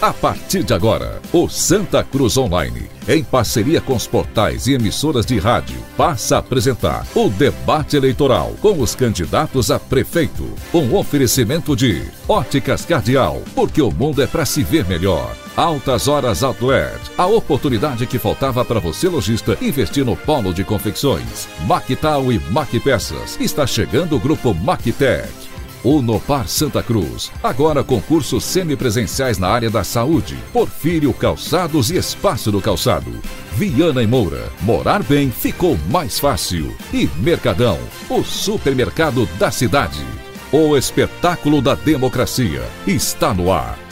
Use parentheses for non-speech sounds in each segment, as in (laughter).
A partir de agora, o Santa Cruz Online, em parceria com os portais e emissoras de rádio, passa a apresentar o debate eleitoral com os candidatos a prefeito. Um oferecimento de Óticas Cardial, porque o mundo é para se ver melhor. Altas Horas Outlet, a oportunidade que faltava para você lojista investir no polo de confecções. Mactal e Macpeças, está chegando o grupo Mactec. Unopar Santa Cruz. Agora concursos semipresenciais na área da saúde. Porfírio Calçados e Espaço do Calçado. Viana e Moura. Morar bem ficou mais fácil. E Mercadão, o supermercado da cidade. O espetáculo da democracia está no ar.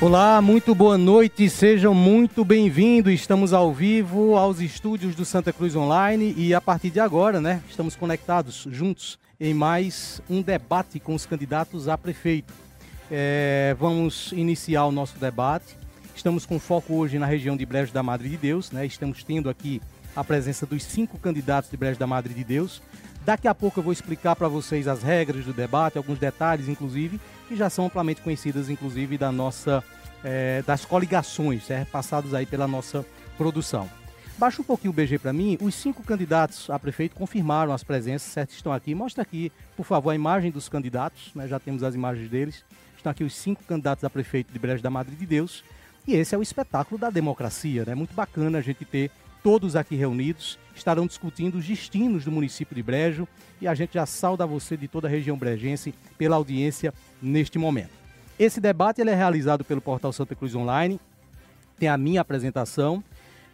Olá, muito boa noite, sejam muito bem-vindos. Estamos ao vivo aos estúdios do Santa Cruz Online e a partir de agora, né, estamos conectados juntos em mais um debate com os candidatos a prefeito. É, vamos iniciar o nosso debate. Estamos com foco hoje na região de Brejo da Madre de Deus, né? Estamos tendo aqui a presença dos cinco candidatos de Brejo da Madre de Deus. Daqui a pouco eu vou explicar para vocês as regras do debate, alguns detalhes, inclusive, que já são amplamente conhecidas, inclusive, da nossa, é, das coligações, certo? passados aí pela nossa produção. Baixa um pouquinho o BG para mim. Os cinco candidatos a prefeito confirmaram as presenças, certo? Estão aqui. Mostra aqui, por favor, a imagem dos candidatos. Né? Já temos as imagens deles. Estão aqui os cinco candidatos a prefeito de Brejo da Madre de Deus. E esse é o espetáculo da democracia, né? Muito bacana a gente ter todos aqui reunidos. Estarão discutindo os destinos do município de Brejo e a gente já sauda você de toda a região brejense pela audiência neste momento. Esse debate ele é realizado pelo portal Santa Cruz Online, tem a minha apresentação.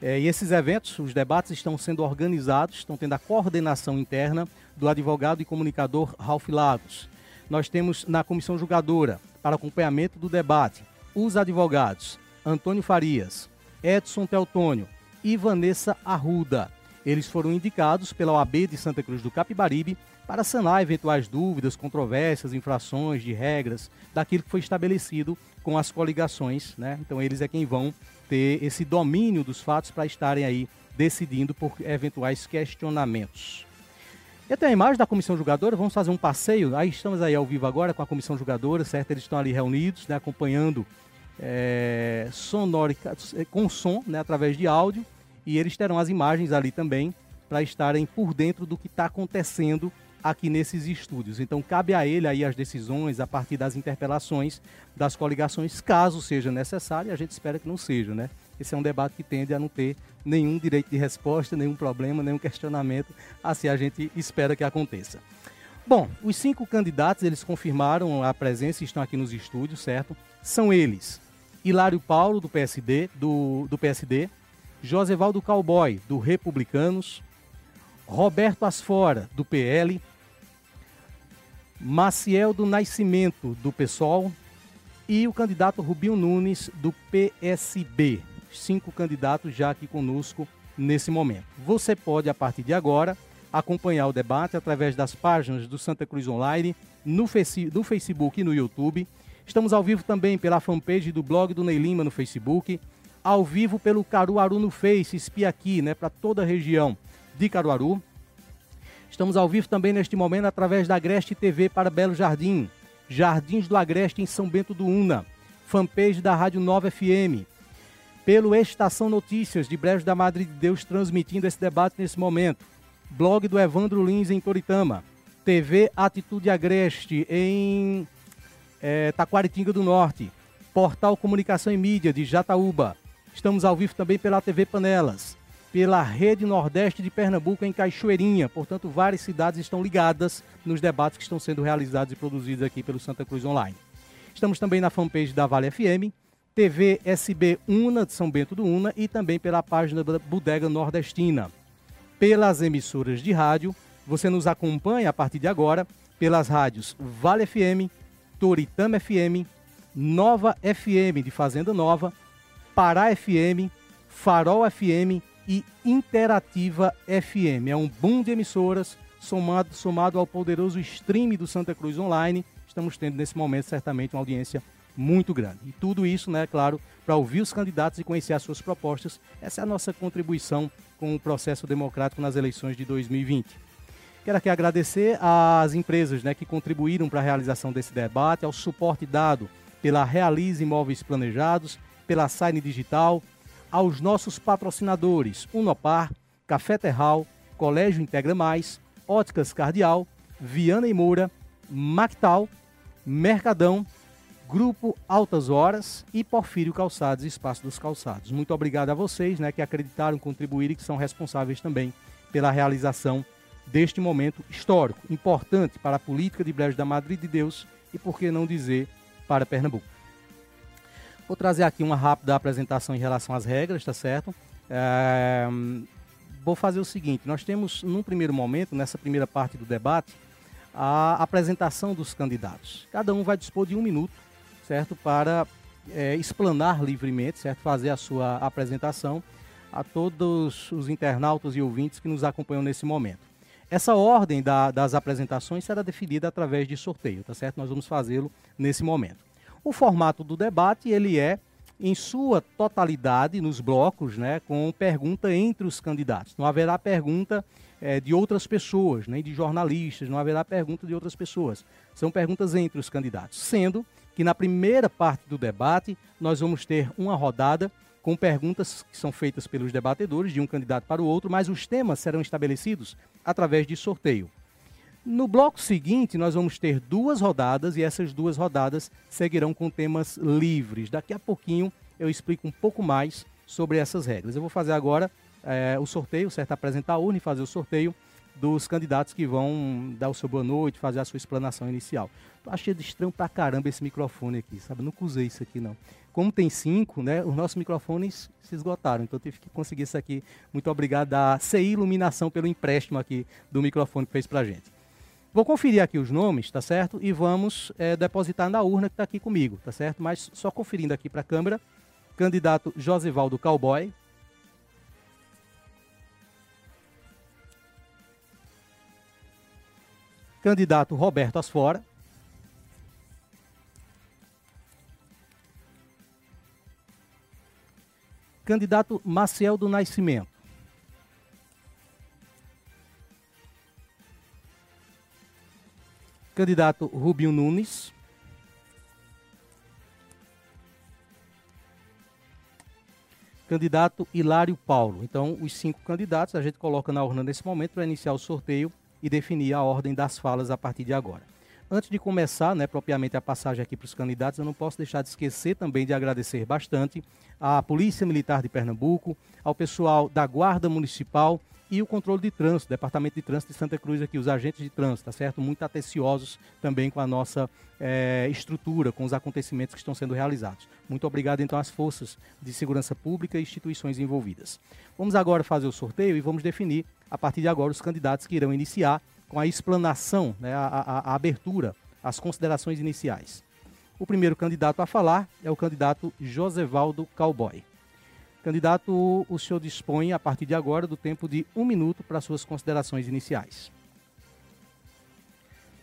É, e esses eventos, os debates estão sendo organizados, estão tendo a coordenação interna do advogado e comunicador Ralph Lagos. Nós temos na comissão julgadora, para acompanhamento do debate, os advogados Antônio Farias, Edson Teutônio e Vanessa Arruda. Eles foram indicados pela OAB de Santa Cruz do Capibaribe para sanar eventuais dúvidas, controvérsias, infrações de regras daquilo que foi estabelecido com as coligações. Né? Então, eles é quem vão ter esse domínio dos fatos para estarem aí decidindo por eventuais questionamentos. E tem a imagem da comissão julgadora, vamos fazer um passeio. Aí estamos aí ao vivo agora com a comissão julgadora, certo? Eles estão ali reunidos, né, acompanhando é, com som, né, através de áudio, e eles terão as imagens ali também para estarem por dentro do que está acontecendo aqui nesses estúdios. Então cabe a ele aí as decisões a partir das interpelações das coligações, caso seja necessário, e a gente espera que não seja, né? Esse é um debate que tende a não ter nenhum direito de resposta, nenhum problema, nenhum questionamento, assim a gente espera que aconteça. Bom, os cinco candidatos, eles confirmaram a presença e estão aqui nos estúdios, certo? São eles: Hilário Paulo, do PSD, do, do PSD, Josevaldo Cowboy, do Republicanos, Roberto Asfora, do PL, Maciel do Nascimento, do PSOL, e o candidato Rubinho Nunes, do PSB. Cinco candidatos já aqui conosco nesse momento. Você pode, a partir de agora, acompanhar o debate através das páginas do Santa Cruz Online, no, face, no Facebook e no YouTube. Estamos ao vivo também pela fanpage do blog do Ney Lima no Facebook ao vivo pelo Caruaru no Face, espia aqui, né, para toda a região de Caruaru. Estamos ao vivo também neste momento através da Agreste TV para Belo Jardim, Jardins do Agreste em São Bento do Una, fanpage da Rádio Nova FM, pelo Estação Notícias de Brejo da Madre de Deus transmitindo esse debate nesse momento, blog do Evandro Lins em Toritama, TV Atitude Agreste em é, Taquaritinga do Norte, Portal Comunicação e Mídia de Jataúba, Estamos ao vivo também pela TV Panelas, pela Rede Nordeste de Pernambuco em Cachoeirinha. Portanto, várias cidades estão ligadas nos debates que estão sendo realizados e produzidos aqui pelo Santa Cruz Online. Estamos também na fanpage da Vale FM, TV SB Una de São Bento do Una e também pela página da Bodega Nordestina. Pelas emissoras de rádio, você nos acompanha a partir de agora pelas rádios Vale FM, Toritama FM, Nova FM de Fazenda Nova, Pará FM, Farol FM e Interativa FM. É um boom de emissoras somado, somado ao poderoso stream do Santa Cruz Online. Estamos tendo nesse momento certamente uma audiência muito grande. E tudo isso, né, claro, para ouvir os candidatos e conhecer as suas propostas. Essa é a nossa contribuição com o processo democrático nas eleições de 2020. Quero aqui agradecer às empresas né, que contribuíram para a realização desse debate, ao suporte dado pela Realize Imóveis Planejados, pela Sign Digital, aos nossos patrocinadores Unopar, Café Terral, Colégio Integra Mais, Óticas Cardial, Viana e Moura, Mactal, Mercadão, Grupo Altas Horas e Porfírio Calçados, Espaço dos Calçados. Muito obrigado a vocês né, que acreditaram, contribuíram e que são responsáveis também pela realização deste momento histórico, importante para a política de Brejo da Madre de Deus e, por que não dizer, para Pernambuco. Vou trazer aqui uma rápida apresentação em relação às regras, tá certo? É, vou fazer o seguinte: nós temos, num primeiro momento, nessa primeira parte do debate, a apresentação dos candidatos. Cada um vai dispor de um minuto, certo? Para é, explanar livremente, certo? Fazer a sua apresentação a todos os internautas e ouvintes que nos acompanham nesse momento. Essa ordem da, das apresentações será definida através de sorteio, tá certo? Nós vamos fazê-lo nesse momento. O formato do debate, ele é em sua totalidade nos blocos, né, com pergunta entre os candidatos. Não haverá pergunta é, de outras pessoas, nem de jornalistas, não haverá pergunta de outras pessoas. São perguntas entre os candidatos. Sendo que na primeira parte do debate nós vamos ter uma rodada com perguntas que são feitas pelos debatedores de um candidato para o outro, mas os temas serão estabelecidos através de sorteio. No bloco seguinte, nós vamos ter duas rodadas e essas duas rodadas seguirão com temas livres. Daqui a pouquinho eu explico um pouco mais sobre essas regras. Eu vou fazer agora é, o sorteio, certo? Apresentar a urna e fazer o sorteio dos candidatos que vão dar o seu boa noite, fazer a sua explanação inicial. Tô achando estranho pra caramba esse microfone aqui, sabe? Nunca usei isso aqui, não. Como tem cinco, né? Os nossos microfones se esgotaram, então eu tive que conseguir isso aqui. Muito obrigado à CI Iluminação pelo empréstimo aqui do microfone que fez pra gente. Vou conferir aqui os nomes, tá certo? E vamos é, depositar na urna que está aqui comigo, tá certo? Mas só conferindo aqui para a câmera. Candidato Josivaldo Cowboy. Candidato Roberto Asfora. Candidato Maciel do Nascimento. Candidato Rubinho Nunes. Candidato Hilário Paulo. Então, os cinco candidatos a gente coloca na urna nesse momento para iniciar o sorteio e definir a ordem das falas a partir de agora. Antes de começar, né, propriamente a passagem aqui para os candidatos, eu não posso deixar de esquecer também de agradecer bastante à Polícia Militar de Pernambuco, ao pessoal da Guarda Municipal e o controle de trânsito, Departamento de Trânsito de Santa Cruz aqui, os agentes de trânsito, tá certo? Muito atenciosos também com a nossa é, estrutura, com os acontecimentos que estão sendo realizados. Muito obrigado então às forças de segurança pública e instituições envolvidas. Vamos agora fazer o sorteio e vamos definir a partir de agora os candidatos que irão iniciar com a explanação, né, a, a, a abertura, as considerações iniciais. O primeiro candidato a falar é o candidato Josevaldo Cowboy. Candidato, o senhor dispõe, a partir de agora, do tempo de um minuto para suas considerações iniciais.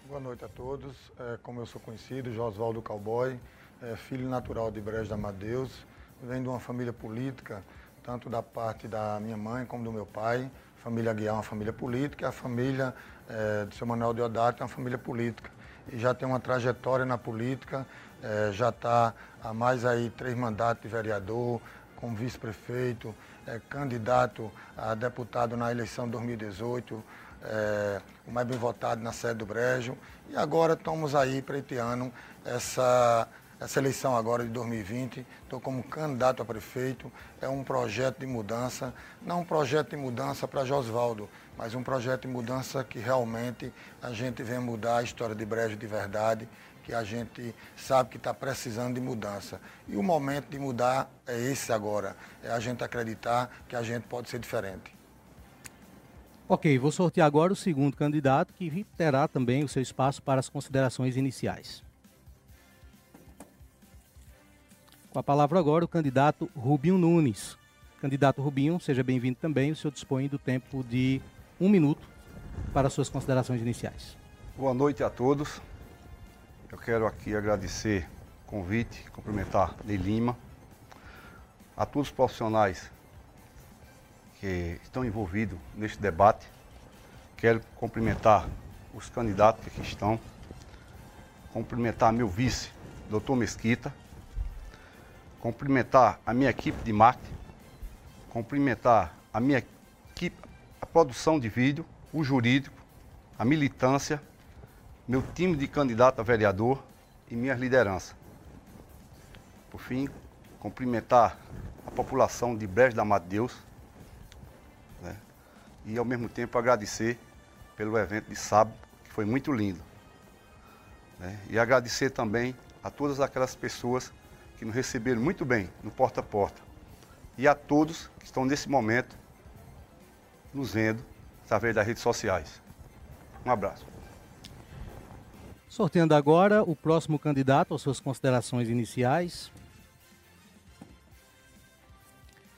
Boa noite a todos. É, como eu sou conhecido, Josvaldo Cowboy, é, filho natural de Brejo da Madeus, venho de uma família política, tanto da parte da minha mãe como do meu pai. A família Guiar é uma família política, a família é, do seu Manuel Deodato é uma família política. E já tem uma trajetória na política, é, já está há mais aí três mandatos de vereador, como vice-prefeito, é, candidato a deputado na eleição de 2018, é, o mais bem votado na sede do Brejo. E agora estamos aí pleiteando essa, essa eleição agora de 2020. Estou como candidato a prefeito. É um projeto de mudança, não um projeto de mudança para Josvaldo, mas um projeto de mudança que realmente a gente vem mudar a história de Brejo de verdade que a gente sabe que está precisando de mudança. E o momento de mudar é esse agora, é a gente acreditar que a gente pode ser diferente. Ok, vou sortear agora o segundo candidato, que terá também o seu espaço para as considerações iniciais. Com a palavra agora o candidato Rubinho Nunes. Candidato Rubinho, seja bem-vindo também. O senhor dispõe do tempo de um minuto para suas considerações iniciais. Boa noite a todos. Eu quero aqui agradecer convite, cumprimentar de Lima, a todos os profissionais que estão envolvidos neste debate. Quero cumprimentar os candidatos que aqui estão, cumprimentar meu vice, doutor Mesquita, cumprimentar a minha equipe de marketing, cumprimentar a minha equipe, a produção de vídeo, o jurídico, a militância, meu time de candidato a vereador e minhas lideranças. Por fim, cumprimentar a população de Brejo da Mata Deus né? e ao mesmo tempo agradecer pelo evento de sábado, que foi muito lindo. Né? E agradecer também a todas aquelas pessoas que nos receberam muito bem no porta a porta. E a todos que estão nesse momento nos vendo através das redes sociais. Um abraço. Sorteando agora o próximo candidato, as suas considerações iniciais.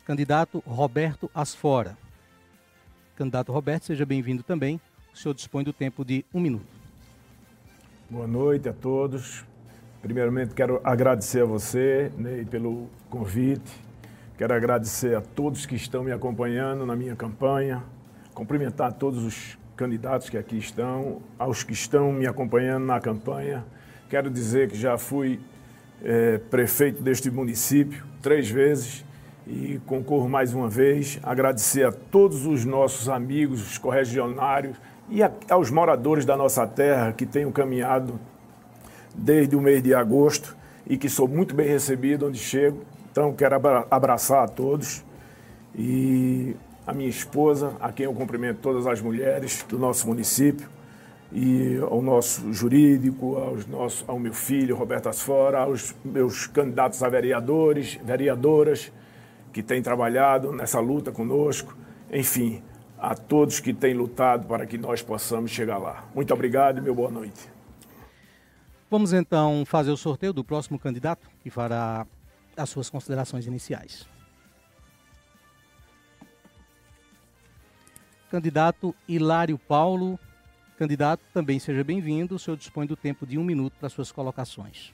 Candidato Roberto Asfora. Candidato Roberto, seja bem-vindo também. O senhor dispõe do tempo de um minuto. Boa noite a todos. Primeiramente, quero agradecer a você, Ney, pelo convite. Quero agradecer a todos que estão me acompanhando na minha campanha. Cumprimentar todos os candidatos que aqui estão, aos que estão me acompanhando na campanha. Quero dizer que já fui é, prefeito deste município três vezes e concorro mais uma vez. Agradecer a todos os nossos amigos, os corregionários e a, aos moradores da nossa terra que tenham caminhado desde o mês de agosto e que sou muito bem recebido onde chego. Então, quero abraçar a todos e a minha esposa, a quem eu cumprimento todas as mulheres do nosso município, e ao nosso jurídico, aos nossos, ao meu filho, Roberto Asfora, aos meus candidatos a vereadores, vereadoras, que têm trabalhado nessa luta conosco, enfim, a todos que têm lutado para que nós possamos chegar lá. Muito obrigado e meu boa noite. Vamos então fazer o sorteio do próximo candidato que fará as suas considerações iniciais. Candidato Hilário Paulo. Candidato, também seja bem-vindo. O senhor dispõe do tempo de um minuto para suas colocações.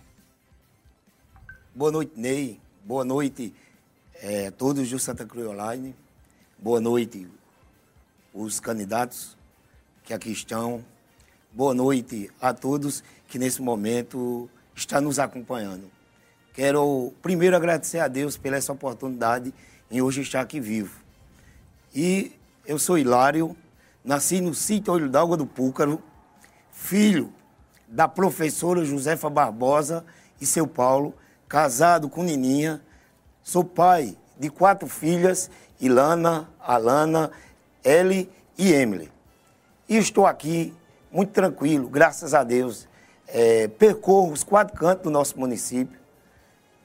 Boa noite, Ney. Boa noite, é, todos do Santa Cruz Online. Boa noite, os candidatos que aqui estão. Boa noite a todos que nesse momento estão nos acompanhando. Quero primeiro agradecer a Deus pela essa oportunidade em hoje estar aqui vivo. E eu sou Hilário, nasci no sítio Olho d'Água do Púcaro, filho da professora Josefa Barbosa e seu Paulo, casado com Nininha, Sou pai de quatro filhas, Ilana, Alana, Ellie e Emily. E estou aqui muito tranquilo, graças a Deus. É, percorro os quatro cantos do nosso município,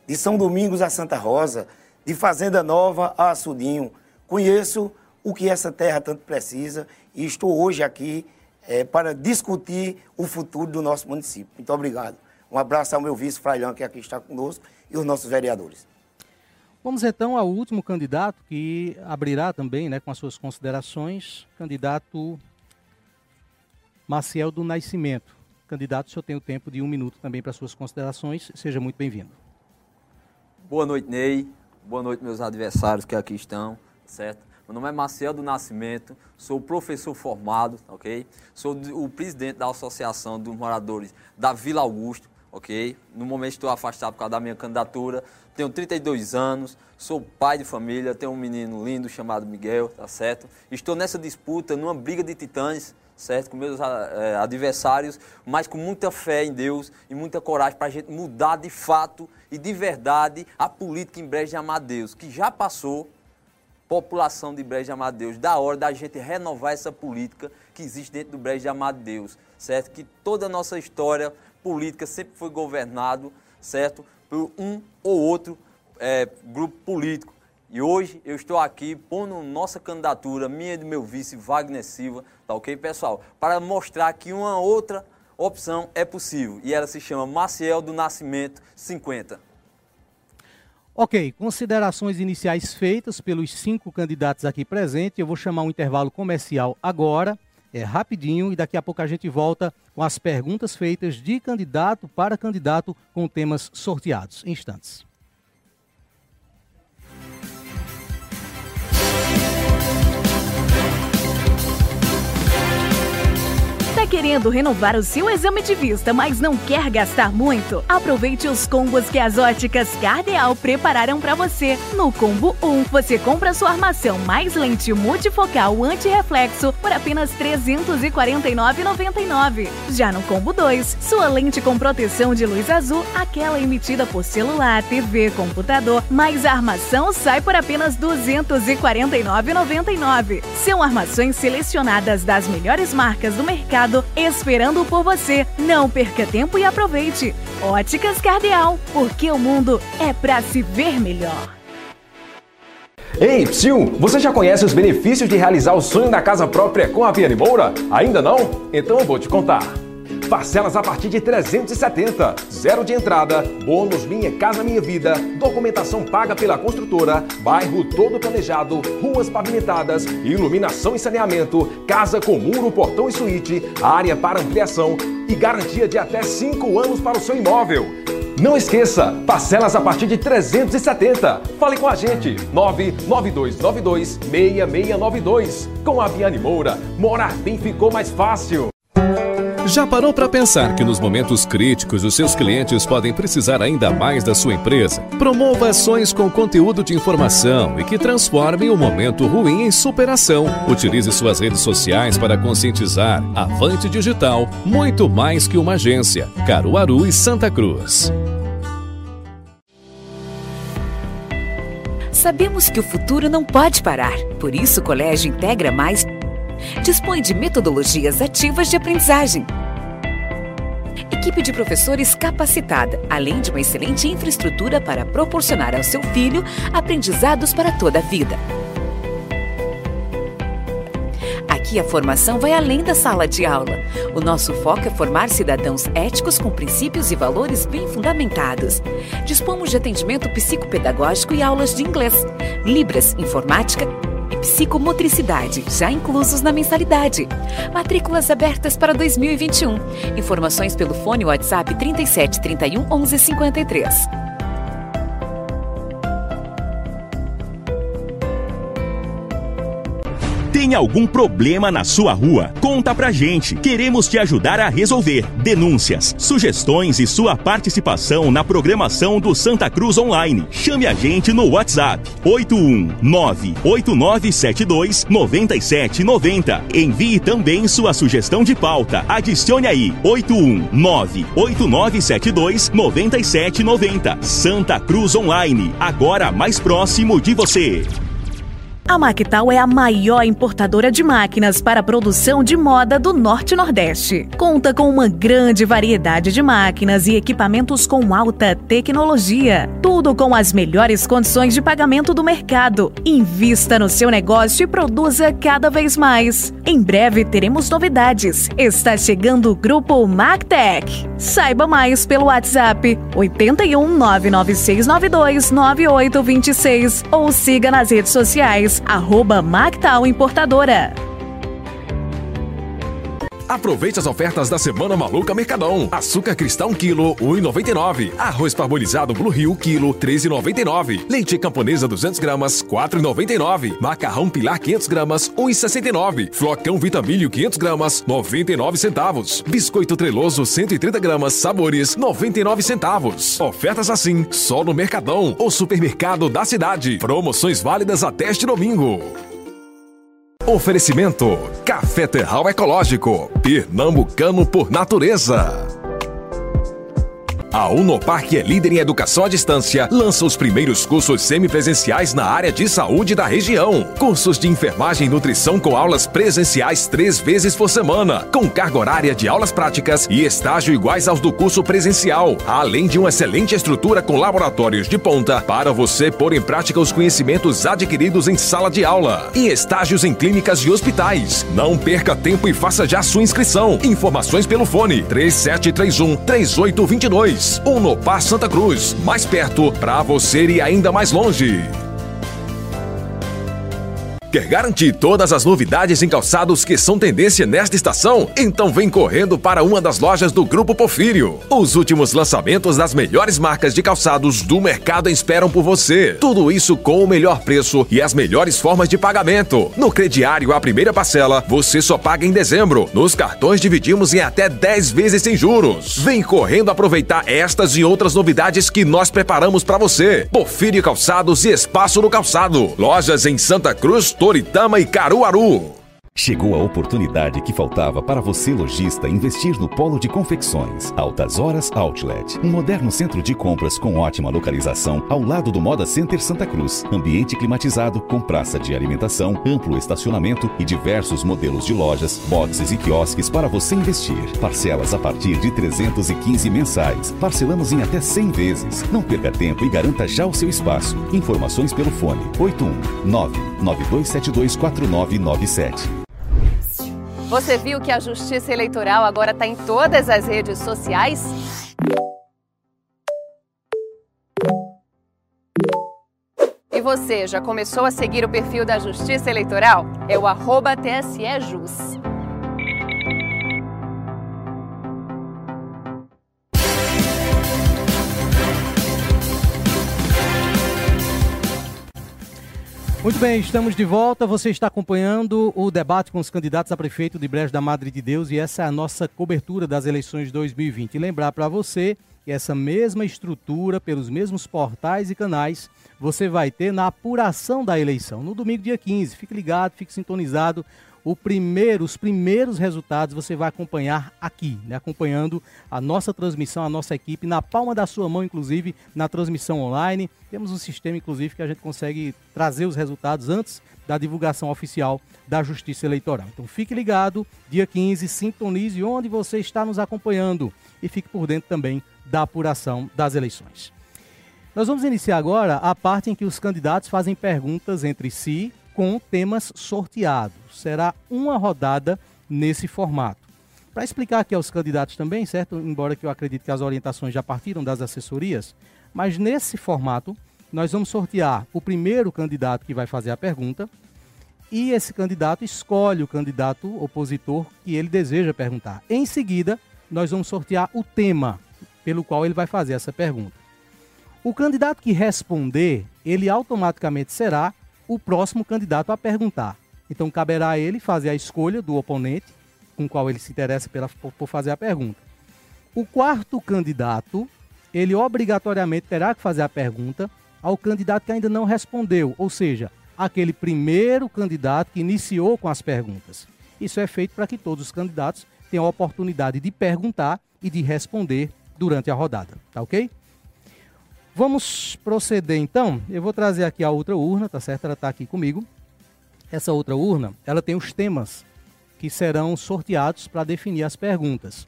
de São Domingos a Santa Rosa, de Fazenda Nova a Açudinho. Conheço o que essa terra tanto precisa e estou hoje aqui é, para discutir o futuro do nosso município. Muito obrigado. Um abraço ao meu vice Frailão, que aqui está conosco, e os nossos vereadores. Vamos então ao último candidato que abrirá também né, com as suas considerações, candidato Maciel do Nascimento. Candidato, o senhor tem o tempo de um minuto também para suas considerações. Seja muito bem-vindo. Boa noite, Ney. Boa noite, meus adversários que aqui estão, certo? Meu nome é Maciel do Nascimento, sou professor formado, ok? Sou o presidente da Associação dos Moradores da Vila Augusto, ok? No momento estou afastado por causa da minha candidatura, tenho 32 anos, sou pai de família, tenho um menino lindo chamado Miguel, tá certo? Estou nessa disputa, numa briga de titãs, certo? Com meus é, adversários, mas com muita fé em Deus e muita coragem para a gente mudar de fato e de verdade a política em Brejo de Amadeus, que já passou, população de Brejo de Amadeus, da hora da gente renovar essa política que existe dentro do Brejo de Amadeus, certo? Que toda a nossa história política sempre foi governado, certo? Por um ou outro é, grupo político. E hoje eu estou aqui pondo nossa candidatura, minha e do meu vice, Wagner Silva, tá ok, pessoal? Para mostrar que uma outra opção é possível. E ela se chama Maciel do Nascimento 50. Ok, considerações iniciais feitas pelos cinco candidatos aqui presentes. Eu vou chamar um intervalo comercial agora É rapidinho e daqui a pouco a gente volta com as perguntas feitas de candidato para candidato com temas sorteados. Instantes. Está querendo renovar o seu exame de vista, mas não quer gastar muito? Aproveite os combos que as óticas Cardeal prepararam para você. No combo 1, você compra sua armação mais lente multifocal anti-reflexo por apenas R$ 349,99. Já no combo 2, sua lente com proteção de luz azul, aquela emitida por celular, TV, computador, mais a armação sai por apenas R$ 249,99. São armações selecionadas das melhores marcas do mercado esperando por você. Não perca tempo e aproveite. Óticas Cardeal, porque o mundo é para se ver melhor. Ei, Psyu, você já conhece os benefícios de realizar o sonho da casa própria com a Piane Moura? Ainda não? Então eu vou te contar. Parcelas a partir de 370. Zero de entrada, bônus Minha Casa Minha Vida, documentação paga pela construtora, bairro todo planejado, ruas pavimentadas, iluminação e saneamento, casa com muro, portão e suíte, área para ampliação e garantia de até 5 anos para o seu imóvel. Não esqueça, parcelas a partir de 370. Fale com a gente, 99292 6692. Com a Viane Moura, morar bem ficou mais fácil. Já parou para pensar que nos momentos críticos os seus clientes podem precisar ainda mais da sua empresa? Promova ações com conteúdo de informação e que transformem o momento ruim em superação. Utilize suas redes sociais para conscientizar. Avante Digital, muito mais que uma agência. Caruaru e Santa Cruz. Sabemos que o futuro não pode parar, por isso o Colégio Integra Mais dispõe de metodologias ativas de aprendizagem. Equipe de professores capacitada, além de uma excelente infraestrutura para proporcionar ao seu filho aprendizados para toda a vida. Aqui a formação vai além da sala de aula. O nosso foco é formar cidadãos éticos com princípios e valores bem fundamentados. Dispomos de atendimento psicopedagógico e aulas de inglês, Libras, informática psicomotricidade, já inclusos na mensalidade. Matrículas abertas para 2021. Informações pelo fone WhatsApp 37 31 11 53. Tem algum problema na sua rua? Conta pra gente. Queremos te ajudar a resolver. Denúncias, sugestões e sua participação na programação do Santa Cruz Online. Chame a gente no WhatsApp 81989729790. Envie também sua sugestão de pauta. Adicione aí 81989729790. Santa Cruz Online, agora mais próximo de você. A Mactal é a maior importadora de máquinas para produção de moda do Norte Nordeste. Conta com uma grande variedade de máquinas e equipamentos com alta tecnologia. Tudo com as melhores condições de pagamento do mercado. Invista no seu negócio e produza cada vez mais. Em breve teremos novidades. Está chegando o grupo Mactec. Saiba mais pelo WhatsApp 81 99692 9826 ou siga nas redes sociais arroba Mactal Importadora. Aproveite as ofertas da Semana Maluca Mercadão. Açúcar cristal 1 kg, 1,99. Arroz parbolizado Blue Rio, quilo, 13,99. Leite camponesa 200 gramas, 4,99. Macarrão pilar 500 gramas, 1,69. Flocão Vitamilho 500 gramas, 99 centavos. Biscoito treloso 130 gramas, sabores, 99 centavos. Ofertas assim, só no Mercadão, o supermercado da cidade. Promoções válidas até este domingo. Oferecimento: Café Terral Ecológico, pernambucano por natureza. A Unopar, que é líder em educação à distância, lança os primeiros cursos semipresenciais na área de saúde da região. Cursos de enfermagem e nutrição com aulas presenciais três vezes por semana, com carga horária de aulas práticas e estágio iguais aos do curso presencial, além de uma excelente estrutura com laboratórios de ponta para você pôr em prática os conhecimentos adquiridos em sala de aula e estágios em clínicas e hospitais. Não perca tempo e faça já sua inscrição. Informações pelo fone 3731 3822. Unopar Santa Cruz, mais perto para você e ainda mais longe. Quer garantir todas as novidades em calçados que são tendência nesta estação? Então vem correndo para uma das lojas do Grupo Porfírio. Os últimos lançamentos das melhores marcas de calçados do mercado esperam por você. Tudo isso com o melhor preço e as melhores formas de pagamento. No crediário, a primeira parcela você só paga em dezembro. Nos cartões dividimos em até 10 vezes sem juros. Vem correndo aproveitar estas e outras novidades que nós preparamos para você. Porfírio Calçados e Espaço no Calçado. Lojas em Santa Cruz, Toritama e Caruaru. Chegou a oportunidade que faltava para você, lojista, investir no polo de confecções. Altas Horas Outlet. Um moderno centro de compras com ótima localização ao lado do Moda Center Santa Cruz. Ambiente climatizado, com praça de alimentação, amplo estacionamento e diversos modelos de lojas, boxes e quiosques para você investir. Parcelas a partir de 315 mensais. Parcelamos em até 100 vezes. Não perca tempo e garanta já o seu espaço. Informações pelo fone 819 9272 4997. Você viu que a Justiça Eleitoral agora está em todas as redes sociais? E você já começou a seguir o perfil da Justiça Eleitoral? É o TSEJus. Muito bem, estamos de volta. Você está acompanhando o debate com os candidatos a prefeito de Brejo da Madre de Deus e essa é a nossa cobertura das eleições de 2020. E lembrar para você que essa mesma estrutura, pelos mesmos portais e canais, você vai ter na apuração da eleição, no domingo, dia 15. Fique ligado, fique sintonizado o primeiro, os primeiros resultados você vai acompanhar aqui, né? acompanhando a nossa transmissão, a nossa equipe, na palma da sua mão, inclusive, na transmissão online. Temos um sistema, inclusive, que a gente consegue trazer os resultados antes da divulgação oficial da Justiça Eleitoral. Então fique ligado, dia 15, sintonize onde você está nos acompanhando e fique por dentro também da apuração das eleições. Nós vamos iniciar agora a parte em que os candidatos fazem perguntas entre si com temas sorteados. Será uma rodada nesse formato. Para explicar aqui aos candidatos também, certo? Embora que eu acredite que as orientações já partiram das assessorias, mas nesse formato nós vamos sortear o primeiro candidato que vai fazer a pergunta e esse candidato escolhe o candidato opositor que ele deseja perguntar. Em seguida, nós vamos sortear o tema pelo qual ele vai fazer essa pergunta. O candidato que responder, ele automaticamente será o próximo candidato a perguntar. Então, caberá a ele fazer a escolha do oponente com qual ele se interessa pela, por fazer a pergunta. O quarto candidato, ele obrigatoriamente terá que fazer a pergunta ao candidato que ainda não respondeu, ou seja, aquele primeiro candidato que iniciou com as perguntas. Isso é feito para que todos os candidatos tenham a oportunidade de perguntar e de responder durante a rodada, tá ok? Vamos proceder então. Eu vou trazer aqui a outra urna, tá certo? Ela está aqui comigo. Essa outra urna, ela tem os temas que serão sorteados para definir as perguntas.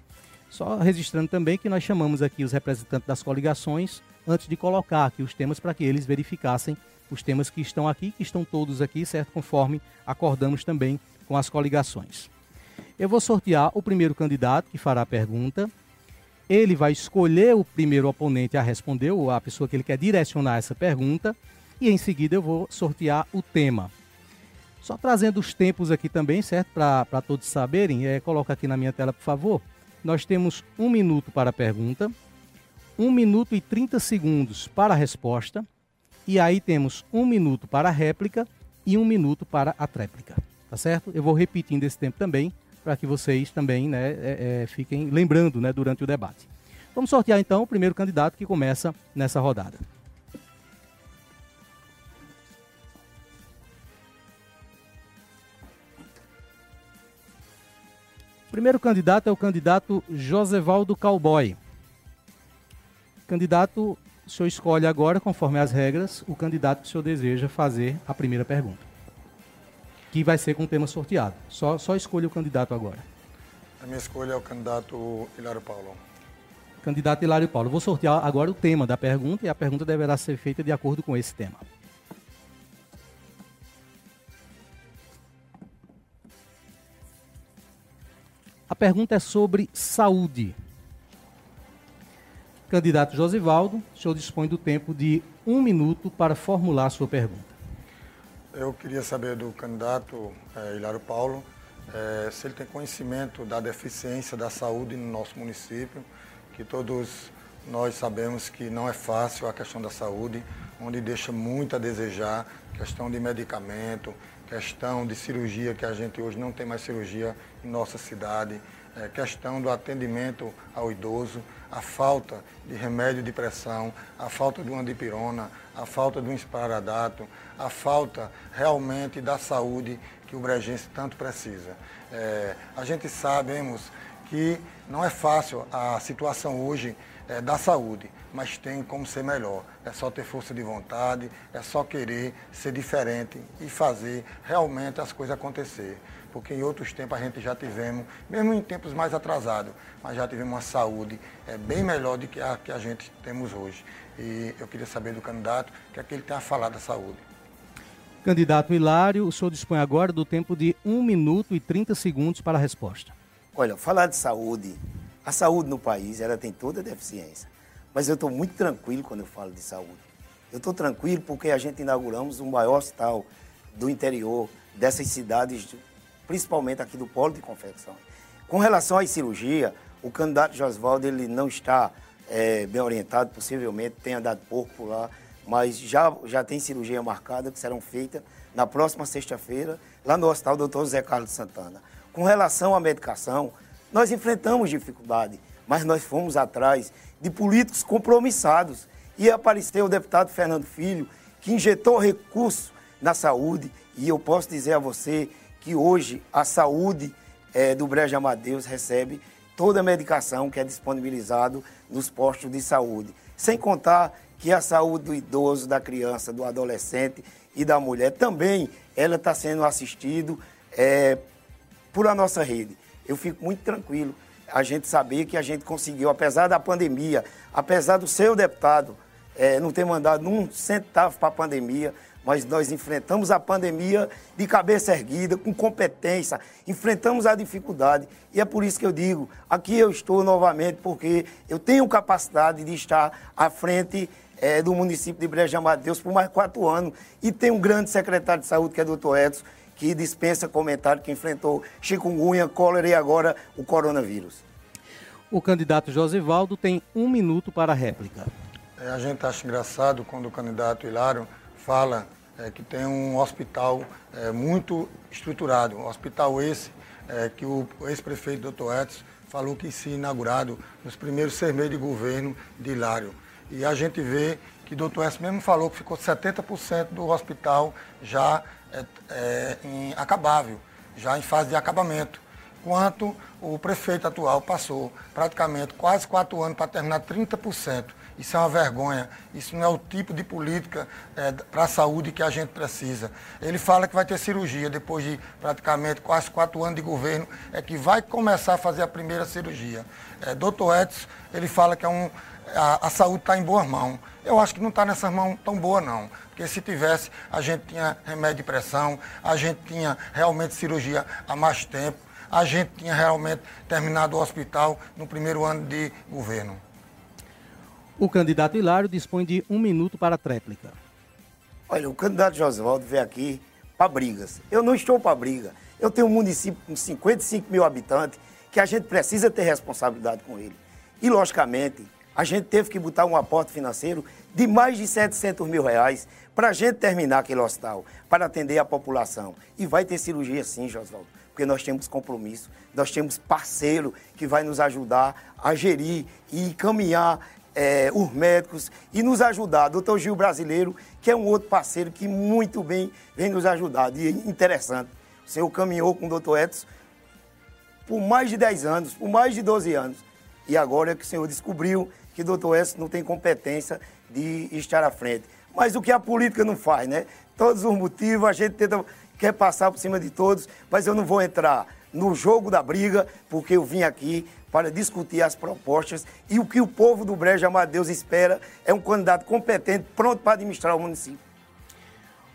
Só registrando também que nós chamamos aqui os representantes das coligações antes de colocar aqui os temas para que eles verificassem os temas que estão aqui, que estão todos aqui, certo? Conforme acordamos também com as coligações. Eu vou sortear o primeiro candidato que fará a pergunta, ele vai escolher o primeiro oponente a responder, ou a pessoa que ele quer direcionar essa pergunta, e em seguida eu vou sortear o tema. Só trazendo os tempos aqui também, certo? Para todos saberem, é, coloca aqui na minha tela, por favor. Nós temos um minuto para a pergunta, um minuto e 30 segundos para a resposta, e aí temos um minuto para a réplica e um minuto para a tréplica. Tá certo? Eu vou repetindo esse tempo também para que vocês também né, é, é, fiquem lembrando né, durante o debate. Vamos sortear então o primeiro candidato que começa nessa rodada. O primeiro candidato é o candidato Josevaldo Cowboy. Candidato, o senhor escolhe agora, conforme as regras, o candidato que o senhor deseja fazer a primeira pergunta que vai ser com o tema sorteado. Só, só escolha o candidato agora. A minha escolha é o candidato Hilário Paulo. Candidato Hilário Paulo. Vou sortear agora o tema da pergunta e a pergunta deverá ser feita de acordo com esse tema. A pergunta é sobre saúde. Candidato Josivaldo, o senhor dispõe do tempo de um minuto para formular a sua pergunta. Eu queria saber do candidato é, Hilário Paulo é, se ele tem conhecimento da deficiência da saúde no nosso município, que todos nós sabemos que não é fácil a questão da saúde, onde deixa muito a desejar, questão de medicamento, questão de cirurgia, que a gente hoje não tem mais cirurgia em nossa cidade, é, questão do atendimento ao idoso, a falta de remédio de pressão, a falta de uma dipirona, a falta de um esparadato, a falta realmente da saúde que o brejense tanto precisa. É, a gente sabemos que não é fácil a situação hoje é, da saúde, mas tem como ser melhor. É só ter força de vontade, é só querer ser diferente e fazer realmente as coisas acontecer. Porque em outros tempos a gente já tivemos, mesmo em tempos mais atrasados, mas já tivemos uma saúde é, bem melhor do que a que a gente temos hoje. E eu queria saber do candidato o que é que ele tem a falar da saúde. Candidato Hilário, o senhor dispõe agora do tempo de 1 minuto e 30 segundos para a resposta. Olha, falar de saúde, a saúde no país, ela tem toda a deficiência. Mas eu estou muito tranquilo quando eu falo de saúde. Eu estou tranquilo porque a gente inauguramos o maior hospital do interior dessas cidades, principalmente aqui do Polo de Confecção. Com relação à cirurgia, o candidato Josvaldo ele não está é, bem orientado, possivelmente tenha dado por lá mas já, já tem cirurgia marcada que serão feitas na próxima sexta-feira, lá no Hospital Dr. José Carlos Santana. Com relação à medicação, nós enfrentamos dificuldade, mas nós fomos atrás de políticos compromissados. E apareceu o deputado Fernando Filho, que injetou recursos na saúde, e eu posso dizer a você que hoje a saúde é, do Brejo Amadeus recebe toda a medicação que é disponibilizado nos postos de saúde. Sem contar que a saúde do idoso, da criança, do adolescente e da mulher também ela está sendo assistido é, por a nossa rede. Eu fico muito tranquilo a gente saber que a gente conseguiu, apesar da pandemia, apesar do seu deputado é, não ter mandado um centavo para a pandemia, mas nós enfrentamos a pandemia de cabeça erguida, com competência, enfrentamos a dificuldade. E é por isso que eu digo, aqui eu estou novamente, porque eu tenho capacidade de estar à frente é, do município de Breja Deus por mais quatro anos. E tem um grande secretário de saúde, que é o doutor Edson, que dispensa comentário, que enfrentou chikungunya, cólera e agora o coronavírus. O candidato Josivaldo tem um minuto para a réplica. É, a gente acha engraçado quando o candidato Hilário fala é, que tem um hospital é, muito estruturado. Um hospital esse é, que o ex-prefeito doutor Edson falou que se inaugurado nos primeiros seis meses de governo de Hilário. E a gente vê que o doutor S mesmo falou que ficou 70% do hospital já é, é, em acabável, já em fase de acabamento. Enquanto o prefeito atual passou praticamente quase quatro anos para terminar 30%. Isso é uma vergonha. Isso não é o tipo de política é, para a saúde que a gente precisa. Ele fala que vai ter cirurgia depois de praticamente quase quatro anos de governo, é que vai começar a fazer a primeira cirurgia. É, doutor Edson, ele fala que é um, a, a saúde está em boas mãos. Eu acho que não está nessas mãos tão boas, não. Porque se tivesse, a gente tinha remédio de pressão, a gente tinha realmente cirurgia há mais tempo, a gente tinha realmente terminado o hospital no primeiro ano de governo. O candidato Hilário dispõe de um minuto para a tréplica. Olha, o candidato Josvaldo veio aqui para brigas. Eu não estou para briga. Eu tenho um município com 55 mil habitantes que a gente precisa ter responsabilidade com ele. E, logicamente, a gente teve que botar um aporte financeiro de mais de 700 mil reais para a gente terminar aquele hospital, para atender a população. E vai ter cirurgia sim, Josvaldo, porque nós temos compromisso, nós temos parceiro que vai nos ajudar a gerir e encaminhar é, os médicos e nos ajudar. Doutor Gil Brasileiro, que é um outro parceiro que muito bem vem nos ajudar. E interessante, o senhor caminhou com o doutor Edson por mais de 10 anos, por mais de 12 anos. E agora é que o senhor descobriu que o doutor S não tem competência de estar à frente. Mas o que a política não faz, né? Todos os motivos, a gente tenta, quer passar por cima de todos, mas eu não vou entrar no jogo da briga, porque eu vim aqui para discutir as propostas e o que o povo do Brejo Amadeus espera é um candidato competente, pronto para administrar o município.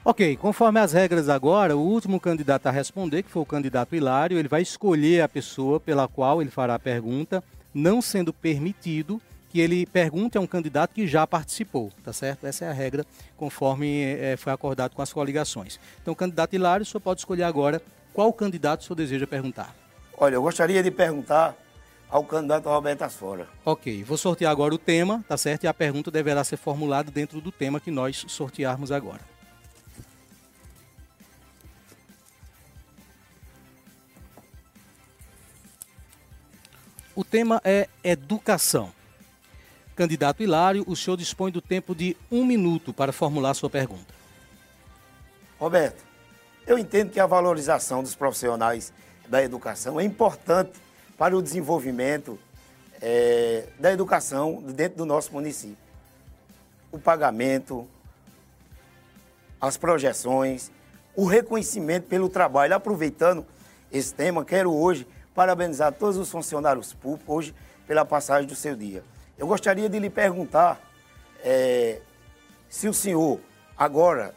Ok, conforme as regras agora, o último candidato a responder, que foi o candidato Hilário, ele vai escolher a pessoa pela qual ele fará a pergunta, não sendo permitido que ele pergunte a um candidato que já participou, tá certo? Essa é a regra, conforme é, foi acordado com as coligações. Então, candidato Hilário, o senhor pode escolher agora qual candidato o senhor deseja perguntar. Olha, eu gostaria de perguntar ao candidato Roberto Asfora. Ok, vou sortear agora o tema, tá certo? E a pergunta deverá ser formulada dentro do tema que nós sortearmos agora. O tema é educação. Candidato Hilário, o senhor dispõe do tempo de um minuto para formular sua pergunta. Roberto, eu entendo que a valorização dos profissionais da educação é importante para o desenvolvimento é, da educação dentro do nosso município. O pagamento, as projeções, o reconhecimento pelo trabalho. Aproveitando esse tema, quero hoje parabenizar todos os funcionários públicos hoje pela passagem do seu dia. Eu gostaria de lhe perguntar é, se o senhor, agora,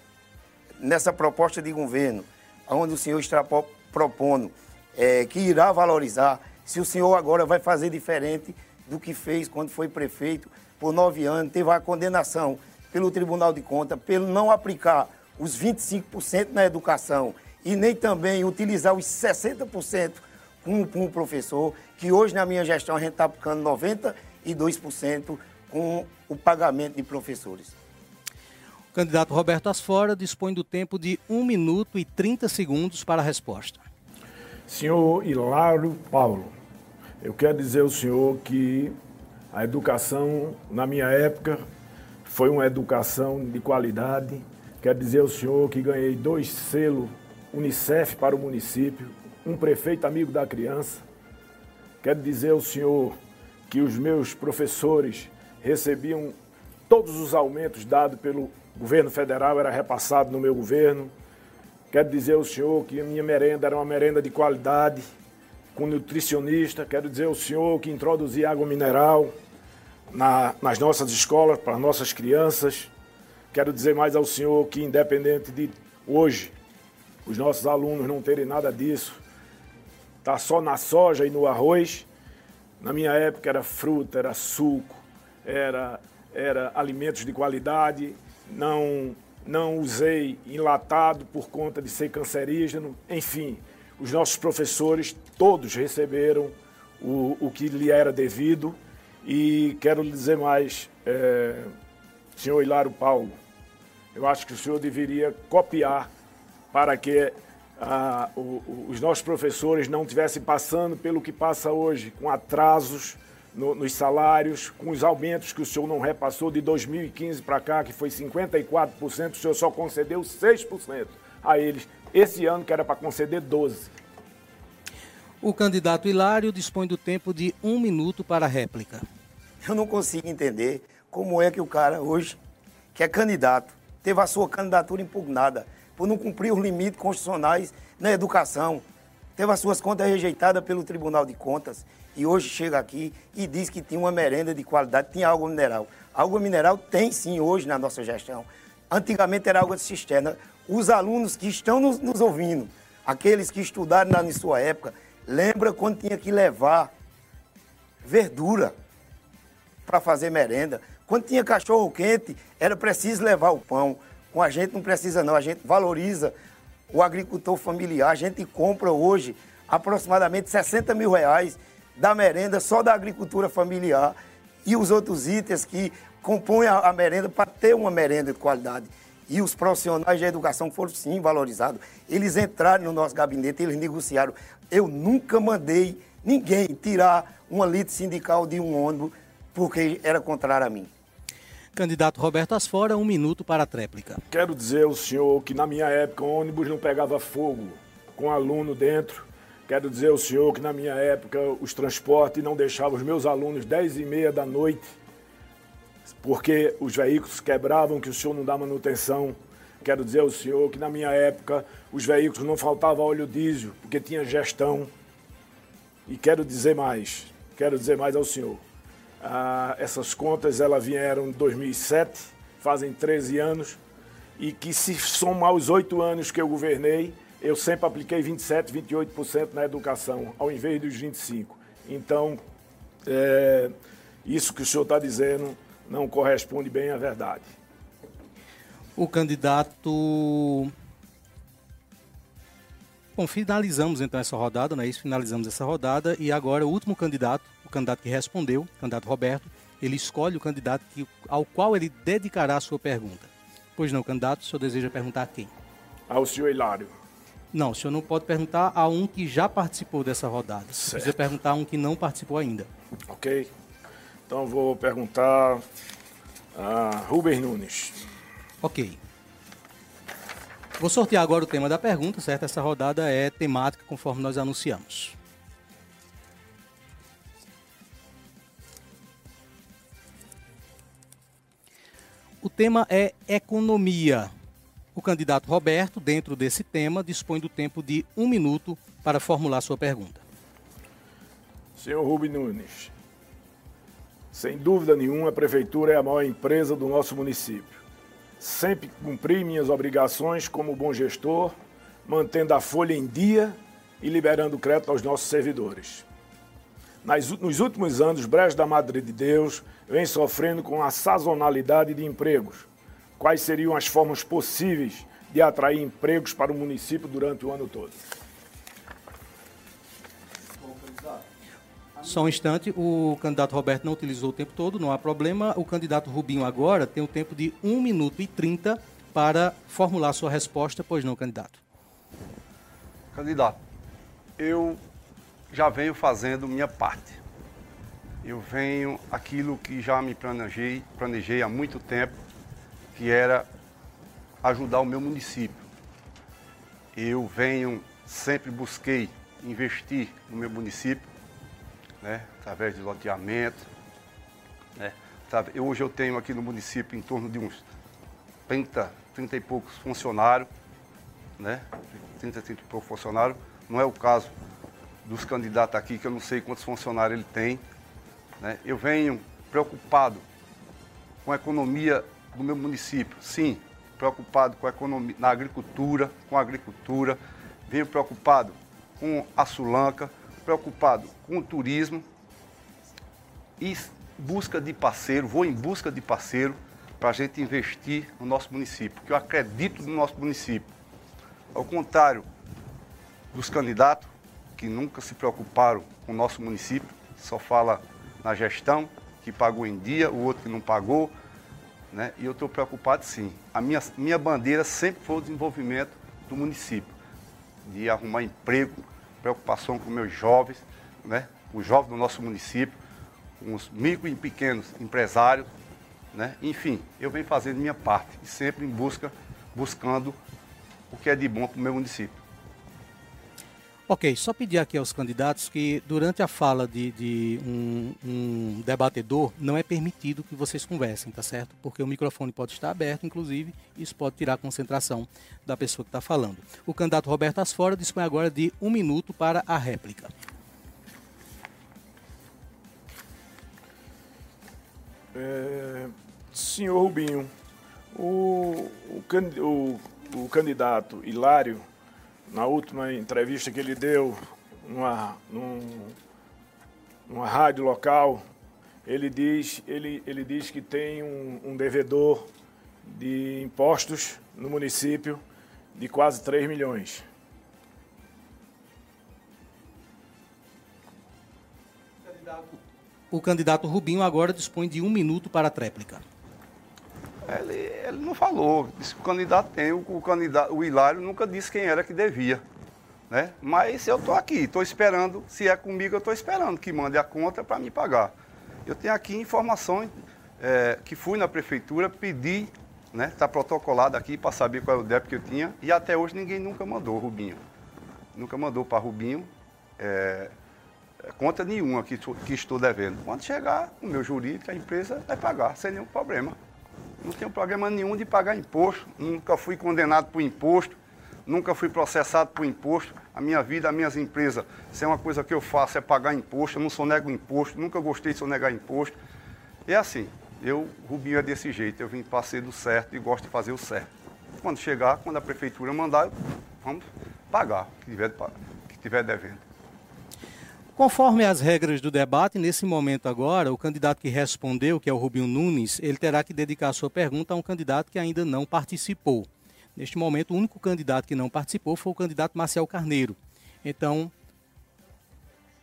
nessa proposta de governo, onde o senhor está propondo é, que irá valorizar, se o senhor agora vai fazer diferente do que fez quando foi prefeito por nove anos, teve a condenação pelo Tribunal de Contas, pelo não aplicar os 25% na educação e nem também utilizar os 60% com, com o professor, que hoje na minha gestão a gente está aplicando 92% com o pagamento de professores. Candidato Roberto Asfora dispõe do tempo de 1 minuto e 30 segundos para a resposta. Senhor Hilário Paulo, eu quero dizer ao senhor que a educação, na minha época, foi uma educação de qualidade. Quero dizer ao senhor que ganhei dois selos Unicef para o município, um prefeito amigo da criança. Quero dizer ao senhor que os meus professores recebiam todos os aumentos dados pelo governo federal, era repassado no meu governo. Quero dizer ao senhor que a minha merenda era uma merenda de qualidade, com nutricionista. Quero dizer ao senhor que introduzi água mineral na, nas nossas escolas, para nossas crianças. Quero dizer mais ao senhor que, independente de hoje, os nossos alunos não terem nada disso, tá só na soja e no arroz. Na minha época era fruta, era suco, era, era alimentos de qualidade, não, não usei enlatado por conta de ser cancerígeno. Enfim, os nossos professores todos receberam o, o que lhe era devido. E quero lhe dizer mais, é, senhor Hilário Paulo, eu acho que o senhor deveria copiar para que o, o, os nossos professores não estivessem passando pelo que passa hoje, com atrasos no, nos salários, com os aumentos que o senhor não repassou de 2015 para cá, que foi 54%, o senhor só concedeu 6% a eles. Esse ano que era para conceder 12%. O candidato Hilário dispõe do tempo de um minuto para a réplica. Eu não consigo entender como é que o cara hoje, que é candidato, teve a sua candidatura impugnada por não cumprir os limites constitucionais na educação. Teve as suas contas rejeitadas pelo Tribunal de Contas e hoje chega aqui e diz que tinha uma merenda de qualidade, tinha água mineral. Água mineral tem sim hoje na nossa gestão. Antigamente era água de cisterna. Os alunos que estão nos, nos ouvindo, aqueles que estudaram na sua época, lembra quando tinha que levar verdura para fazer merenda. Quando tinha cachorro quente, era preciso levar o pão. Com a gente não precisa não, a gente valoriza o agricultor familiar. A gente compra hoje aproximadamente 60 mil reais da merenda só da agricultura familiar e os outros itens que compõem a, a merenda para ter uma merenda de qualidade. E os profissionais de educação foram sim valorizados. Eles entraram no nosso gabinete, eles negociaram. Eu nunca mandei ninguém tirar uma lite sindical de um ônibus porque era contrário a mim. Candidato Roberto Asfora, um minuto para a tréplica. Quero dizer ao senhor que na minha época o ônibus não pegava fogo com aluno dentro. Quero dizer ao senhor que na minha época os transportes não deixavam os meus alunos 10 e meia da noite porque os veículos quebravam, que o senhor não dá manutenção. Quero dizer ao senhor que na minha época os veículos não faltava óleo diesel, porque tinha gestão. E quero dizer mais, quero dizer mais ao senhor. Ah, essas contas elas vieram em 2007, fazem 13 anos, e que se somar os oito anos que eu governei, eu sempre apliquei 27, 28% na educação, ao invés dos 25%. Então, é, isso que o senhor está dizendo não corresponde bem à verdade. O candidato. Bom, finalizamos então essa rodada, não é isso? Finalizamos essa rodada e agora o último candidato, o candidato que respondeu, o candidato Roberto, ele escolhe o candidato que, ao qual ele dedicará a sua pergunta. Pois não, candidato, o senhor deseja perguntar a quem? Ao senhor Hilário. Não, o senhor não pode perguntar a um que já participou dessa rodada. Certo. Precisa perguntar a um que não participou ainda. Ok? Então vou perguntar a Rubens Nunes. Ok. Vou sortear agora o tema da pergunta, certo? Essa rodada é temática conforme nós anunciamos. O tema é economia. O candidato Roberto, dentro desse tema, dispõe do tempo de um minuto para formular sua pergunta. Senhor Rubens Nunes, sem dúvida nenhuma, a Prefeitura é a maior empresa do nosso município. Sempre cumpri minhas obrigações como bom gestor, mantendo a folha em dia e liberando crédito aos nossos servidores. Nas, nos últimos anos, Brejo da Madre de Deus vem sofrendo com a sazonalidade de empregos. Quais seriam as formas possíveis de atrair empregos para o município durante o ano todo? Só um instante, o candidato Roberto não utilizou o tempo todo, não há problema. O candidato Rubinho agora tem o tempo de 1 minuto e 30 para formular sua resposta, pois não, candidato. Candidato, eu já venho fazendo minha parte. Eu venho aquilo que já me planejei, planejei há muito tempo, que era ajudar o meu município. Eu venho, sempre busquei investir no meu município, né, através de loteamento. Né? Eu, hoje eu tenho aqui no município em torno de uns 30, 30 e poucos funcionários, né, 30, 30 e poucos funcionários. Não é o caso dos candidatos aqui, que eu não sei quantos funcionários ele tem. Né. Eu venho preocupado com a economia do meu município, sim, preocupado com a economia, na agricultura, com a agricultura, venho preocupado com a Sulanca, preocupado com o turismo. E busca de parceiro, vou em busca de parceiro para a gente investir no nosso município, porque eu acredito no nosso município. Ao contrário dos candidatos que nunca se preocuparam com o nosso município, só fala na gestão, que pagou em dia, o outro que não pagou, né? E eu estou preocupado sim. A minha, minha bandeira sempre foi o desenvolvimento do município, de arrumar emprego, preocupação com meus jovens, né? os jovens do nosso município, os micro e pequenos empresários, né? enfim, eu venho fazendo minha parte sempre em busca, buscando o que é de bom para o meu município. Ok, só pedir aqui aos candidatos que durante a fala de, de um, um, debatedor não é permitido que vocês conversem, tá certo? Porque o microfone pode estar aberto, inclusive, e isso pode tirar a concentração da pessoa que está falando. O candidato Roberto Asfora dispõe agora de um minuto para a réplica. É, senhor Rubinho, o, o, o, o candidato Hilário na última entrevista que ele deu numa, num, numa rádio local, ele diz, ele, ele diz que tem um, um devedor de impostos no município de quase 3 milhões. O candidato Rubinho agora dispõe de um minuto para a tréplica. Ele, ele não falou, disse que o candidato tem, o, o, candidato, o Hilário nunca disse quem era que devia. Né? Mas eu estou aqui, estou esperando, se é comigo, eu estou esperando que mande a conta para me pagar. Eu tenho aqui informações é, que fui na prefeitura, pedi, né? Está protocolado aqui para saber qual é o débito que eu tinha, e até hoje ninguém nunca mandou, Rubinho. Nunca mandou para Rubinho é, conta nenhuma que, que estou devendo. Quando chegar o meu jurídico, a empresa vai pagar, sem nenhum problema. Não tenho problema nenhum de pagar imposto. Nunca fui condenado por imposto. Nunca fui processado por imposto. A minha vida, as minhas empresas, se é uma coisa que eu faço é pagar imposto. Eu não sonego imposto. Nunca gostei de sonegar imposto. É assim. Eu, Rubinho, é desse jeito. Eu vim para ser do certo e gosto de fazer o certo. Quando chegar, quando a prefeitura mandar, vamos pagar o que tiver, que tiver devendo. Conforme as regras do debate, nesse momento agora, o candidato que respondeu, que é o Rubinho Nunes, ele terá que dedicar sua pergunta a um candidato que ainda não participou. Neste momento, o único candidato que não participou foi o candidato Marcel Carneiro. Então,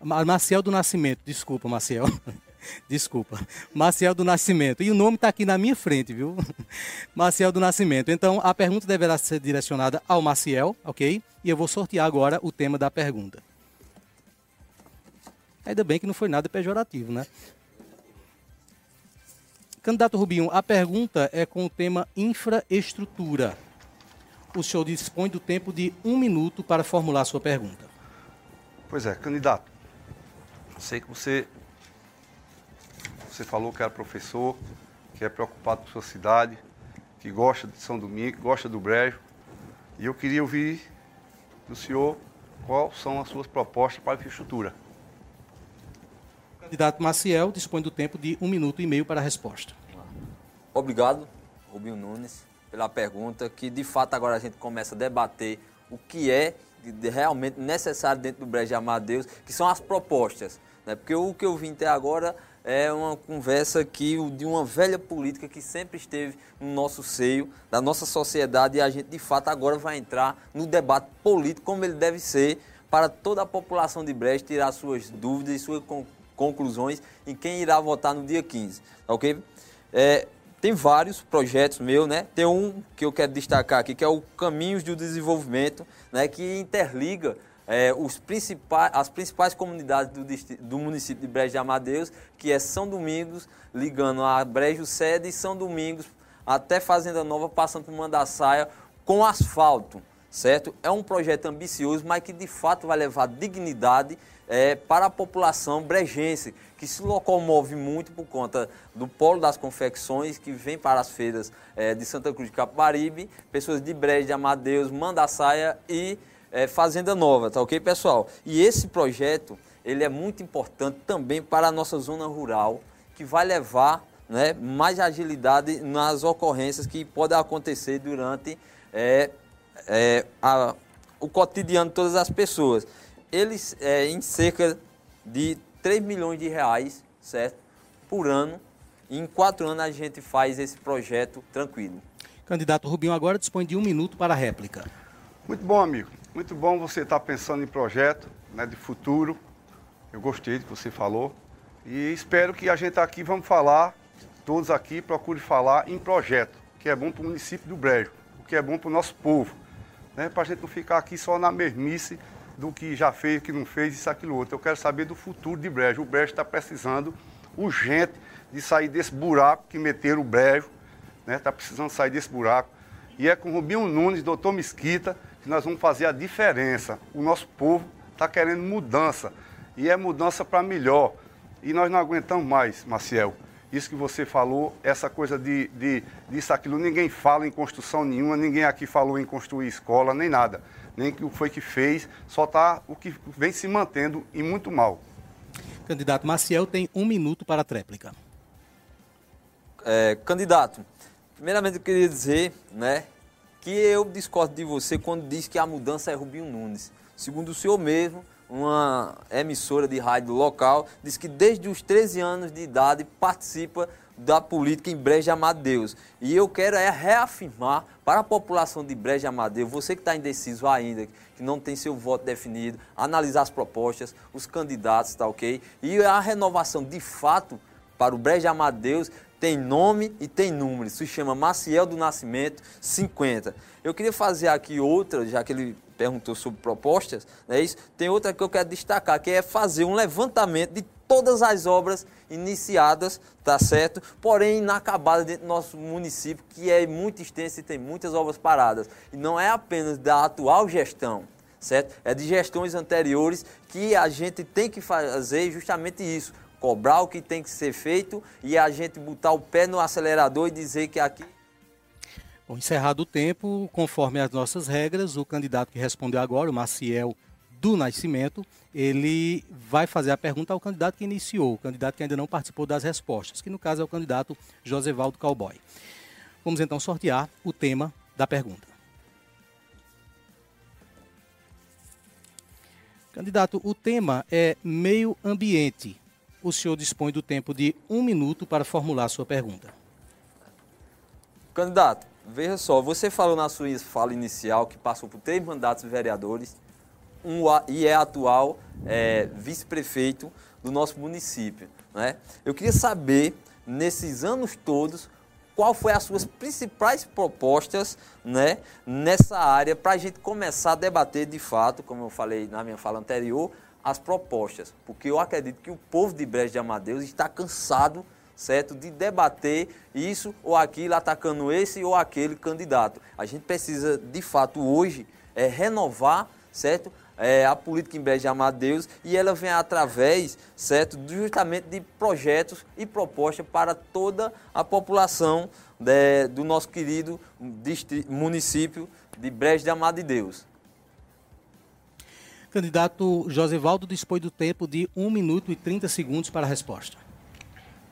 Marcel do Nascimento, desculpa, Marcel. (laughs) Desculpa. Marcel do Nascimento. E o nome está aqui na minha frente, viu? (laughs) Marcel do Nascimento. Então, a pergunta deverá ser direcionada ao Marcel, ok? E eu vou sortear agora o tema da pergunta. Ainda bem que não foi nada pejorativo, né? Candidato Rubinho, a pergunta é com o tema infraestrutura. O senhor dispõe do tempo de um minuto para formular sua pergunta. Pois é, candidato. Sei que você você falou que era professor, que é preocupado com sua cidade, que gosta de São Domingo, gosta do Brejo. E eu queria ouvir do senhor quais são as suas propostas para a infraestrutura. Candidato Maciel dispõe do tempo de um minuto e meio para a resposta. Obrigado, Rubinho Nunes, pela pergunta, que de fato agora a gente começa a debater o que é realmente necessário dentro do Brejo de Amadeus, que são as propostas. Né? Porque o que eu vim até agora é uma conversa aqui de uma velha política que sempre esteve no nosso seio, da nossa sociedade, e a gente de fato agora vai entrar no debate político como ele deve ser para toda a população de Brecht tirar suas dúvidas e suas conclusões em quem irá votar no dia 15, ok? É, tem vários projetos meus, né? Tem um que eu quero destacar aqui, que é o Caminhos do Desenvolvimento, né? que interliga é, os principais, as principais comunidades do, do, município de Brejo de Amadeus, que é São Domingos, ligando a Brejo Sede e São Domingos até Fazenda Nova, passando por Mandaçaia, com asfalto, certo? É um projeto ambicioso, mas que de fato vai levar dignidade é, para a população brejense, que se locomove muito por conta do polo das confecções, que vem para as feiras é, de Santa Cruz de Capibaribe, pessoas de Brejo de Amadeus, Mandaçaia e é, Fazenda Nova, tá ok, pessoal? E esse projeto, ele é muito importante também para a nossa zona rural, que vai levar né, mais agilidade nas ocorrências que podem acontecer durante é, é, a, o cotidiano de todas as pessoas. Eles, é, em cerca de 3 milhões de reais, certo? Por ano. E em quatro anos a gente faz esse projeto tranquilo. Candidato Rubinho agora dispõe de um minuto para a réplica. Muito bom, amigo. Muito bom você estar pensando em projeto né, de futuro. Eu gostei do que você falou. E espero que a gente aqui vamos falar, todos aqui, procure falar em projeto, que é bom para o município do Brejo, o que é bom para o nosso povo. Né, para a gente não ficar aqui só na mesmice do que já fez, que não fez, isso, aquilo, outro. Eu quero saber do futuro de Brejo. O Brejo está precisando urgente de sair desse buraco que meteram o Brejo. Está né, tá precisando sair desse buraco. E é com Rubinho Nunes, doutor Mesquita, que nós vamos fazer a diferença. O nosso povo está querendo mudança e é mudança para melhor. E nós não aguentamos mais, Maciel. Isso que você falou, essa coisa de, de disso, aquilo, ninguém fala em construção nenhuma, ninguém aqui falou em construir escola, nem nada. Nem que o foi que fez, só está o que vem se mantendo e muito mal. Candidato Maciel tem um minuto para a tréplica. É, candidato, primeiramente eu queria dizer né, que eu discordo de você quando diz que a mudança é Rubinho Nunes. Segundo o senhor mesmo, uma emissora de rádio local diz que desde os 13 anos de idade participa da política em Brejo de Amadeus. E eu quero é reafirmar para a população de Brejo de Amadeus, você que está indeciso ainda, que não tem seu voto definido, analisar as propostas, os candidatos, tá ok? E a renovação de fato para o Brejo de Amadeus tem nome e tem número. Se chama Maciel do Nascimento 50. Eu queria fazer aqui outra, já que ele perguntou sobre propostas, é isso? Tem outra que eu quero destacar, que é fazer um levantamento de todas as obras iniciadas, tá certo? Porém, inacabadas dentro do nosso município, que é muito extenso e tem muitas obras paradas. E não é apenas da atual gestão, certo? É de gestões anteriores que a gente tem que fazer justamente isso cobrar o que tem que ser feito e a gente botar o pé no acelerador e dizer que aqui. Bom, encerrado o tempo, conforme as nossas regras, o candidato que respondeu agora, o Maciel do Nascimento, ele vai fazer a pergunta ao candidato que iniciou, o candidato que ainda não participou das respostas, que no caso é o candidato Josevaldo Cowboy. Vamos então sortear o tema da pergunta. Candidato, o tema é meio ambiente. O senhor dispõe do tempo de um minuto para formular sua pergunta. Candidato, veja só, você falou na sua fala inicial que passou por três mandatos vereadores um, e é atual é, vice-prefeito do nosso município. Né? Eu queria saber, nesses anos todos, qual foi as suas principais propostas né, nessa área para a gente começar a debater de fato, como eu falei na minha fala anterior, as propostas. Porque eu acredito que o povo de Brejo de Amadeus está cansado certo? De debater isso ou aquilo, atacando esse ou aquele candidato. A gente precisa, de fato, hoje, é, renovar, certo? É, a política em Brejo de Amadeus e ela vem através, certo, justamente de projetos e propostas para toda a população de, do nosso querido município de Brejo de Amado de Deus. Candidato Josivaldo dispõe do tempo de 1 minuto e 30 segundos para a resposta.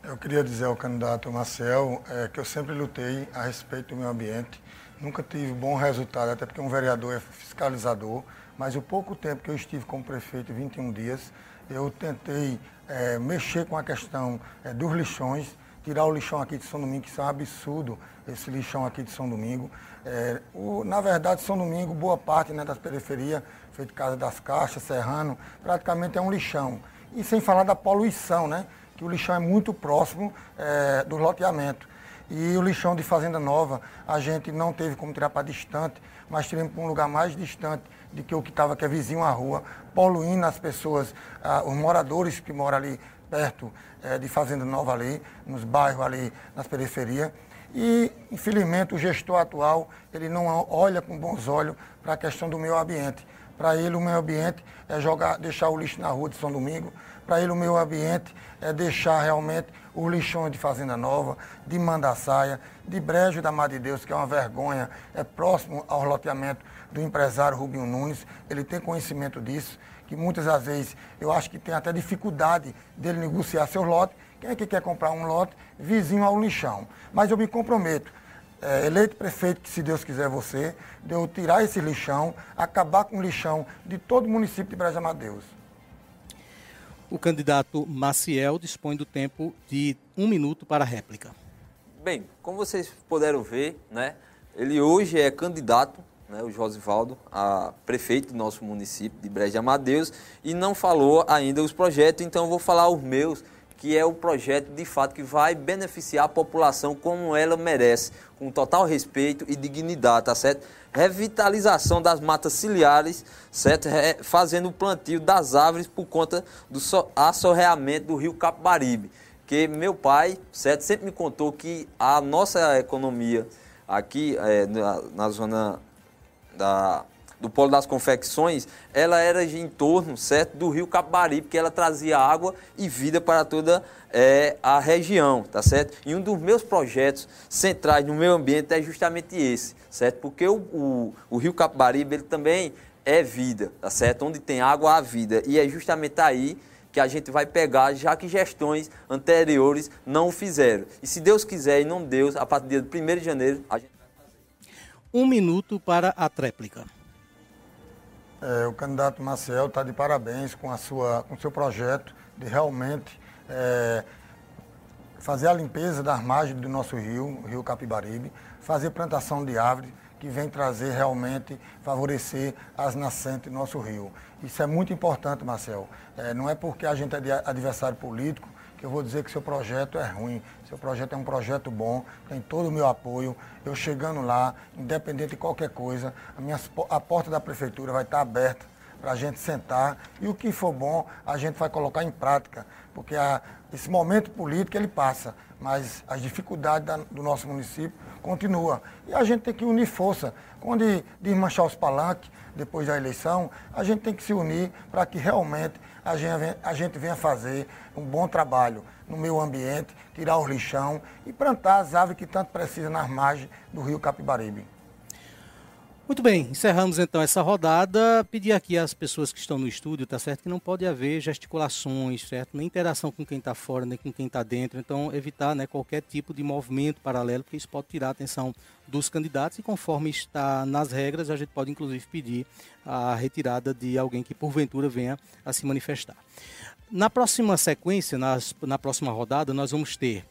Eu queria dizer ao candidato Marcel é, que eu sempre lutei a respeito do meio ambiente. Nunca tive bom resultado, até porque um vereador é fiscalizador, mas o pouco tempo que eu estive como prefeito, 21 dias, eu tentei é, mexer com a questão é, dos lixões, tirar o lixão aqui de São Domingo, que isso é um absurdo, esse lixão aqui de São Domingo. É, o, na verdade, São Domingo, boa parte né, das periferias, feito Casa das Caixas, Serrano, praticamente é um lixão. E sem falar da poluição, né? Que o lixão é muito próximo é, do loteamento. E o lixão de Fazenda Nova, a gente não teve como tirar para distante, mas tivemos para um lugar mais distante do que o que estava, que é vizinho à rua, poluindo as pessoas, ah, os moradores que moram ali perto é, de Fazenda Nova ali, nos bairros ali, nas periferias. E, infelizmente, o gestor atual, ele não olha com bons olhos para a questão do meio ambiente. Para ele, o meio ambiente é jogar, deixar o lixo na rua de São Domingo, para ele o meio ambiente é deixar realmente os lixões de Fazenda Nova, de Mandaçaia, de Brejo da Mar de Deus, que é uma vergonha, é próximo ao loteamento do empresário Rubinho Nunes, ele tem conhecimento disso, que muitas das vezes eu acho que tem até dificuldade dele negociar seu lote. Quem é que quer comprar um lote vizinho ao lixão? Mas eu me comprometo, é, eleito prefeito, que se Deus quiser você, de eu tirar esse lixão, acabar com o lixão de todo o município de Brejo Amadeus. O candidato Maciel dispõe do tempo de um minuto para a réplica. Bem, como vocês puderam ver, né, ele hoje é candidato, né, o Josivaldo, a prefeito do nosso município de Brejo de Amadeus, e não falou ainda os projetos, então eu vou falar os meus, que é o projeto de fato que vai beneficiar a população como ela merece, com total respeito e dignidade, tá certo? revitalização das matas ciliares, certo? fazendo o plantio das árvores por conta do assorreamento do rio Capibaribe. Que meu pai, certo, sempre me contou que a nossa economia aqui é, na, na zona da do Polo das Confecções, ela era em torno, certo, do rio Capibaribe, que ela trazia água e vida para toda é, a região, tá certo? E um dos meus projetos centrais no meio ambiente é justamente esse, certo? Porque o, o, o rio Capibaribe, ele também é vida, tá certo? Onde tem água, há vida. E é justamente aí que a gente vai pegar, já que gestões anteriores não o fizeram. E se Deus quiser e não Deus, a partir do 1 de janeiro, a gente vai fazer. Um minuto para a tréplica. É, o candidato Maciel está de parabéns com, a sua, com o seu projeto de realmente é, fazer a limpeza das margens do nosso rio, rio Capibaribe, fazer plantação de árvores, que vem trazer realmente, favorecer as nascentes do nosso rio. Isso é muito importante, Marcel. É, não é porque a gente é adversário político que eu vou dizer que seu projeto é ruim. Seu projeto é um projeto bom, tem todo o meu apoio. Eu chegando lá, independente de qualquer coisa, a, minha, a porta da prefeitura vai estar aberta para a gente sentar e o que for bom a gente vai colocar em prática, porque a, esse momento político ele passa, mas as dificuldades da, do nosso município continuam. E a gente tem que unir força. Quando desmanchar os palanques, depois da eleição, a gente tem que se unir para que realmente a gente, a gente venha fazer um bom trabalho no meio ambiente, tirar o lixão e plantar as árvores que tanto precisa nas margens do rio Capibaribe. Muito bem, encerramos então essa rodada. Pedir aqui às pessoas que estão no estúdio, tá certo? Que não pode haver gesticulações, certo? Nem interação com quem está fora, nem com quem está dentro. Então, evitar né, qualquer tipo de movimento paralelo, porque isso pode tirar a atenção dos candidatos e conforme está nas regras, a gente pode inclusive pedir a retirada de alguém que porventura venha a se manifestar. Na próxima sequência, nas, na próxima rodada, nós vamos ter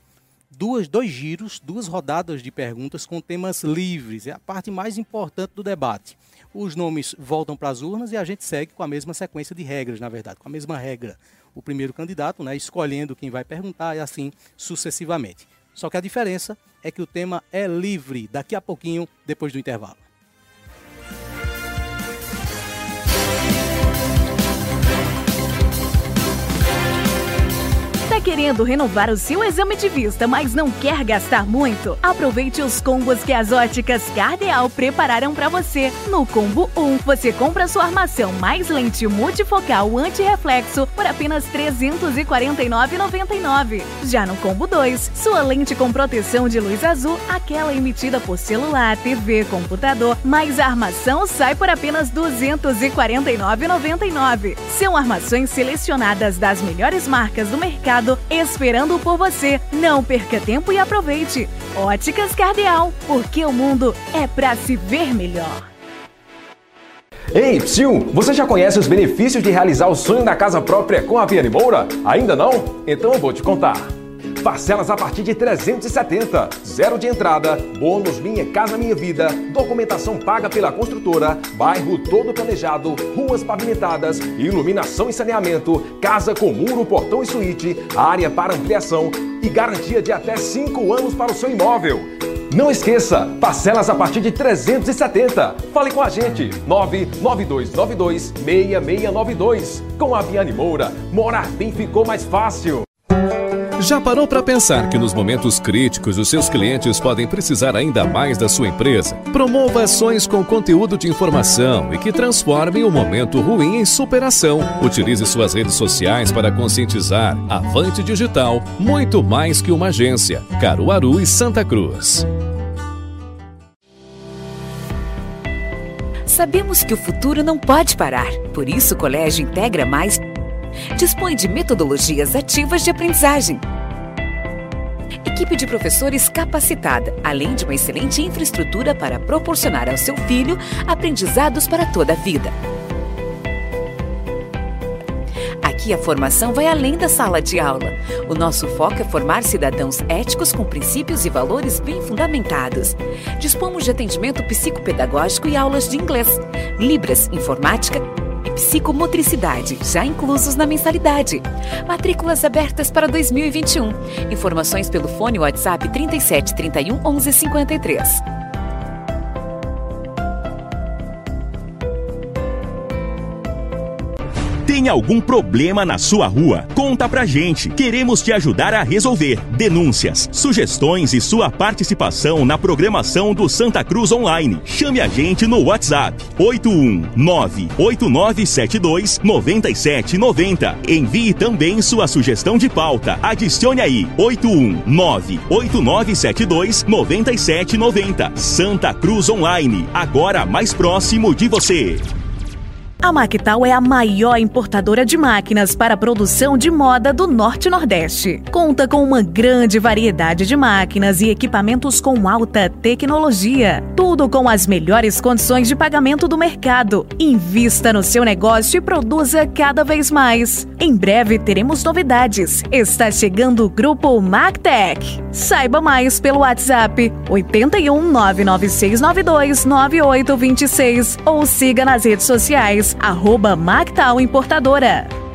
duas, dois giros, duas rodadas de perguntas com temas livres. É a parte mais importante do debate. Os nomes voltam para as urnas e a gente segue com a mesma sequência de regras, na verdade, com a mesma regra. O primeiro candidato, né, escolhendo quem vai perguntar e assim sucessivamente. Só que a diferença é que o tema é livre daqui a pouquinho, depois do intervalo. Está querendo renovar o seu exame de vista, mas não quer gastar muito? Aproveite os combos que as óticas Cardeal prepararam para você. No combo 1, você compra sua armação mais lente multifocal anti-reflexo por apenas R$ 349,99. Já no combo 2, sua lente com proteção de luz azul, aquela emitida por celular, TV, computador, mais a armação sai por apenas R$ 249,99. São armações selecionadas das melhores marcas do mercado esperando por você. Não perca tempo e aproveite. Óticas Cardeal, porque o mundo é para se ver melhor. Ei, Psyu, você já conhece os benefícios de realizar o sonho da casa própria com a Piane Moura? Ainda não? Então eu vou te contar. Parcelas a partir de 370. Zero de entrada, bônus Minha Casa Minha Vida, documentação paga pela construtora, bairro todo planejado, ruas pavimentadas, iluminação e saneamento, casa com muro, portão e suíte, área para ampliação e garantia de até 5 anos para o seu imóvel. Não esqueça, parcelas a partir de 370. Fale com a gente, 99292 6692. Com a Viane Moura, morar bem ficou mais fácil. Já parou para pensar que nos momentos críticos os seus clientes podem precisar ainda mais da sua empresa? Promova ações com conteúdo de informação e que transformem o momento ruim em superação. Utilize suas redes sociais para conscientizar. Avante Digital, muito mais que uma agência. Caruaru e Santa Cruz. Sabemos que o futuro não pode parar, por isso o Colégio Integra Mais dispõe de metodologias ativas de aprendizagem. Equipe de professores capacitada, além de uma excelente infraestrutura para proporcionar ao seu filho aprendizados para toda a vida. Aqui a formação vai além da sala de aula. O nosso foco é formar cidadãos éticos com princípios e valores bem fundamentados. Dispomos de atendimento psicopedagógico e aulas de inglês, Libras, informática psicomotricidade, já inclusos na mensalidade. Matrículas abertas para 2021. Informações pelo fone WhatsApp 37 31 11 53. Tem algum problema na sua rua? Conta pra gente. Queremos te ajudar a resolver. Denúncias, sugestões e sua participação na programação do Santa Cruz Online. Chame a gente no WhatsApp 81989729790. Envie também sua sugestão de pauta. Adicione aí 81989729790. Santa Cruz Online, agora mais próximo de você. A Mactal é a maior importadora de máquinas para produção de moda do Norte e Nordeste. Conta com uma grande variedade de máquinas e equipamentos com alta tecnologia. Tudo com as melhores condições de pagamento do mercado. Invista no seu negócio e produza cada vez mais. Em breve teremos novidades. Está chegando o grupo Mactec. Saiba mais pelo WhatsApp 81 99692 9826 ou siga nas redes sociais arroba Mactal Importadora.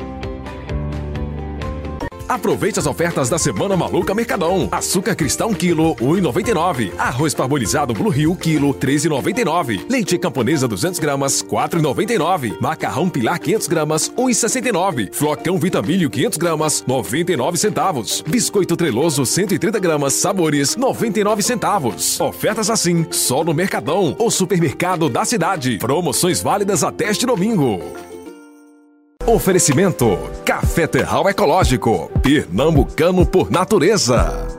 Aproveite as ofertas da Semana Maluca Mercadão. Açúcar cristal 1 kg, 1,99. Arroz parbolizado Blue Rio, quilo, 13,99. Leite camponesa 200 gramas, 4,99. Macarrão pilar 500 gramas, 1,69. Flocão Vitamilho 500 gramas, 99 centavos. Biscoito treloso 130 gramas, sabores, 99 centavos. Ofertas assim, só no Mercadão, o supermercado da cidade. Promoções válidas até este domingo. Oferecimento: Café Terral Ecológico, pernambucano por natureza.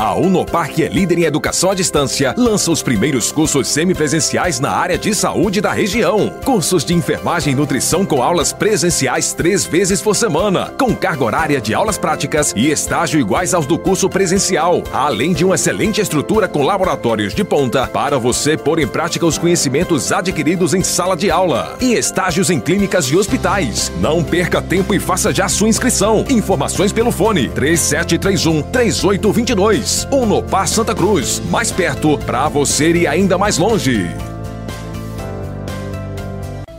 A Unopar, que é líder em educação à distância, lança os primeiros cursos semipresenciais na área de saúde da região. Cursos de enfermagem e nutrição com aulas presenciais três vezes por semana, com carga horária de aulas práticas e estágio iguais aos do curso presencial, além de uma excelente estrutura com laboratórios de ponta para você pôr em prática os conhecimentos adquiridos em sala de aula e estágios em clínicas e hospitais. Não perca tempo e faça já sua inscrição. Informações pelo fone 3731 3822. Unopar Santa Cruz, mais perto para você e ainda mais longe.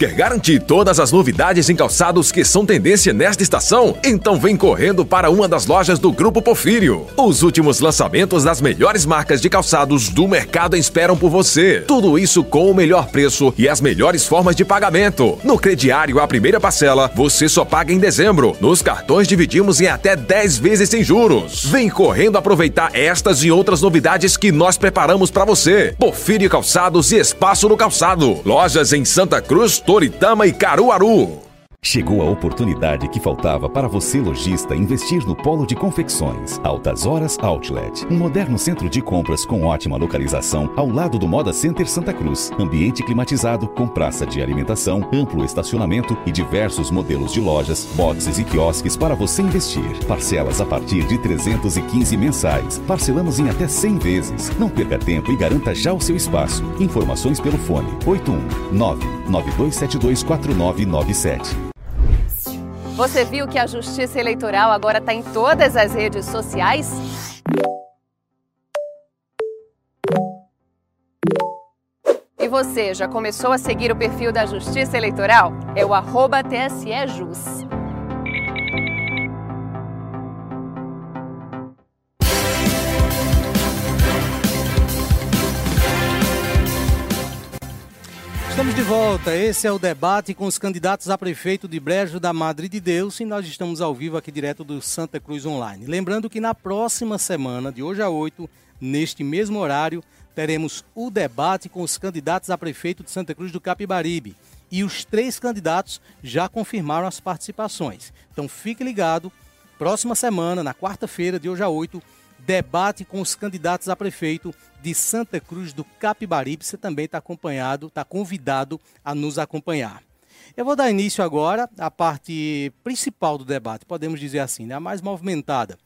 Quer garantir todas as novidades em calçados que são tendência nesta estação? Então vem correndo para uma das lojas do Grupo Porfírio. Os últimos lançamentos das melhores marcas de calçados do mercado esperam por você. Tudo isso com o melhor preço e as melhores formas de pagamento. No crediário, a primeira parcela você só paga em dezembro. Nos cartões dividimos em até 10 vezes sem juros. Vem correndo aproveitar estas e outras novidades que nós preparamos para você. Porfírio Calçados e Espaço no Calçado. Lojas em Santa Cruz, Toritama e Caruaru. Chegou a oportunidade que faltava para você, lojista, investir no polo de confecções. Altas Horas Outlet. Um moderno centro de compras com ótima localização ao lado do Moda Center Santa Cruz. Ambiente climatizado, com praça de alimentação, amplo estacionamento e diversos modelos de lojas, boxes e quiosques para você investir. Parcelas a partir de 315 mensais. Parcelamos em até 100 vezes. Não perca tempo e garanta já o seu espaço. Informações pelo fone 819 9272 4997. Você viu que a Justiça Eleitoral agora está em todas as redes sociais? E você já começou a seguir o perfil da Justiça Eleitoral? É o TSEJus. Estamos de volta. Esse é o debate com os candidatos a prefeito de Brejo da Madre de Deus e nós estamos ao vivo aqui direto do Santa Cruz Online. Lembrando que na próxima semana, de hoje a 8, neste mesmo horário, teremos o debate com os candidatos a prefeito de Santa Cruz do Capibaribe. E os três candidatos já confirmaram as participações. Então fique ligado. Próxima semana, na quarta-feira, de hoje a 8, debate com os candidatos a prefeito de Santa Cruz do Capibaribe. Você também está acompanhado, está convidado a nos acompanhar. Eu vou dar início agora à parte principal do debate, podemos dizer assim, né? a mais movimentada,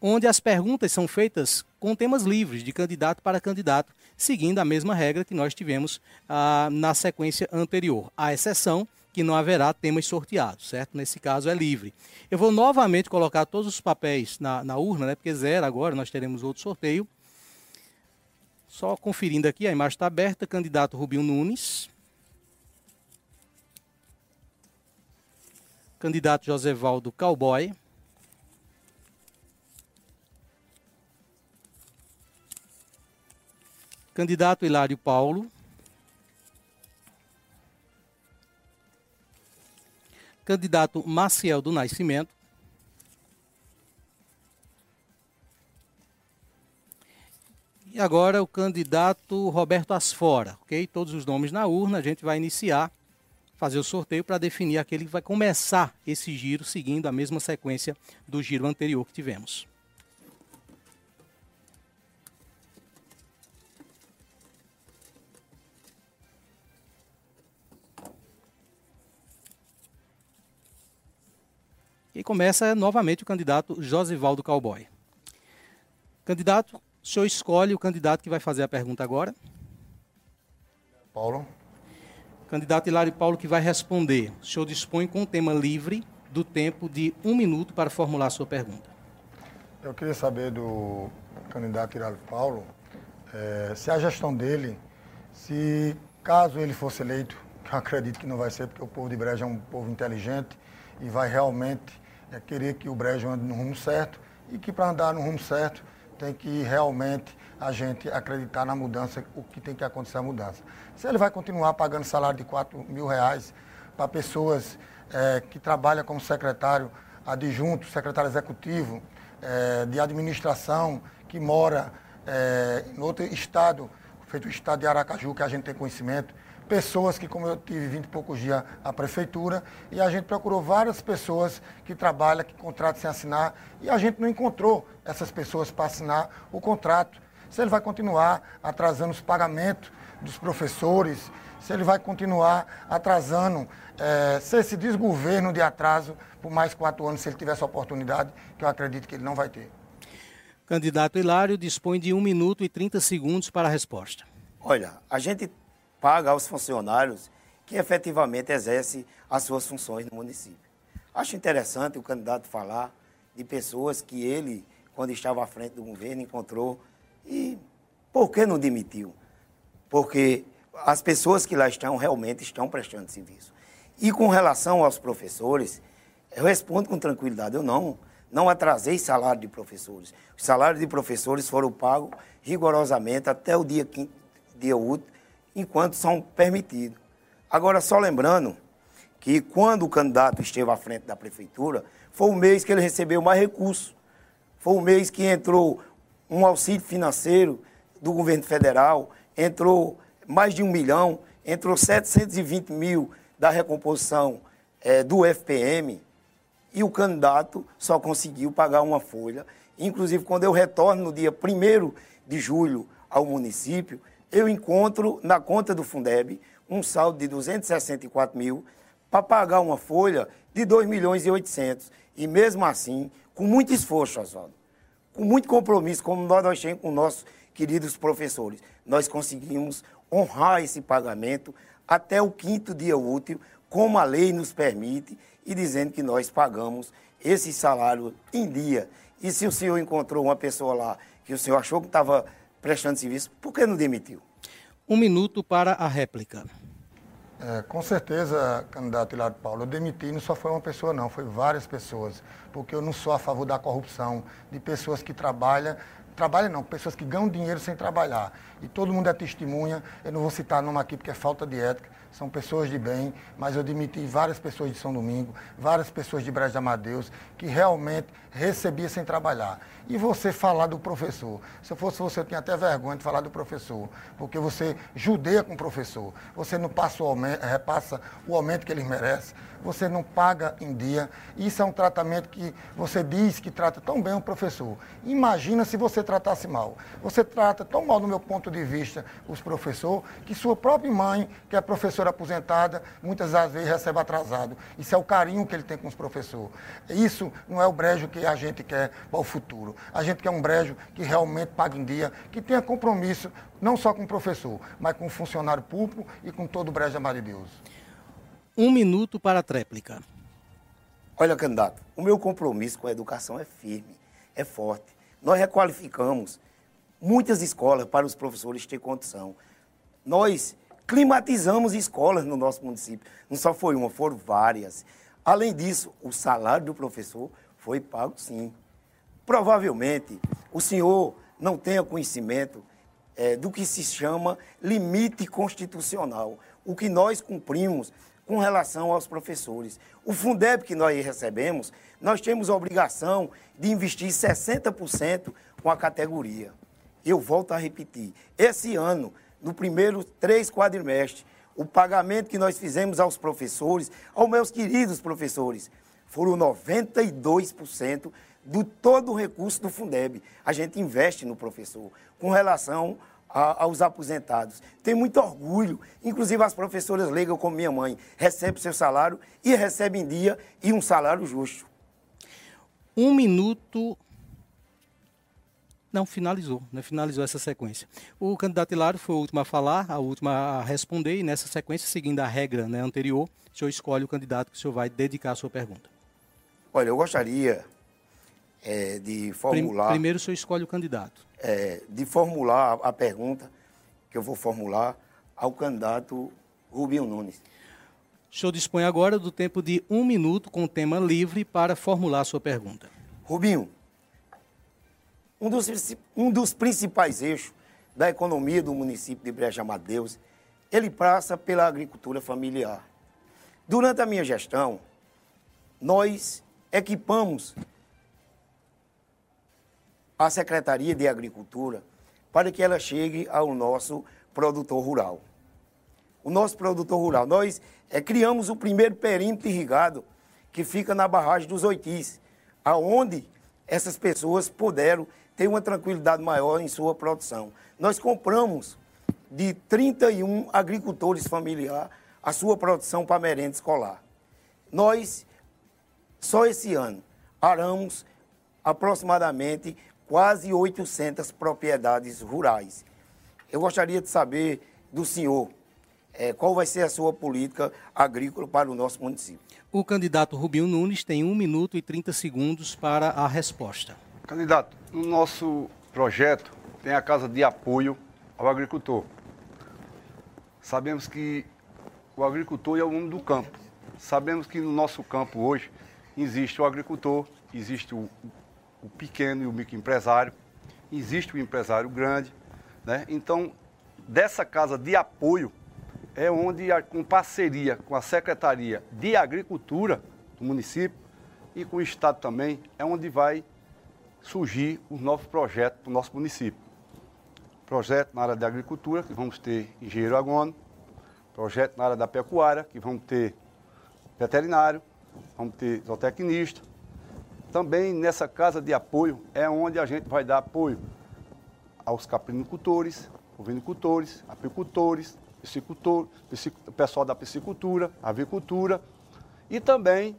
onde as perguntas são feitas com temas livres, de candidato para candidato, seguindo a mesma regra que nós tivemos ah, na sequência anterior. A exceção que não haverá temas sorteados, certo? Nesse caso é livre. Eu vou novamente colocar todos os papéis na, na urna, né? Porque zero agora, nós teremos outro sorteio. Só conferindo aqui, a imagem está aberta. Candidato Rubinho Nunes. Candidato José Valdo Cowboy. Candidato Hilário Paulo. Candidato Maciel do Nascimento. E agora o candidato Roberto Asfora, ok? Todos os nomes na urna, a gente vai iniciar, fazer o sorteio para definir aquele que vai começar esse giro, seguindo a mesma sequência do giro anterior que tivemos. E começa novamente o candidato Josivaldo Cowboy. Candidato, o senhor escolhe o candidato que vai fazer a pergunta agora. Paulo. Candidato Hilário Paulo que vai responder. O senhor dispõe com o tema livre do tempo de um minuto para formular a sua pergunta. Eu queria saber do candidato Hilário Paulo é, se a gestão dele, se caso ele fosse eleito, que (laughs) eu acredito que não vai ser, porque o povo de Breja é um povo inteligente e vai realmente é, querer que o Brejo ande no rumo certo e que para andar no rumo certo tem que realmente a gente acreditar na mudança, o que tem que acontecer a mudança. Se ele vai continuar pagando salário de 4 mil reais para pessoas é, que trabalham como secretário adjunto, secretário executivo, é, de administração, que mora é, em outro estado, feito o estado de Aracaju, que a gente tem conhecimento, pessoas que, como eu tive 20 e poucos dias à prefeitura, e a gente procurou várias pessoas que trabalham, que contratam sem assinar, e a gente não encontrou essas pessoas para assinar o contrato. Se ele vai continuar atrasando os pagamentos dos professores, se ele vai continuar atrasando, é, se esse desgoverno de atraso por mais quatro anos, se ele tiver essa oportunidade, que eu acredito que ele não vai ter. Candidato Hilário dispõe de 1 minuto e 30 segundos para a resposta. Olha, a gente paga aos funcionários que efetivamente exercem as suas funções no município. Acho interessante o candidato falar de pessoas que ele, quando estava à frente do governo, encontrou e por que não demitiu? Porque as pessoas que lá estão realmente estão prestando serviço. E com relação aos professores, eu respondo com tranquilidade, eu não, não atrasei salário de professores. Os salários de professores foram pagos rigorosamente até o dia, dia útil enquanto são permitidos. Agora, só lembrando que quando o candidato esteve à frente da prefeitura, foi o mês que ele recebeu mais recursos. Foi o mês que entrou um auxílio financeiro do governo federal, entrou mais de um milhão, entrou 720 mil da recomposição é, do FPM, e o candidato só conseguiu pagar uma folha. Inclusive, quando eu retorno no dia 1 de julho ao município, eu encontro na conta do Fundeb um saldo de 264 mil para pagar uma folha de 2 milhões e 800. E mesmo assim, com muito esforço, Oswaldo, com muito compromisso, como nós, nós temos com nossos queridos professores, nós conseguimos honrar esse pagamento até o quinto dia útil, como a lei nos permite, e dizendo que nós pagamos esse salário em dia. E se o senhor encontrou uma pessoa lá que o senhor achou que estava prestando serviço, por que não demitiu? Um minuto para a réplica. É, com certeza, candidato Hilário Paulo, eu demiti não só foi uma pessoa não, foi várias pessoas, porque eu não sou a favor da corrupção, de pessoas que trabalham, trabalham não, pessoas que ganham dinheiro sem trabalhar. E todo mundo é testemunha, eu não vou citar nome aqui porque é falta de ética, são pessoas de bem, mas eu demiti várias pessoas de São Domingo, várias pessoas de Brejo de Amadeus, que realmente recebia sem trabalhar. E você falar do professor. Se eu fosse você, eu tinha até vergonha de falar do professor, porque você judeia com o professor. Você não passa o aumento, repassa o aumento que eles merecem, você não paga em dia. Isso é um tratamento que você diz que trata tão bem o professor. Imagina se você tratasse mal. Você trata tão mal, do meu ponto de vista, os professores, que sua própria mãe, que é professora aposentada, muitas das vezes recebe atrasado. Isso é o carinho que ele tem com os professores. Isso não é o brejo que a gente quer para o futuro. A gente quer um brejo que realmente pague em dia, que tenha compromisso não só com o professor, mas com o funcionário público e com todo o brejo Amado de Deus. Um minuto para a tréplica. Olha, candidato, o meu compromisso com a educação é firme, é forte. Nós requalificamos muitas escolas para os professores ter condição. Nós climatizamos escolas no nosso município. Não só foi uma, foram várias. Além disso, o salário do professor foi pago sim. Provavelmente, o senhor não tenha conhecimento é, do que se chama limite constitucional, o que nós cumprimos com relação aos professores. O Fundeb que nós recebemos, nós temos a obrigação de investir 60% com a categoria. Eu volto a repetir, esse ano, no primeiro três quadrimestres, o pagamento que nós fizemos aos professores, aos meus queridos professores, foram 92% do todo o recurso do Fundeb. A gente investe no professor com relação a, aos aposentados. Tenho muito orgulho, inclusive as professoras leigas como minha mãe, recebe seu salário e recebe em dia e um salário justo. Um minuto não, finalizou, né? finalizou essa sequência. O candidato Hilário foi o último a falar, a última a responder, e nessa sequência, seguindo a regra né, anterior, o senhor escolhe o candidato que o senhor vai dedicar a sua pergunta. Olha, eu gostaria é, de formular. Primeiro o senhor escolhe o candidato. É, de formular a pergunta que eu vou formular ao candidato Rubinho Nunes. O senhor dispõe agora do tempo de um minuto com o tema livre para formular a sua pergunta. Rubinho, um dos, um dos principais eixos da economia do município de Breja Amadeus, ele passa pela agricultura familiar. Durante a minha gestão, nós equipamos a Secretaria de Agricultura para que ela chegue ao nosso produtor rural. o nosso produtor rural. Nós é, criamos o primeiro perímetro irrigado que fica na barragem dos Oitis, aonde essas pessoas puderam ter uma tranquilidade maior em sua produção. Nós compramos de 31 agricultores familiares a sua produção para merenda escolar. Nós, só esse ano, aramos aproximadamente quase 800 propriedades rurais. Eu gostaria de saber do senhor é, qual vai ser a sua política agrícola para o nosso município. O candidato Rubinho Nunes tem 1 minuto e 30 segundos para a resposta. Candidato, no nosso projeto tem a casa de apoio ao agricultor. Sabemos que o agricultor é o homem do campo. Sabemos que no nosso campo hoje existe o agricultor, existe o, o pequeno e o microempresário, existe o empresário grande. Né? Então, dessa casa de apoio é onde, com parceria com a Secretaria de Agricultura do município e com o Estado também, é onde vai surgir os novos projetos do nosso município. Projeto na área da agricultura, que vamos ter engenheiro agrônomo, projeto na área da pecuária, que vamos ter veterinário, vamos ter zootecnista. Também nessa casa de apoio é onde a gente vai dar apoio aos caprinocultores, ovinocultores, apicultores, piscicultor, pessoal da piscicultura, avicultura e também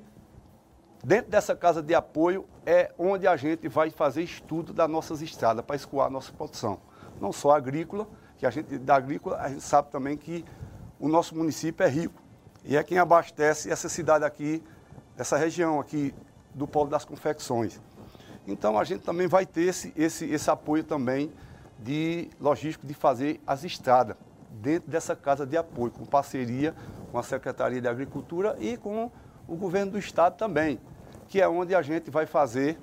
dentro dessa casa de apoio é onde a gente vai fazer estudo das nossas estradas para escoar a nossa produção. Não só agrícola, que a gente da agrícola a gente sabe também que o nosso município é rico e é quem abastece essa cidade aqui, essa região aqui do Polo das Confecções. Então a gente também vai ter esse, esse, esse apoio também de logístico de fazer as estradas dentro dessa casa de apoio, com parceria com a Secretaria de Agricultura e com o governo do Estado também, que é onde a gente vai fazer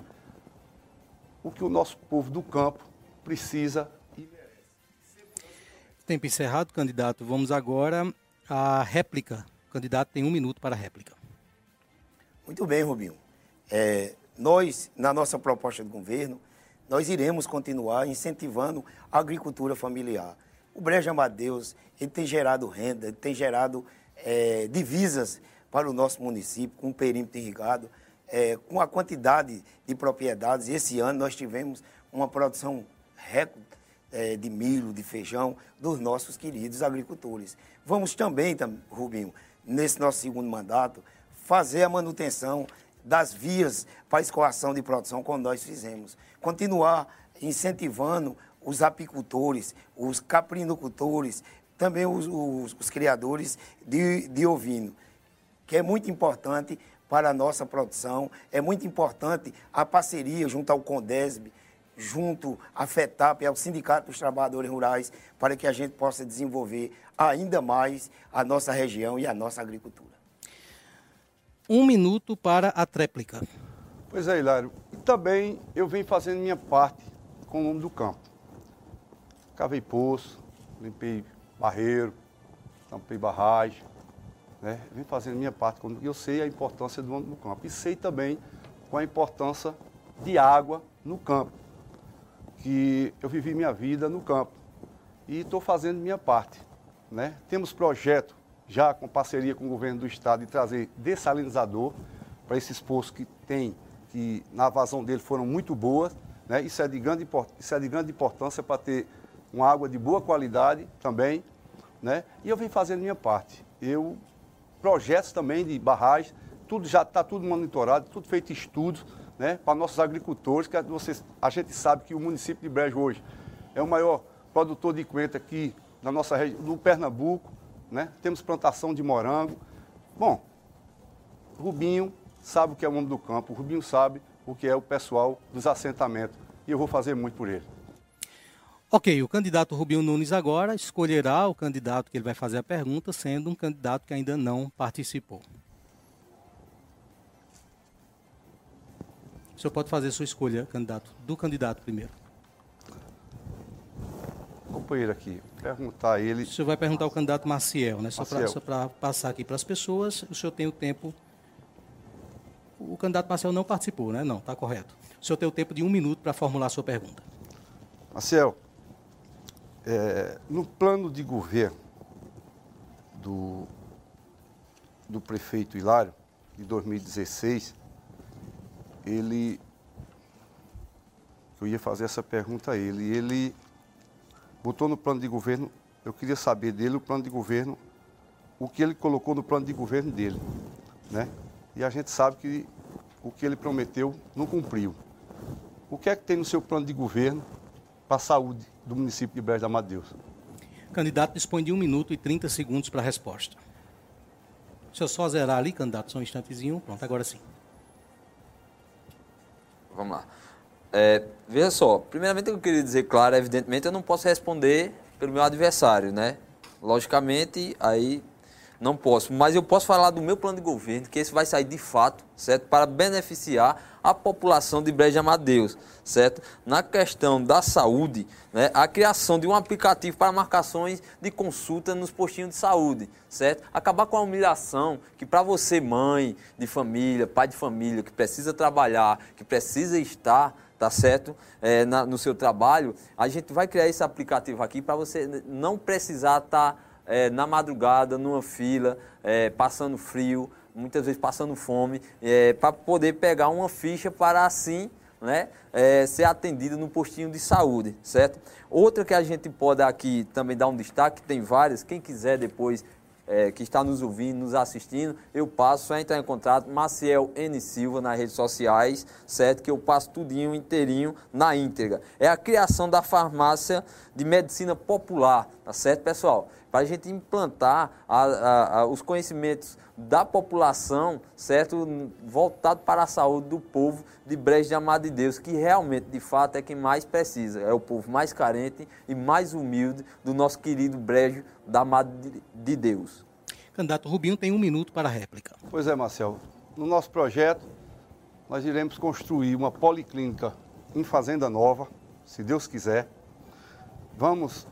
o que o nosso povo do campo precisa e merece. Tempo encerrado, candidato. Vamos agora à réplica. O candidato tem um minuto para a réplica. Muito bem, Rubinho. É, nós, na nossa proposta de governo, nós iremos continuar incentivando a agricultura familiar. O Brejo Amadeus ele tem gerado renda, ele tem gerado é, divisas para o nosso município, com o perímetro irrigado, é, com a quantidade de propriedades. Esse ano nós tivemos uma produção recorde é, de milho, de feijão, dos nossos queridos agricultores. Vamos também, Rubinho, nesse nosso segundo mandato, fazer a manutenção das vias para escoação de produção, como nós fizemos. Continuar incentivando os apicultores, os caprinocultores, também os, os, os criadores de, de ovino, que é muito importante para a nossa produção, é muito importante a parceria junto ao Condesb, junto à FETAP, ao Sindicato dos Trabalhadores Rurais, para que a gente possa desenvolver ainda mais a nossa região e a nossa agricultura. Um minuto para a tréplica. Pois é, Hilário. Também eu venho fazendo minha parte com o nome do campo. Cavei poço, limpei barreiro, tampei barragem, né? Vim fazendo minha parte. E eu sei a importância do homem no campo. E sei também qual a importância de água no campo. Que eu vivi minha vida no campo. E estou fazendo minha parte. Né? Temos projeto já com parceria com o governo do estado de trazer dessalinizador para esses poços que tem, que na vazão dele foram muito boas. Né? Isso, é de grande, isso é de grande importância para ter uma água de boa qualidade também. Né? E eu venho fazendo minha parte. Eu, projetos também de barragens, tudo já está tudo monitorado, tudo feito estudos né, para nossos agricultores, que vocês, a gente sabe que o município de Brejo hoje é o maior produtor de coentro aqui na nossa região, do Pernambuco, né? Temos plantação de morango. Bom, Rubinho sabe o que é o homem do campo, Rubinho sabe o que é o pessoal dos assentamentos e eu vou fazer muito por ele. Ok, o candidato Rubinho Nunes agora escolherá o candidato que ele vai fazer a pergunta, sendo um candidato que ainda não participou. O senhor pode fazer sua escolha, candidato, do candidato primeiro. Companheiro aqui, perguntar a ele. O senhor vai perguntar ao candidato Maciel, né? Só para passar aqui para as pessoas, o senhor tem o tempo. O candidato Maciel não participou, né? Não, está correto. O senhor tem o tempo de um minuto para formular a sua pergunta. Maciel, é, no plano de governo do, do prefeito Hilário, de 2016, ele. Eu ia fazer essa pergunta a ele. Ele botou no plano de governo, eu queria saber dele o plano de governo, o que ele colocou no plano de governo dele. Né? E a gente sabe que o que ele prometeu não cumpriu. O que é que tem no seu plano de governo para a saúde do município de Brejo da Madeus? O candidato dispõe de 1 minuto e 30 segundos para a resposta. Deixa eu só zerar ali, candidato, só um instantezinho. Pronto, agora sim. Vamos lá. É, veja só, primeiramente eu queria dizer, claro, evidentemente eu não posso responder pelo meu adversário, né? Logicamente, aí não posso. Mas eu posso falar do meu plano de governo, que esse vai sair de fato, certo? Para beneficiar a população de Breja Amadeus, certo? Na questão da saúde, né, a criação de um aplicativo para marcações de consulta nos postinhos de saúde, certo? Acabar com a humilhação que para você, mãe de família, pai de família, que precisa trabalhar, que precisa estar tá certo? É, na, no seu trabalho, a gente vai criar esse aplicativo aqui para você não precisar estar tá, é, na madrugada, numa fila, é, passando frio, muitas vezes passando fome, é, para poder pegar uma ficha para assim né, é, ser atendido no postinho de saúde, certo? Outra que a gente pode aqui também dar um destaque, tem várias, quem quiser depois é, que está nos ouvindo, nos assistindo, eu passo, só entrar em contato, Maciel N. Silva nas redes sociais, certo? Que eu passo tudinho inteirinho na íntegra. É a criação da farmácia de medicina popular, tá certo, pessoal? Para a gente implantar a, a, a, os conhecimentos da população, certo? Voltado para a saúde do povo de Brejo de Amado de Deus, que realmente, de fato, é quem mais precisa. É o povo mais carente e mais humilde do nosso querido Brejo da Amado de Deus. Candidato Rubinho tem um minuto para a réplica. Pois é, Marcel. No nosso projeto, nós iremos construir uma policlínica em Fazenda Nova, se Deus quiser. Vamos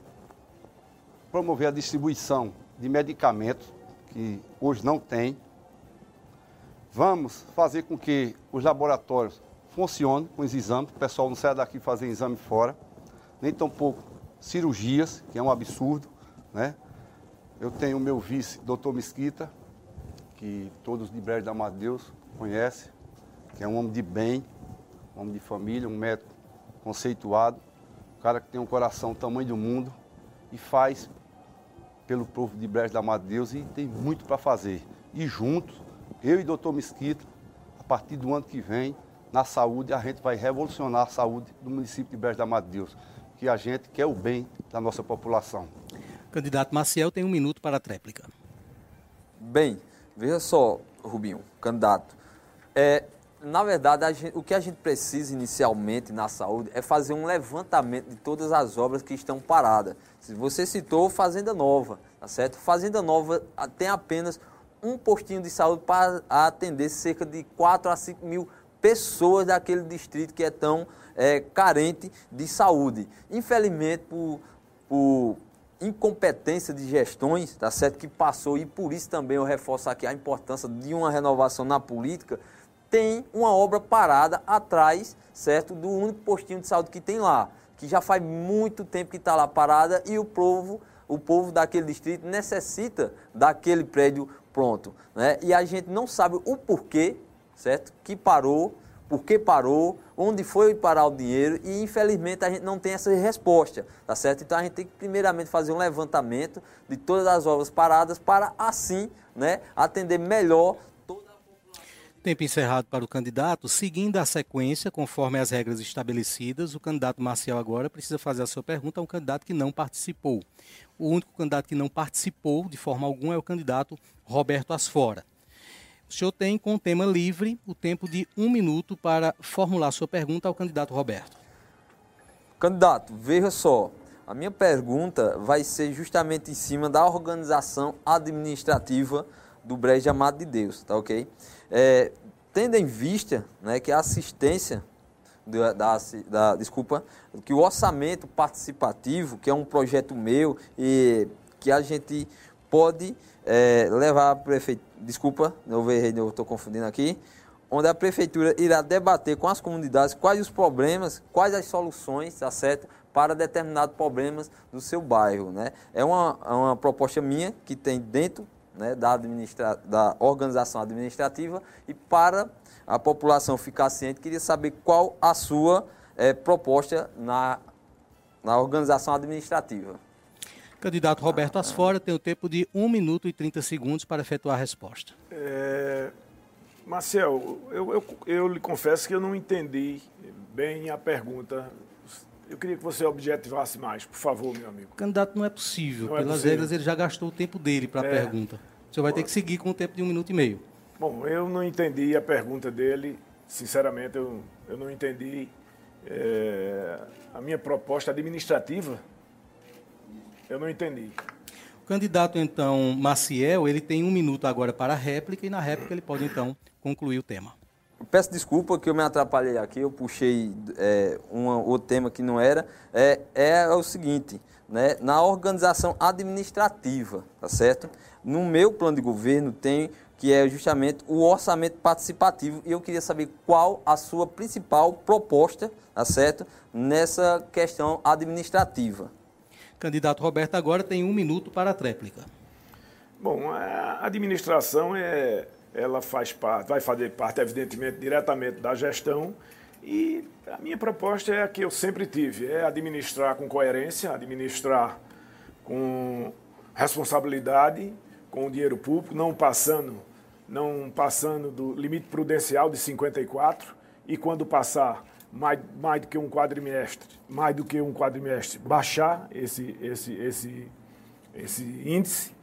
promover a distribuição de medicamentos que hoje não tem. Vamos fazer com que os laboratórios funcionem com os exames, o pessoal não saia daqui fazer exame fora, nem tampouco cirurgias, que é um absurdo, né? Eu tenho o meu vice, doutor Mesquita, que todos de Brejo da Deus conhecem, que é um homem de bem, um homem de família, um médico conceituado, um cara que tem um coração tamanho do mundo e faz pelo povo de Brejo da Amado Deus e tem muito para fazer. E juntos, eu e o doutor Mesquita, a partir do ano que vem, na saúde, a gente vai revolucionar a saúde do município de Brejo da Amado Deus, que a gente quer o bem da nossa população. Candidato Maciel tem um minuto para a tréplica. Bem, veja só, Rubinho, candidato. É, na verdade, gente, o que a gente precisa inicialmente na saúde é fazer um levantamento de todas as obras que estão paradas. Você citou Fazenda Nova, tá certo? Fazenda Nova tem apenas um postinho de saúde para atender cerca de 4 a 5 mil pessoas daquele distrito que é tão é, carente de saúde. Infelizmente, por, por incompetência de gestões, tá certo? Que passou, e por isso também eu reforço aqui a importância de uma renovação na política tem uma obra parada atrás, certo, do único postinho de saúde que tem lá, que já faz muito tempo que está lá parada e o povo, o povo daquele distrito necessita daquele prédio pronto, né? E a gente não sabe o porquê, certo, que parou, por que parou, onde foi parar o dinheiro e infelizmente a gente não tem essa resposta, tá certo? Então a gente tem que primeiramente fazer um levantamento de todas as obras paradas para assim, né, atender melhor Tempo encerrado para o candidato. Seguindo a sequência, conforme as regras estabelecidas, o candidato Marcial agora precisa fazer a sua pergunta a um candidato que não participou. O único candidato que não participou de forma alguma é o candidato Roberto Asfora. O senhor tem, com o tema livre, o tempo de um minuto para formular sua pergunta ao candidato Roberto. Candidato, veja só. A minha pergunta vai ser justamente em cima da organização administrativa do Brejo Amado de Deus, tá ok? É, tendo em vista né, que a assistência da, da, da, desculpa, que o orçamento participativo, que é um projeto meu e que a gente pode é, levar a prefeitura, desculpa, eu estou confundindo aqui, onde a prefeitura irá debater com as comunidades quais os problemas, quais as soluções, tá certo, para determinados problemas do seu bairro. Né? É uma, é uma proposta minha que tem dentro né, da, administra da organização administrativa e para a população ficar ciente, queria saber qual a sua é, proposta na, na organização administrativa. Candidato Roberto Asfora tem o tempo de 1 minuto e 30 segundos para efetuar a resposta. É, Marcel, eu, eu, eu lhe confesso que eu não entendi bem a pergunta. Eu queria que você objetivasse mais, por favor, meu amigo. Candidato, não é possível. Não é Pelas é possível. regras, ele já gastou o tempo dele para a é. pergunta. O senhor vai ter que seguir com o tempo de um minuto e meio. Bom, eu não entendi a pergunta dele. Sinceramente, eu, eu não entendi é, a minha proposta administrativa eu não entendi. O candidato, então, Maciel, ele tem um minuto agora para a réplica e na réplica ele pode, então, concluir o tema. Peço desculpa que eu me atrapalhei aqui, eu puxei é, um outro tema que não era. É, é o seguinte, né, na organização administrativa, tá certo? No meu plano de governo tem que é justamente o orçamento participativo e eu queria saber qual a sua principal proposta, tá certo? Nessa questão administrativa. Candidato Roberto agora tem um minuto para a tréplica. Bom, a administração é, ela faz parte, vai fazer parte, evidentemente, diretamente da gestão. E a minha proposta é a que eu sempre tive, é administrar com coerência, administrar com responsabilidade com o dinheiro público, não passando, não passando do limite prudencial de 54 e quando passar mais, mais do que um quadrimestre, mais do que um quadrimestre, baixar esse, esse, esse, esse índice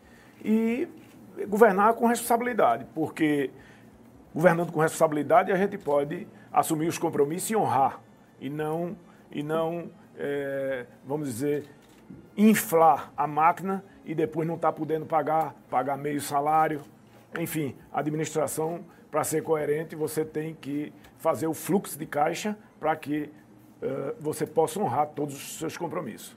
e governar com responsabilidade, porque governando com responsabilidade a gente pode assumir os compromissos e honrar, e não, e não é, vamos dizer, inflar a máquina e depois não estar tá podendo pagar, pagar meio salário. Enfim, a administração, para ser coerente, você tem que fazer o fluxo de caixa para que uh, você possa honrar todos os seus compromissos.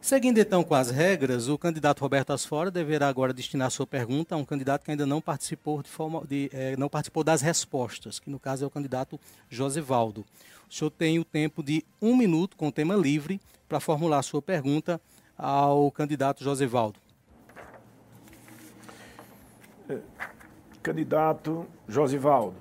Seguindo então com as regras, o candidato Roberto Asfora deverá agora destinar sua pergunta a um candidato que ainda não participou, de forma de, eh, não participou das respostas, que no caso é o candidato Josivaldo. O senhor tem o tempo de um minuto com o tema livre para formular sua pergunta ao candidato Josivaldo. É, candidato Josivaldo,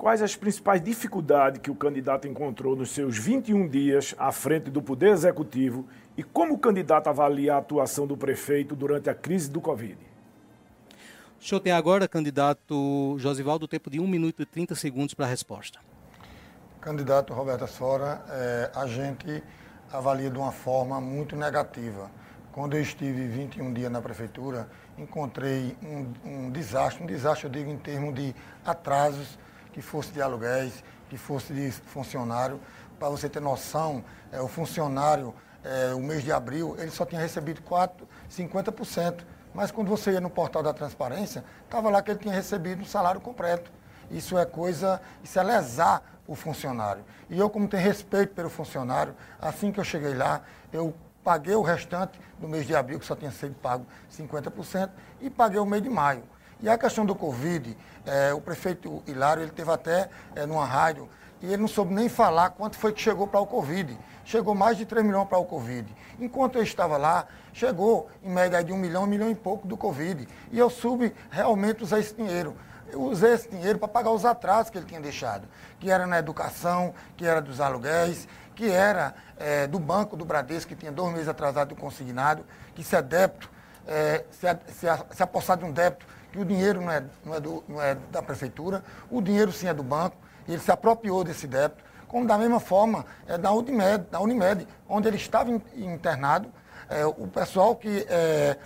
Quais as principais dificuldades que o candidato encontrou nos seus 21 dias à frente do Poder Executivo e como o candidato avalia a atuação do prefeito durante a crise do Covid? O senhor tem agora, candidato Josivaldo, o tempo de 1 minuto e 30 segundos para a resposta. Candidato Roberto Sora, é, a gente avalia de uma forma muito negativa. Quando eu estive 21 dias na prefeitura, encontrei um, um desastre, um desastre eu digo em termos de atrasos que fosse de aluguéis, que fosse de funcionário. Para você ter noção, é, o funcionário, é, o mês de abril, ele só tinha recebido 4, 50%. Mas quando você ia no portal da transparência, estava lá que ele tinha recebido o salário completo. Isso é coisa, isso é lesar o funcionário. E eu, como tenho respeito pelo funcionário, assim que eu cheguei lá, eu paguei o restante do mês de abril, que só tinha sido pago 50%, e paguei o mês de maio. E a questão do Covid, é, o prefeito Hilário, ele teve até é, numa rádio, e ele não soube nem falar quanto foi que chegou para o Covid. Chegou mais de 3 milhões para o Covid. Enquanto eu estava lá, chegou em média de um milhão, um milhão e pouco do Covid. E eu soube realmente usar esse dinheiro. Eu usei esse dinheiro para pagar os atrasos que ele tinha deixado, que era na educação, que era dos aluguéis, que era é, do banco do Bradesco, que tinha dois meses atrasado do consignado, que se é débito, é, se, é, se, é, se apossar de um débito que o dinheiro não é, não é, do, não é da prefeitura, o dinheiro sim é do banco, e ele se apropriou desse débito, como da mesma forma é da Unimed, da Unimed onde ele estava internado, é, o pessoal que, é,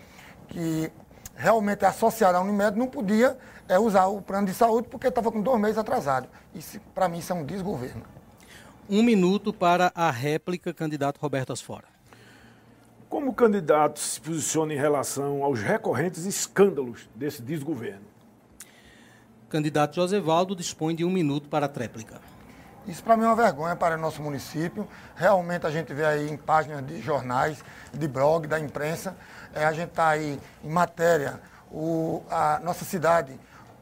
que realmente é associado à Unimed não podia é, usar o plano de saúde porque estava com dois meses atrasado. Isso, para mim, isso é um desgoverno. Um minuto para a réplica, candidato Roberto Asfora. Como o candidato se posiciona em relação aos recorrentes escândalos desse desgoverno? O candidato Josevaldo dispõe de um minuto para a tréplica. Isso para mim é uma vergonha para o nosso município. Realmente a gente vê aí em páginas de jornais, de blog, da imprensa, é, a gente está aí em matéria, o, a nossa cidade,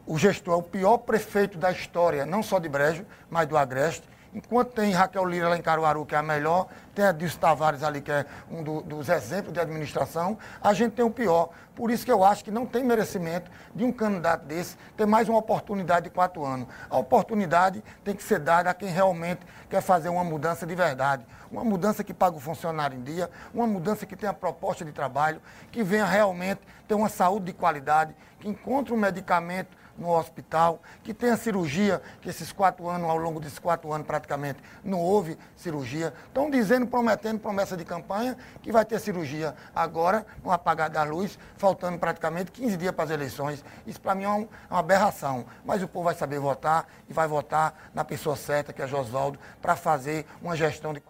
o gestor é o pior prefeito da história, não só de Brejo, mas do Agreste. Enquanto tem Raquel Lira lá em Caruaru, que é a melhor, tem a Dilson Tavares ali, que é um do, dos exemplos de administração, a gente tem o pior. Por isso que eu acho que não tem merecimento de um candidato desse ter mais uma oportunidade de quatro anos. A oportunidade tem que ser dada a quem realmente quer fazer uma mudança de verdade. Uma mudança que paga o funcionário em dia, uma mudança que tenha proposta de trabalho, que venha realmente ter uma saúde de qualidade, que encontre um medicamento no hospital, que tenha cirurgia, que esses quatro anos, ao longo desses quatro anos praticamente, não houve cirurgia. Estão dizendo, prometendo promessa de campanha, que vai ter cirurgia agora, no apagar da luz, faltando praticamente 15 dias para as eleições. Isso para mim é, é uma aberração. Mas o povo vai saber votar e vai votar na pessoa certa, que é Josvaldo, para fazer uma gestão de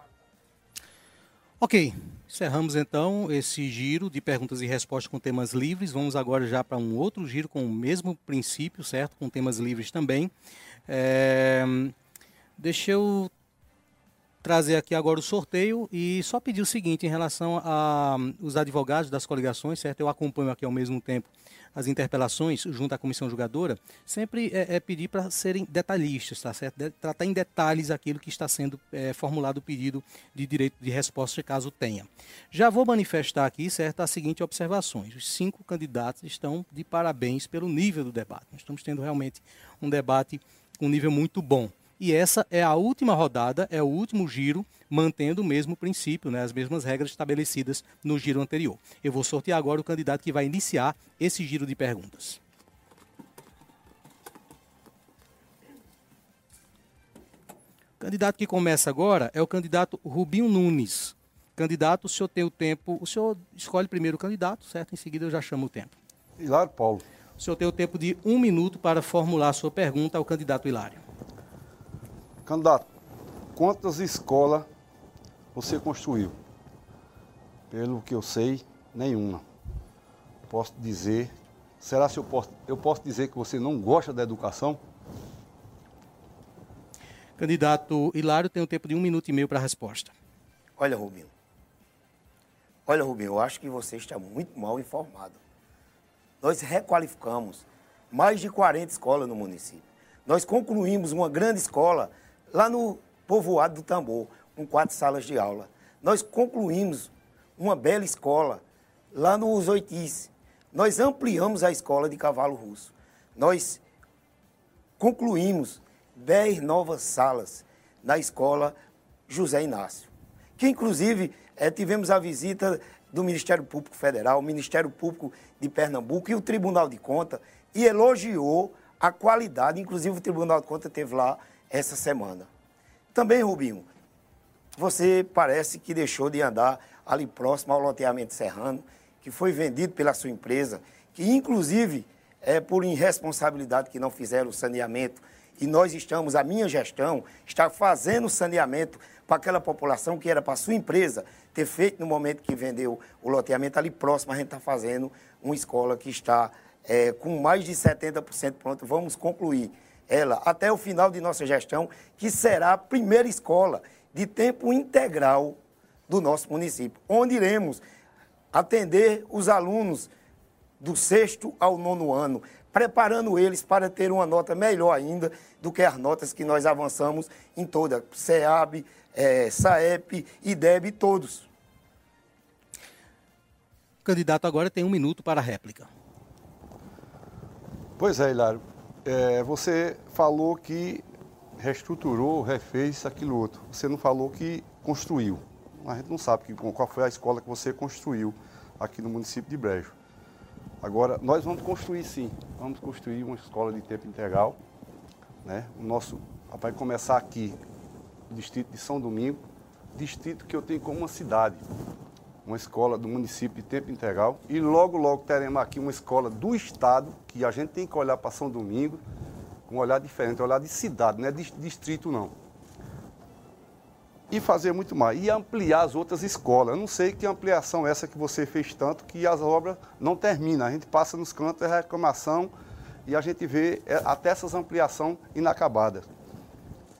Ok, encerramos então esse giro de perguntas e respostas com temas livres. Vamos agora já para um outro giro com o mesmo princípio, certo? Com temas livres também. É... Deixa eu trazer aqui agora o sorteio e só pedir o seguinte em relação aos advogados das coligações, certo? Eu acompanho aqui ao mesmo tempo as interpelações junto à comissão julgadora, sempre é, é pedir para serem detalhistas, tá certo? De, tratar em detalhes aquilo que está sendo é, formulado o pedido de direito de resposta, caso tenha. Já vou manifestar aqui, certo, as seguintes observações. Os cinco candidatos estão de parabéns pelo nível do debate. Nós estamos tendo realmente um debate com um nível muito bom. E essa é a última rodada, é o último giro, mantendo o mesmo princípio, né, as mesmas regras estabelecidas no giro anterior. Eu vou sortear agora o candidato que vai iniciar esse giro de perguntas. O candidato que começa agora é o candidato Rubinho Nunes. Candidato, o senhor tem o tempo. O senhor escolhe primeiro o candidato, certo? Em seguida eu já chamo o tempo. Hilário Paulo. O senhor tem o tempo de um minuto para formular a sua pergunta ao candidato Hilário. Candidato, quantas escolas você construiu? Pelo que eu sei, nenhuma. Posso dizer. Será que eu posso, eu posso dizer que você não gosta da educação? Candidato Hilário tem um tempo de um minuto e meio para a resposta. Olha, Rubinho. Olha, Rubinho, eu acho que você está muito mal informado. Nós requalificamos mais de 40 escolas no município. Nós concluímos uma grande escola lá no povoado do Tambor, com quatro salas de aula. Nós concluímos uma bela escola lá no Oitice. Nós ampliamos a escola de cavalo russo. Nós concluímos dez novas salas na escola José Inácio, que inclusive é, tivemos a visita do Ministério Público Federal, o Ministério Público de Pernambuco e o Tribunal de Contas e elogiou a qualidade, inclusive o Tribunal de Contas teve lá essa semana. Também, Rubinho, você parece que deixou de andar ali próximo ao loteamento serrano, que foi vendido pela sua empresa, que inclusive é por irresponsabilidade que não fizeram o saneamento. E nós estamos, a minha gestão, está fazendo saneamento para aquela população que era para a sua empresa ter feito no momento que vendeu o loteamento ali próximo. A gente está fazendo uma escola que está é, com mais de 70% pronto. Vamos concluir ela até o final de nossa gestão, que será a primeira escola de tempo integral do nosso município, onde iremos atender os alunos do sexto ao nono ano, preparando eles para ter uma nota melhor ainda do que as notas que nós avançamos em toda SEAB, é, SAEP, IDEB, todos. O candidato agora tem um minuto para a réplica. Pois é, Hilário é, você falou que reestruturou, refez aquilo outro. Você não falou que construiu. A gente não sabe que, qual foi a escola que você construiu aqui no município de Brejo. Agora, nós vamos construir sim, vamos construir uma escola de tempo integral. Né? O nosso vai começar aqui, distrito de São Domingo, distrito que eu tenho como uma cidade uma escola do município de tempo integral e logo, logo teremos aqui uma escola do Estado, que a gente tem que olhar para São Domingo com um olhar diferente, um olhar de cidade, não é de distrito não. E fazer muito mais. E ampliar as outras escolas. Eu não sei que ampliação é essa que você fez tanto que as obras não terminam. A gente passa nos cantos, é reclamação e a gente vê é, até essas ampliações inacabadas.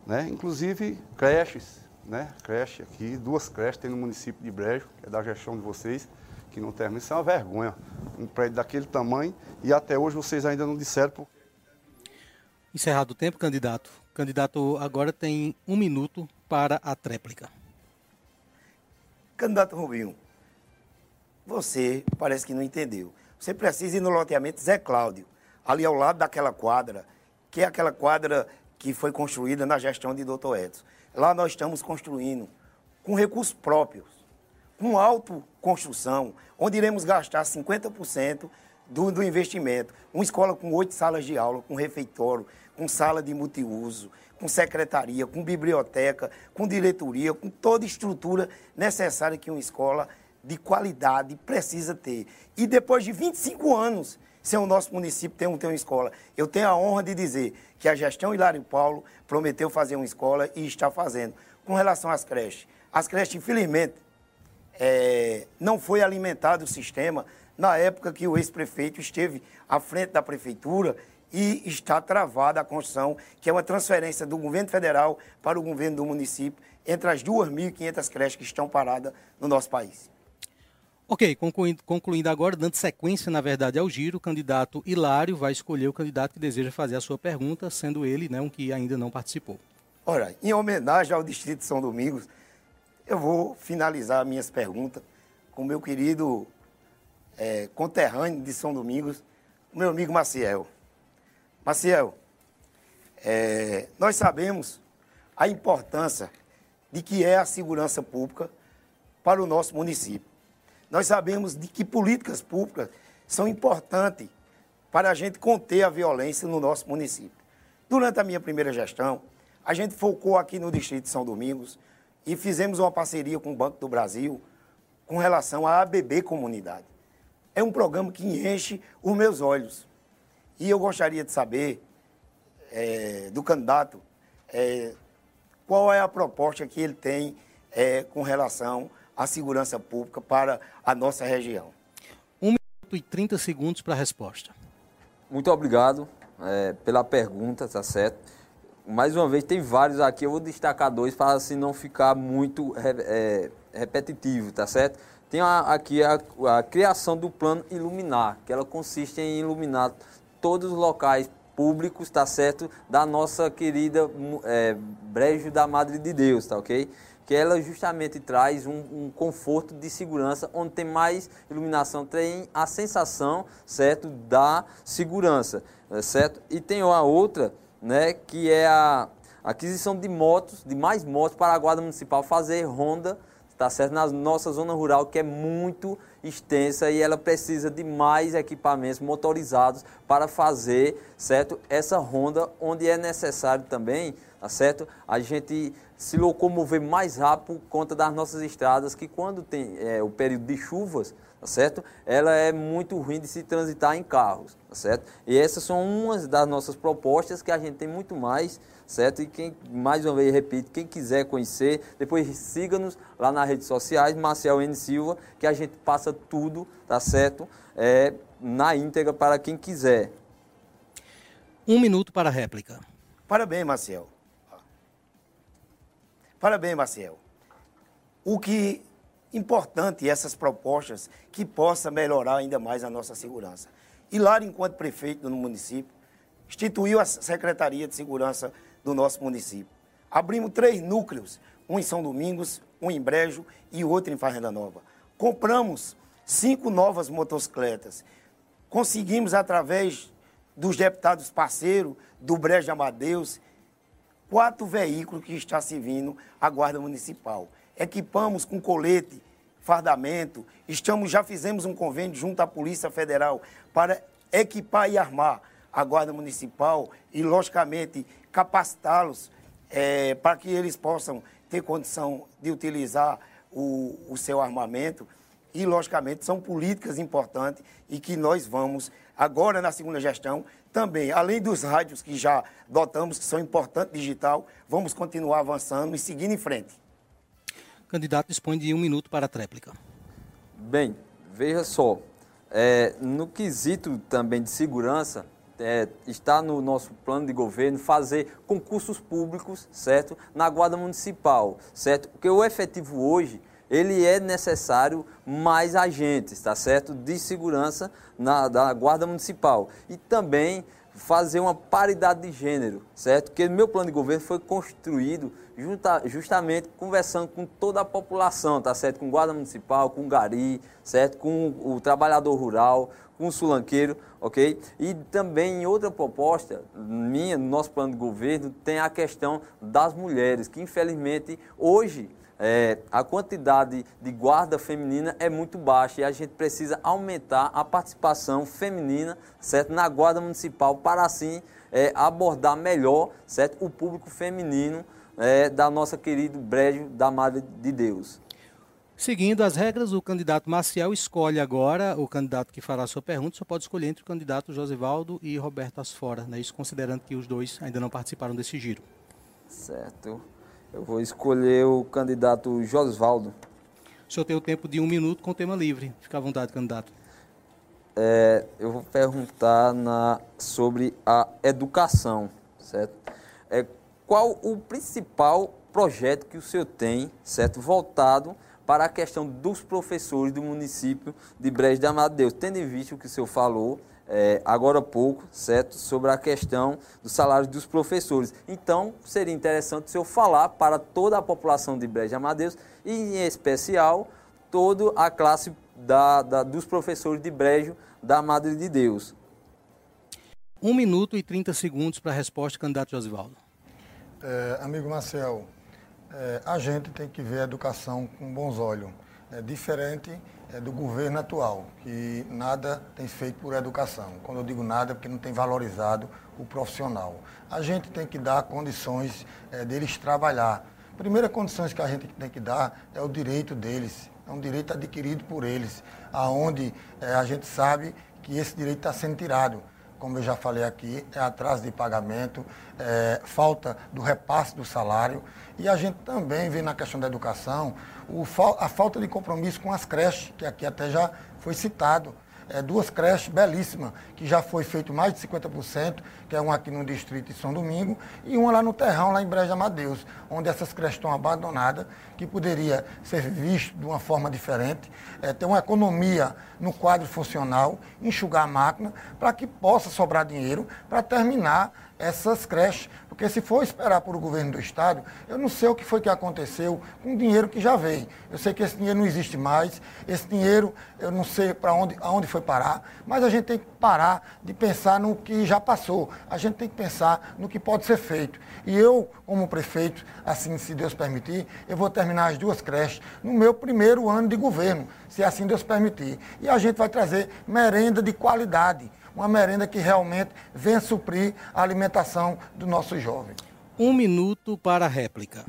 Né? Inclusive creches, né, creche aqui, duas creches tem no município de Brejo, que é da gestão de vocês, que não termina. Isso é uma vergonha. Um prédio daquele tamanho e até hoje vocês ainda não disseram. Por... Encerrado o tempo, candidato. Candidato, agora tem um minuto para a tréplica. Candidato Rubinho, você parece que não entendeu. Você precisa ir no loteamento Zé Cláudio, ali ao lado daquela quadra, que é aquela quadra que foi construída na gestão de Dr. Edson. Lá nós estamos construindo com recursos próprios, com autoconstrução, onde iremos gastar 50% do, do investimento. Uma escola com oito salas de aula, com refeitório, com sala de multiuso, com secretaria, com biblioteca, com diretoria, com toda a estrutura necessária que uma escola de qualidade precisa ter. E depois de 25 anos, sem o nosso município ter, um, uma escola, eu tenho a honra de dizer que a gestão Hilário Paulo prometeu fazer uma escola e está fazendo. Com relação às creches, as creches, infelizmente, é, não foi alimentado o sistema na época que o ex-prefeito esteve à frente da prefeitura e está travada a construção, que é uma transferência do governo federal para o governo do município, entre as 2.500 creches que estão paradas no nosso país. Ok, concluindo, concluindo, agora, dando sequência, na verdade, ao giro, o candidato Hilário vai escolher o candidato que deseja fazer a sua pergunta, sendo ele né, um que ainda não participou. Ora, em homenagem ao Distrito de São Domingos, eu vou finalizar minhas perguntas com o meu querido é, conterrâneo de São Domingos, meu amigo Maciel. Maciel, é, nós sabemos a importância de que é a segurança pública para o nosso município. Nós sabemos de que políticas públicas são importantes para a gente conter a violência no nosso município. Durante a minha primeira gestão, a gente focou aqui no Distrito de São Domingos e fizemos uma parceria com o Banco do Brasil com relação à ABB Comunidade. É um programa que enche os meus olhos. E eu gostaria de saber é, do candidato é, qual é a proposta que ele tem é, com relação a segurança pública para a nossa região. Um minuto e 30 segundos para a resposta. Muito obrigado é, pela pergunta, tá certo? Mais uma vez, tem vários aqui, eu vou destacar dois para assim não ficar muito é, repetitivo, tá certo? Tem a, aqui a, a criação do plano Iluminar, que ela consiste em iluminar todos os locais públicos, tá certo? Da nossa querida é, Brejo da Madre de Deus, tá ok? Que ela justamente traz um, um, conforto de segurança, onde tem mais iluminação, tem a sensação, certo, da segurança, é certo? E tem a outra, né, que é a aquisição de motos, de mais motos para a Guarda Municipal fazer ronda, tá certo, na nossa zona rural, que é muito extensa e ela precisa de mais equipamentos motorizados para fazer, certo, essa ronda, onde é necessário também, tá certo, a gente se locomover mais rápido por conta das nossas estradas, que quando tem é, o período de chuvas, tá certo? Ela é muito ruim de se transitar em carros, tá certo? E essas são umas das nossas propostas que a gente tem muito mais, certo? E quem, mais uma vez, repito, quem quiser conhecer, depois siga-nos lá nas redes sociais, Marcel N. Silva, que a gente passa tudo, tá certo? É, na íntegra para quem quiser. Um minuto para a réplica. Parabéns, Marcel. Parabéns, Maciel. O que importante essas propostas que possa melhorar ainda mais a nossa segurança. Hilário, enquanto prefeito do município, instituiu a Secretaria de Segurança do nosso município. Abrimos três núcleos, um em São Domingos, um em Brejo e outro em Fazenda Nova. Compramos cinco novas motocicletas. Conseguimos, através dos deputados parceiros do Brejo de Amadeus quatro veículos que está servindo a Guarda Municipal. Equipamos com colete, fardamento, estamos, já fizemos um convênio junto à Polícia Federal para equipar e armar a Guarda Municipal e, logicamente, capacitá-los é, para que eles possam ter condição de utilizar o, o seu armamento. E, logicamente, são políticas importantes e que nós vamos, agora na segunda gestão, também, além dos rádios que já dotamos, que são importantes digital, vamos continuar avançando e seguindo em frente. O candidato dispõe de um minuto para a tréplica. Bem, veja só, é, no quesito também de segurança, é, está no nosso plano de governo fazer concursos públicos, certo? Na Guarda Municipal, certo? Porque o efetivo hoje, ele é necessário mais agentes, tá certo? De segurança na, da Guarda Municipal. E também fazer uma paridade de gênero, certo? Porque meu plano de governo foi construído justa, justamente conversando com toda a população, tá certo? Com guarda municipal, com gari, certo? Com o trabalhador rural, com o sulanqueiro, ok? E também em outra proposta minha, no nosso plano de governo, tem a questão das mulheres, que infelizmente hoje é, a quantidade de guarda feminina é muito baixa e a gente precisa aumentar a participação feminina certo, na guarda municipal para assim é, abordar melhor certo, o público feminino é, da nossa querida Brejo da Madre de Deus. Seguindo as regras, o candidato Maciel escolhe agora o candidato que fará a sua pergunta. Só pode escolher entre o candidato Josivaldo e Roberto Asfora, né? isso considerando que os dois ainda não participaram desse giro. Certo. Eu vou escolher o candidato Josvaldo. O senhor tem o tempo de um minuto com tema livre. Fica à vontade, candidato. É, eu vou perguntar na, sobre a educação, certo? É, qual o principal projeto que o senhor tem, certo, voltado para a questão dos professores do município de Brejo de Amado Deus, tendo em vista o que o senhor falou é, agora há pouco, certo, sobre a questão do salário dos professores. Então, seria interessante o senhor falar para toda a população de Brejo de Amado Deus e, em especial, toda a classe da, da, dos professores de Brejo da Madre de Deus. Um minuto e 30 segundos para a resposta, candidato Josivaldo. É, amigo Marcel, é, a gente tem que ver a educação com bons olhos. É diferente do governo atual, que nada tem feito por educação. Quando eu digo nada, é porque não tem valorizado o profissional. A gente tem que dar condições é, deles trabalhar. Primeira condições que a gente tem que dar é o direito deles, é um direito adquirido por eles, aonde é, a gente sabe que esse direito está sendo tirado como eu já falei aqui, é atraso de pagamento, é, falta do repasse do salário. E a gente também vê na questão da educação o, a falta de compromisso com as creches, que aqui até já foi citado é, duas creches belíssimas, que já foi feito mais de 50%, que é uma aqui no distrito de São Domingo, e uma lá no Terrão, lá em Breja Amadeus, onde essas creches estão abandonadas, que poderia ser visto de uma forma diferente, é, ter uma economia no quadro funcional, enxugar a máquina, para que possa sobrar dinheiro para terminar essas creches. Porque se for esperar por o governo do Estado, eu não sei o que foi que aconteceu com o dinheiro que já veio. Eu sei que esse dinheiro não existe mais, esse dinheiro eu não sei para onde, aonde foi parar, mas a gente tem que parar de pensar no que já passou. A gente tem que pensar no que pode ser feito. E eu, como prefeito, assim, se Deus permitir, eu vou terminar as duas creches no meu primeiro ano de governo, se assim Deus permitir. E a gente vai trazer merenda de qualidade uma merenda que realmente venha suprir a alimentação do nosso jovem. Um minuto para a réplica.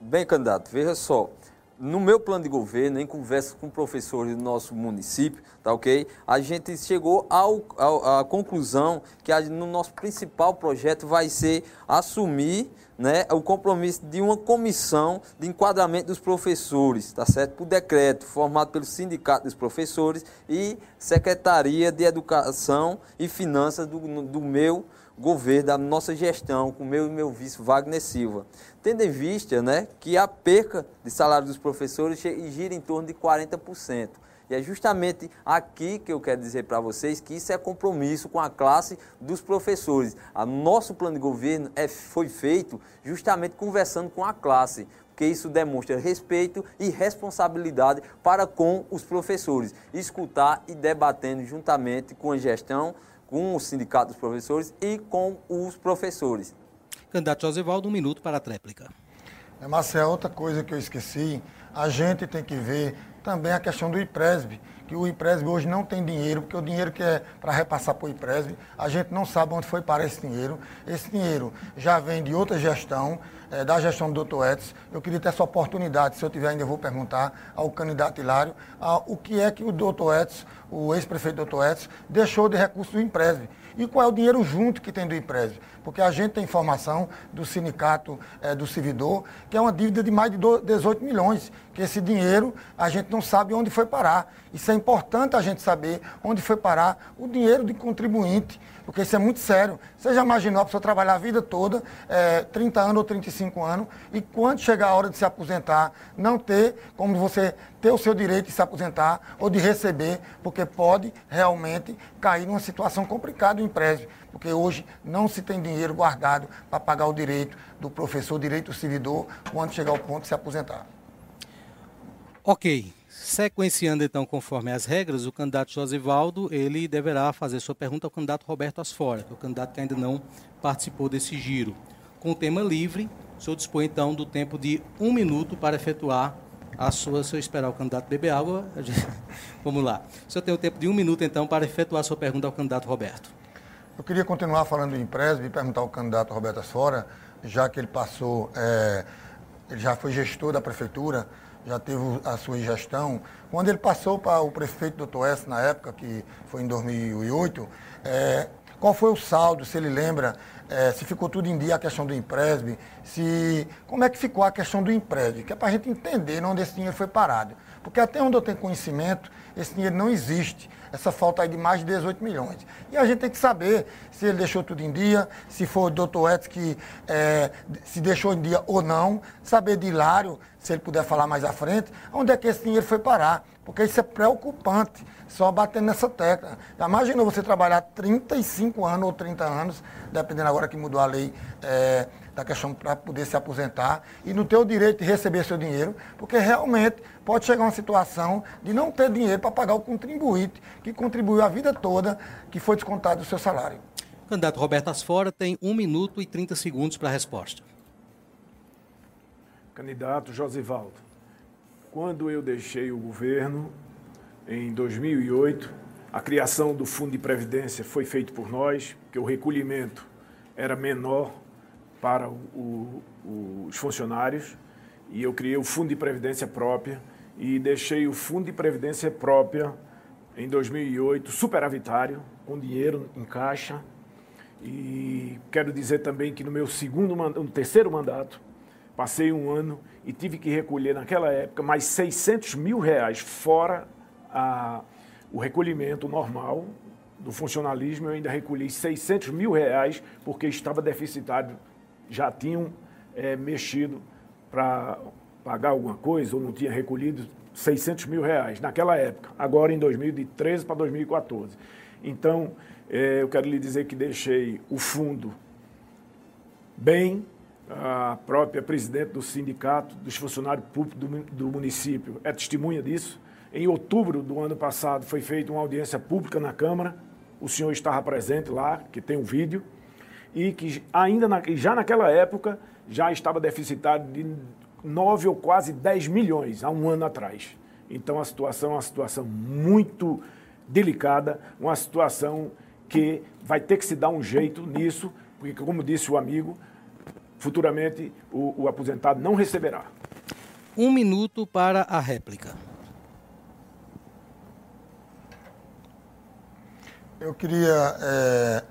Bem, candidato, veja só. No meu plano de governo, em conversa com professores do nosso município, tá ok? A gente chegou ao, ao, à conclusão que a, no nosso principal projeto vai ser assumir né, o compromisso de uma comissão de enquadramento dos professores, tá certo? Por decreto, formado pelo Sindicato dos Professores e Secretaria de Educação e Finanças do, do meu governo, da nossa gestão, com o meu e meu vice Wagner Silva. Tendo em vista né, que a perca de salário dos professores gira em torno de 40%. E é justamente aqui que eu quero dizer para vocês que isso é compromisso com a classe dos professores. O nosso plano de governo é, foi feito justamente conversando com a classe, porque isso demonstra respeito e responsabilidade para com os professores. Escutar e debatendo juntamente com a gestão, com o sindicato dos professores e com os professores. Candidato Josivaldo, um minuto para a tréplica. É, Marcelo, outra coisa que eu esqueci, a gente tem que ver também a questão do IPRESB, que o IPRESB hoje não tem dinheiro, porque o dinheiro que é para repassar para o IPRESB, a gente não sabe onde foi para esse dinheiro. Esse dinheiro já vem de outra gestão, é, da gestão do doutor Edson. Eu queria ter essa oportunidade, se eu tiver ainda, eu vou perguntar ao candidato Hilário o que é que o doutor Edson, o ex-prefeito doutor Edson, deixou de recursos do IPRESB e qual é o dinheiro junto que tem do IPRESB. Porque a gente tem informação do sindicato é, do servidor, que é uma dívida de mais de 18 milhões, que esse dinheiro a gente gente não sabe onde foi parar. Isso é importante a gente saber onde foi parar o dinheiro de contribuinte, porque isso é muito sério. Você já imaginou a pessoa trabalhar a vida toda, é, 30 anos ou 35 anos, e quando chegar a hora de se aposentar, não ter como você ter o seu direito de se aposentar ou de receber, porque pode realmente cair numa situação complicada o empréstimo, porque hoje não se tem dinheiro guardado para pagar o direito do professor, direito do servidor, quando chegar ao ponto de se aposentar. Ok. Sequenciando então conforme as regras, o candidato Josivaldo, ele deverá fazer sua pergunta ao candidato Roberto Asfora, que é o candidato que ainda não participou desse giro. Com o tema livre, o senhor dispõe então do tempo de um minuto para efetuar a sua, se eu esperar o candidato beber água, (laughs) vamos lá. O senhor tem o tempo de um minuto então para efetuar a sua pergunta ao candidato Roberto. Eu queria continuar falando em empréstimo e perguntar ao candidato Roberto Asfora, já que ele passou, é, ele já foi gestor da prefeitura, já teve a sua gestão. Quando ele passou para o prefeito doutor S, na época, que foi em 2008, é, qual foi o saldo, se ele lembra, é, se ficou tudo em dia a questão do empréstimo, se, como é que ficou a questão do empréstimo, que é para a gente entender onde esse dinheiro foi parado. Porque até onde eu tenho conhecimento, esse dinheiro não existe essa falta aí de mais de 18 milhões. E a gente tem que saber se ele deixou tudo em dia, se foi o doutor Edson que é, se deixou em dia ou não, saber de Hilário, se ele puder falar mais à frente, onde é que esse dinheiro foi parar. Porque isso é preocupante, só batendo nessa tecla. Já imaginou você trabalhar 35 anos ou 30 anos, dependendo agora que mudou a lei é, da questão para poder se aposentar, e não ter o direito de receber seu dinheiro, porque realmente pode chegar uma situação de não ter dinheiro para pagar o contribuinte que contribuiu a vida toda, que foi descontado do seu salário. O candidato Roberto Asfora tem 1 minuto e 30 segundos para a resposta. Candidato Josivaldo, quando eu deixei o governo, em 2008, a criação do Fundo de Previdência foi feita por nós, que o recolhimento era menor para o, o, os funcionários, e eu criei o Fundo de Previdência própria e deixei o Fundo de Previdência própria em 2008 superavitário, com dinheiro em caixa. E quero dizer também que no meu segundo, no terceiro mandato, passei um ano e tive que recolher naquela época mais 600 mil reais fora a, o recolhimento normal do funcionalismo. Eu ainda recolhi 600 mil reais porque estava deficitário, já tinham é, mexido para pagar alguma coisa ou não tinha recolhido 600 mil reais naquela época, agora em 2013 para 2014. Então, é, eu quero lhe dizer que deixei o fundo bem, a própria presidente do sindicato dos funcionários públicos do, do município é testemunha disso. Em outubro do ano passado foi feita uma audiência pública na Câmara, o senhor estava presente lá, que tem um vídeo, e que ainda na, já naquela época já estava deficitário de 9 ou quase 10 milhões há um ano atrás. Então a situação é uma situação muito delicada, uma situação que vai ter que se dar um jeito nisso, porque, como disse o amigo, futuramente o, o aposentado não receberá. Um minuto para a réplica. Eu queria é,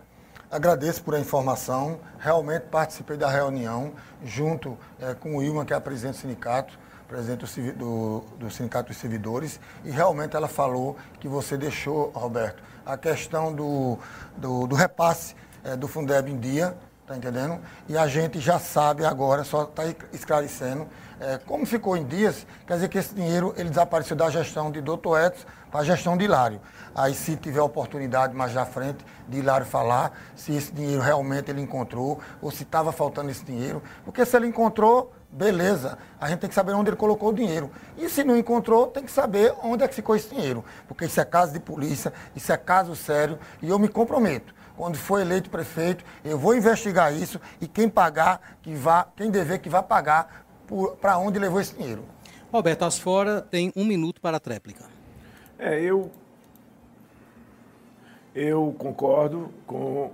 agradecer por a informação. Realmente participei da reunião junto é, com o Ilma, que é a presidente do sindicato, presidente do, do, do, Sindicato dos Servidores, e realmente ela falou que você deixou, Roberto, a questão do, do, do repasse é, do Fundeb em dia, tá entendendo? E a gente já sabe agora, só está esclarecendo, é, como ficou em dias, quer dizer que esse dinheiro ele desapareceu da gestão de Dr. Edson para a gestão de Hilário. Aí se tiver oportunidade mais à frente de Hilário falar se esse dinheiro realmente ele encontrou ou se estava faltando esse dinheiro, porque se ele encontrou, beleza, a gente tem que saber onde ele colocou o dinheiro. E se não encontrou, tem que saber onde é que ficou esse dinheiro, porque isso é caso de polícia, isso é caso sério e eu me comprometo quando for eleito prefeito, eu vou investigar isso e quem pagar, que vá, quem dever, que vá pagar para onde levou esse dinheiro. Roberto Asfora tem um minuto para a tréplica. É, eu, eu concordo com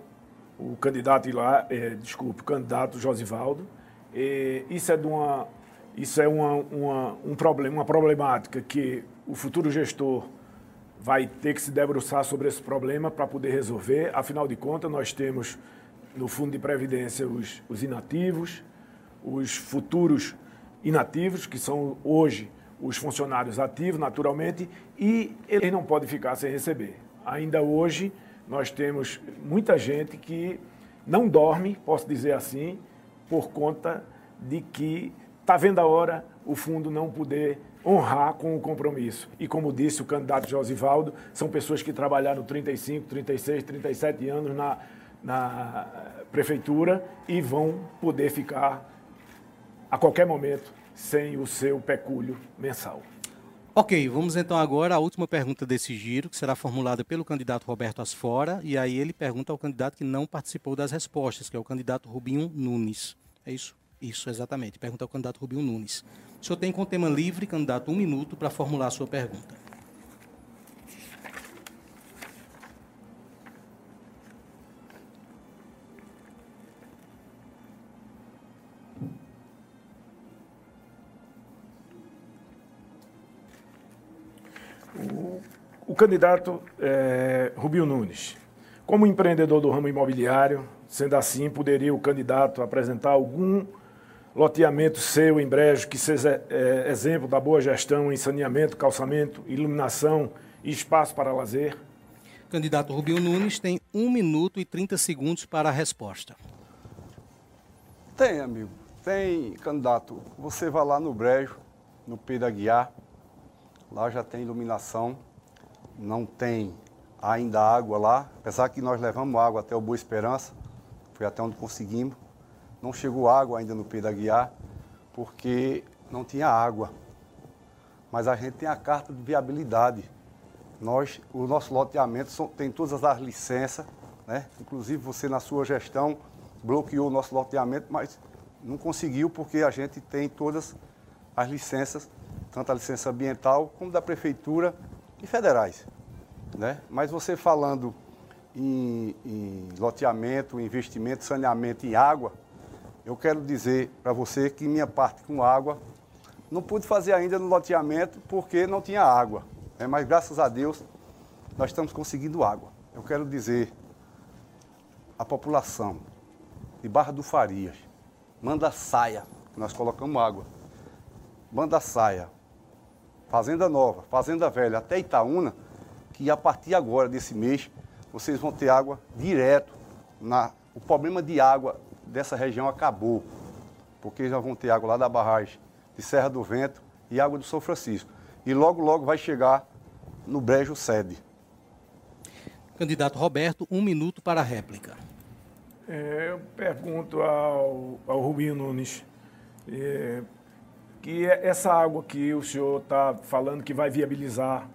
o candidato lá, é, desculpe, o candidato Josivaldo. É, isso é de uma, isso é uma, uma, um problema, uma problemática que o futuro gestor vai ter que se debruçar sobre esse problema para poder resolver. Afinal de contas, nós temos no Fundo de Previdência os, os inativos, os futuros inativos, que são hoje os funcionários ativos, naturalmente, e ele não pode ficar sem receber. Ainda hoje, nós temos muita gente que não dorme, posso dizer assim, por conta de que está vendo a hora o fundo não poder honrar com o compromisso. E como disse o candidato Josivaldo, são pessoas que trabalharam 35, 36, 37 anos na, na prefeitura e vão poder ficar a qualquer momento sem o seu pecúlio mensal. Ok, vamos então agora à última pergunta desse giro, que será formulada pelo candidato Roberto Asfora, e aí ele pergunta ao candidato que não participou das respostas, que é o candidato Rubinho Nunes. É isso? Isso, exatamente. Pergunta ao candidato Rubinho Nunes. O senhor tem com tema livre, candidato, um minuto para formular a sua pergunta. O candidato é, Rubio Nunes, como empreendedor do ramo imobiliário, sendo assim, poderia o candidato apresentar algum loteamento seu em brejo que seja é, exemplo da boa gestão em saneamento, calçamento, iluminação e espaço para lazer? Candidato Rubio Nunes tem 1 minuto e 30 segundos para a resposta. Tem, amigo. Tem, candidato. Você vai lá no brejo, no P da Guiar, lá já tem iluminação, não tem ainda água lá, apesar que nós levamos água até o Boa Esperança, foi até onde conseguimos. Não chegou água ainda no Pé da Guiar, porque não tinha água. Mas a gente tem a carta de viabilidade. Nós, o nosso loteamento são, tem todas as licenças, né? inclusive você na sua gestão bloqueou o nosso loteamento, mas não conseguiu porque a gente tem todas as licenças, tanto a licença ambiental como da prefeitura e federais. Né? Mas você falando em, em loteamento, investimento, saneamento em água, eu quero dizer para você que minha parte com água não pude fazer ainda no loteamento porque não tinha água. Né? Mas graças a Deus nós estamos conseguindo água. Eu quero dizer à população de Barra do Farias, manda saia, nós colocamos água. Manda saia, Fazenda Nova, Fazenda Velha, até Itaúna, que a partir agora desse mês vocês vão ter água direto. Na, o problema de água dessa região acabou, porque já vão ter água lá da barragem de Serra do Vento e água do São Francisco. E logo, logo vai chegar no Brejo Sede. Candidato Roberto, um minuto para a réplica. É, eu pergunto ao, ao Rubinho Nunes. É, que é essa água que o senhor está falando que vai viabilizar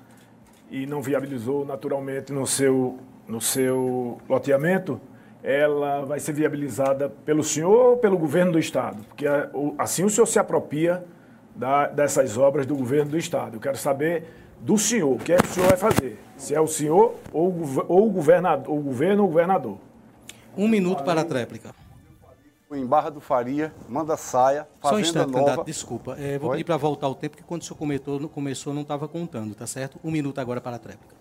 e não viabilizou naturalmente no seu, no seu loteamento, ela vai ser viabilizada pelo senhor ou pelo governo do Estado? Porque assim o senhor se apropria da, dessas obras do governo do Estado. Eu quero saber do senhor, o que é que o senhor vai fazer? Se é o senhor ou, ou o, governador, o governo ou o governador? Um minuto para a tréplica em Barra do Faria, manda saia, Fazenda Só um instante, Nova. desculpa. É, vou Oi? pedir para voltar o tempo, porque quando o senhor comentou, começou não estava contando, tá certo? Um minuto agora para a tréplica.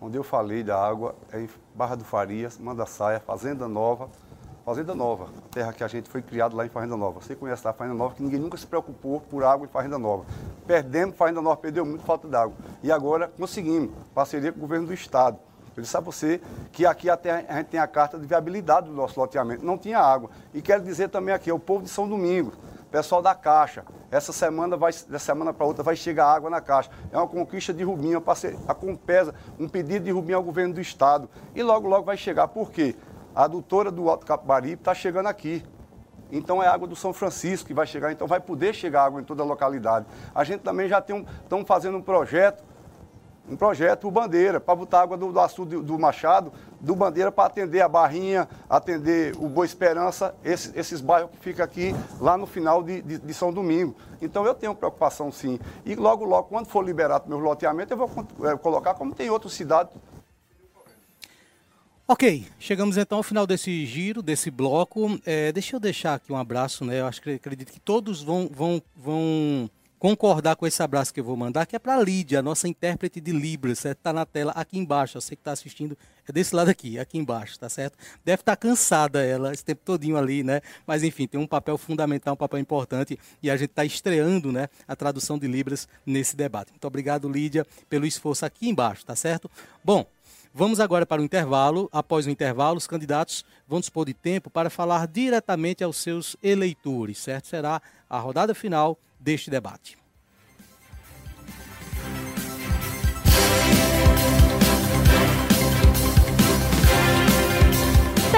Onde eu falei da água é em Barra do Faria, manda saia, Fazenda Nova. Fazenda Nova, terra que a gente foi criado lá em Fazenda Nova. Você conhece lá a Fazenda Nova, que ninguém nunca se preocupou por água em Fazenda Nova. Perdemos, Fazenda Nova perdeu muito falta d'água. E agora conseguimos, parceria com o governo do Estado. Eu disse a você que aqui até a gente tem a carta de viabilidade do nosso loteamento. Não tinha água. E quero dizer também aqui, o povo de São Domingos, pessoal da Caixa, essa semana, vai, da semana para outra, vai chegar água na Caixa. É uma conquista de Rubinho, a Compesa, um pedido de Rubinho ao governo do Estado. E logo, logo vai chegar. Por quê? A adutora do Alto Capibaribe está chegando aqui. Então é água do São Francisco que vai chegar, então vai poder chegar água em toda a localidade. A gente também já tem estamos fazendo um projeto um projeto, o Bandeira, para botar água do, do açude do Machado, do Bandeira para atender a Barrinha, atender o Boa Esperança, esses, esses bairros que ficam aqui lá no final de, de, de, São Domingo. Então eu tenho preocupação sim. E logo, logo, quando for liberado meu loteamento, eu vou é, colocar como tem outras cidades. Ok, chegamos então ao final desse giro, desse bloco. É, deixa eu deixar aqui um abraço, né? Eu acho que acredito que todos vão, vão, vão concordar com esse abraço que eu vou mandar, que é para Lídia, nossa intérprete de Libras, certo? Tá na tela aqui embaixo, você que está assistindo, é desse lado aqui, aqui embaixo, tá certo? Deve estar tá cansada ela esse tempo todinho ali, né? Mas enfim, tem um papel fundamental, um papel importante e a gente está estreando, né, a tradução de Libras nesse debate. Muito obrigado, Lídia, pelo esforço aqui embaixo, tá certo? Bom, Vamos agora para o intervalo. Após o intervalo, os candidatos vão dispor de tempo para falar diretamente aos seus eleitores, certo? Será a rodada final deste debate.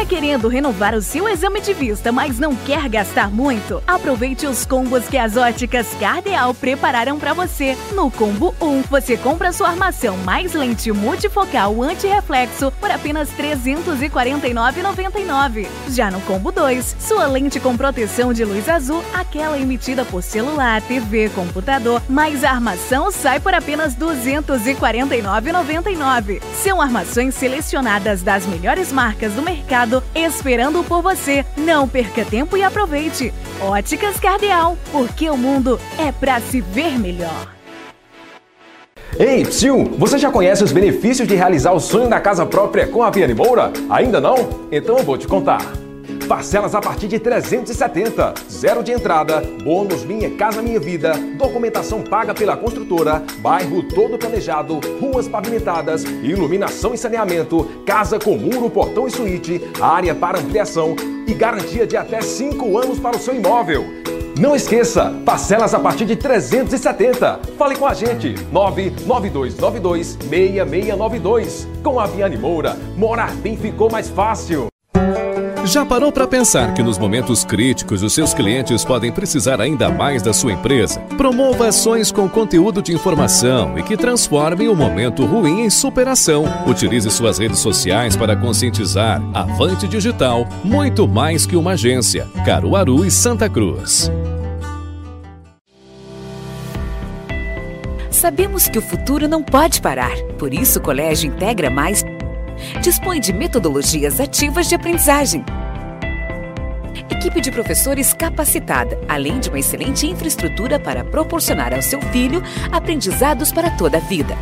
Querendo renovar o seu exame de vista, mas não quer gastar muito? Aproveite os combos que as óticas Cardeal prepararam para você. No combo 1, você compra sua armação mais lente multifocal anti-reflexo por apenas R$ 349,99. Já no combo 2, sua lente com proteção de luz azul, aquela emitida por celular, TV, computador, mais a armação sai por apenas R$ 249,99. São armações selecionadas das melhores marcas do mercado esperando por você. Não perca tempo e aproveite. Óticas Cardeal, porque o mundo é para se ver melhor. Ei, Psyu, você já conhece os benefícios de realizar o sonho da casa própria com a Piane Moura? Ainda não? Então eu vou te contar. Parcelas a partir de 370. Zero de entrada, bônus Minha Casa Minha Vida, documentação paga pela construtora, bairro todo planejado, ruas pavimentadas, iluminação e saneamento, casa com muro, portão e suíte, área para ampliação e garantia de até 5 anos para o seu imóvel. Não esqueça, parcelas a partir de 370. Fale com a gente, 99292 6692. Com a Viane Moura, morar bem ficou mais fácil. Já parou para pensar que nos momentos críticos os seus clientes podem precisar ainda mais da sua empresa? Promova ações com conteúdo de informação e que transformem o momento ruim em superação. Utilize suas redes sociais para conscientizar. Avante Digital, muito mais que uma agência. Caruaru e Santa Cruz. Sabemos que o futuro não pode parar. Por isso, o Colégio Integra Mais dispõe de metodologias ativas de aprendizagem. Equipe de professores capacitada, além de uma excelente infraestrutura para proporcionar ao seu filho aprendizados para toda a vida.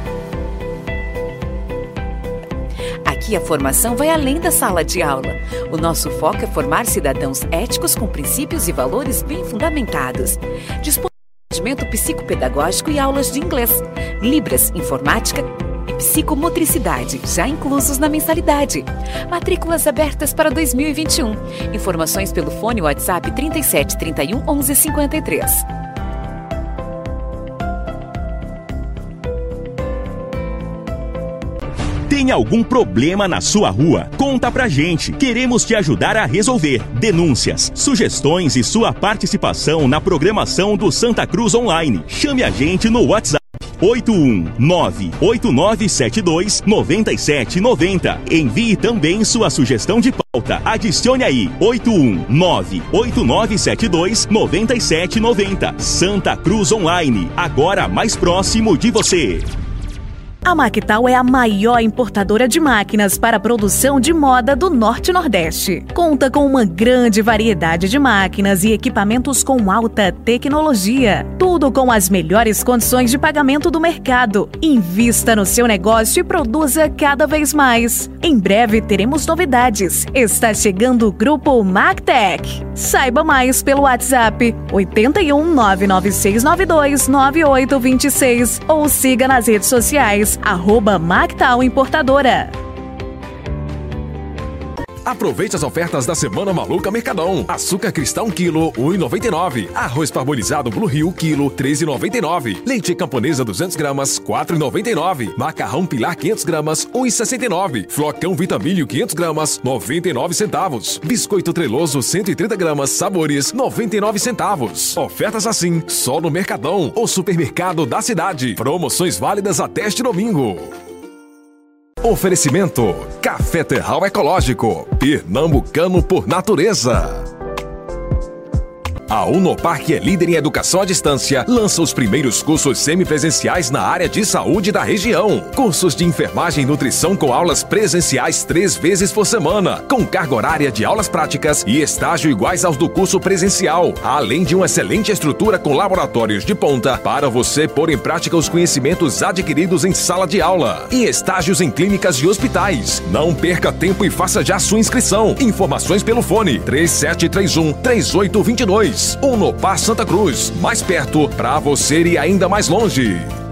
Aqui a formação vai além da sala de aula. O nosso foco é formar cidadãos éticos com princípios e valores bem fundamentados. Dispõe de atendimento psicopedagógico e aulas de inglês, Libras, informática psicomotricidade, já inclusos na mensalidade. Matrículas abertas para 2021. Informações pelo fone WhatsApp 37 31 11 53. Tem algum problema na sua rua? Conta pra gente. Queremos te ajudar a resolver. Denúncias, sugestões e sua participação na programação do Santa Cruz Online. Chame a gente no WhatsApp 819-8972-9790. Envie também sua sugestão de pauta. Adicione aí 819-8972-9790. Santa Cruz Online, agora mais próximo de você. A Mactal é a maior importadora de máquinas para produção de moda do Norte Nordeste. Conta com uma grande variedade de máquinas e equipamentos com alta tecnologia. Tudo com as melhores condições de pagamento do mercado. Invista no seu negócio e produza cada vez mais. Em breve teremos novidades. Está chegando o grupo Mactec. Saiba mais pelo WhatsApp 81 99692 9826 ou siga nas redes sociais arroba Mactal Importadora. Aproveite as ofertas da Semana Maluca Mercadão. Açúcar cristal 1 kg, 1,99. Arroz parbolizado Blue Rio, quilo, 13,99. Leite camponesa 200 gramas, 4,99. Macarrão pilar 500 gramas, 1,69. Flocão Vitamilho 500 gramas, 99 centavos. Biscoito treloso 130 gramas, sabores, 99 centavos. Ofertas assim, só no Mercadão, o supermercado da cidade. Promoções válidas até este domingo. Oferecimento: Café Terral Ecológico, pernambucano por natureza. A Unopark é líder em educação à distância, lança os primeiros cursos semipresenciais na área de saúde da região. Cursos de enfermagem e nutrição com aulas presenciais três vezes por semana, com carga horária de aulas práticas e estágio iguais aos do curso presencial, além de uma excelente estrutura com laboratórios de ponta para você pôr em prática os conhecimentos adquiridos em sala de aula e estágios em clínicas e hospitais. Não perca tempo e faça já sua inscrição. Informações pelo fone 3731 3822. Unopar Santa Cruz, mais perto para você ir ainda mais longe.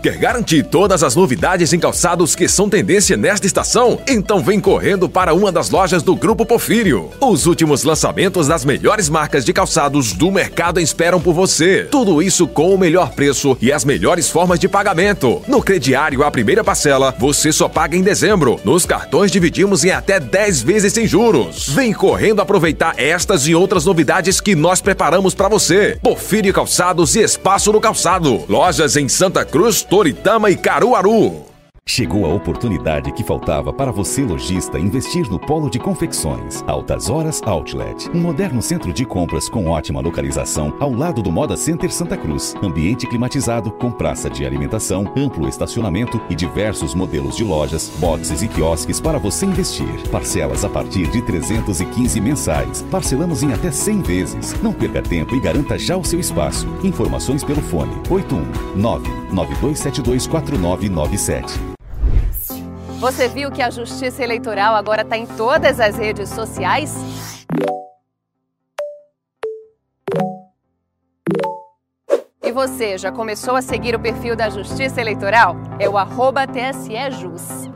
Quer garantir todas as novidades em calçados que são tendência nesta estação? Então vem correndo para uma das lojas do Grupo Porfírio. Os últimos lançamentos das melhores marcas de calçados do mercado esperam por você. Tudo isso com o melhor preço e as melhores formas de pagamento. No crediário, a primeira parcela você só paga em dezembro. Nos cartões dividimos em até 10 vezes sem juros. Vem correndo aproveitar estas e outras novidades que nós preparamos para você. Porfírio Calçados e Espaço no Calçado. Lojas em Santa Cruz, Toritama e Caruaru. Chegou a oportunidade que faltava para você, lojista, investir no polo de confecções. Altas Horas Outlet. Um moderno centro de compras com ótima localização ao lado do Moda Center Santa Cruz. Ambiente climatizado, com praça de alimentação, amplo estacionamento e diversos modelos de lojas, boxes e quiosques para você investir. Parcelas a partir de 315 mensais. Parcelamos em até 100 vezes. Não perca tempo e garanta já o seu espaço. Informações pelo fone 819 9272 4997. Você viu que a Justiça Eleitoral agora está em todas as redes sociais? E você já começou a seguir o perfil da Justiça Eleitoral? É o TSEJus.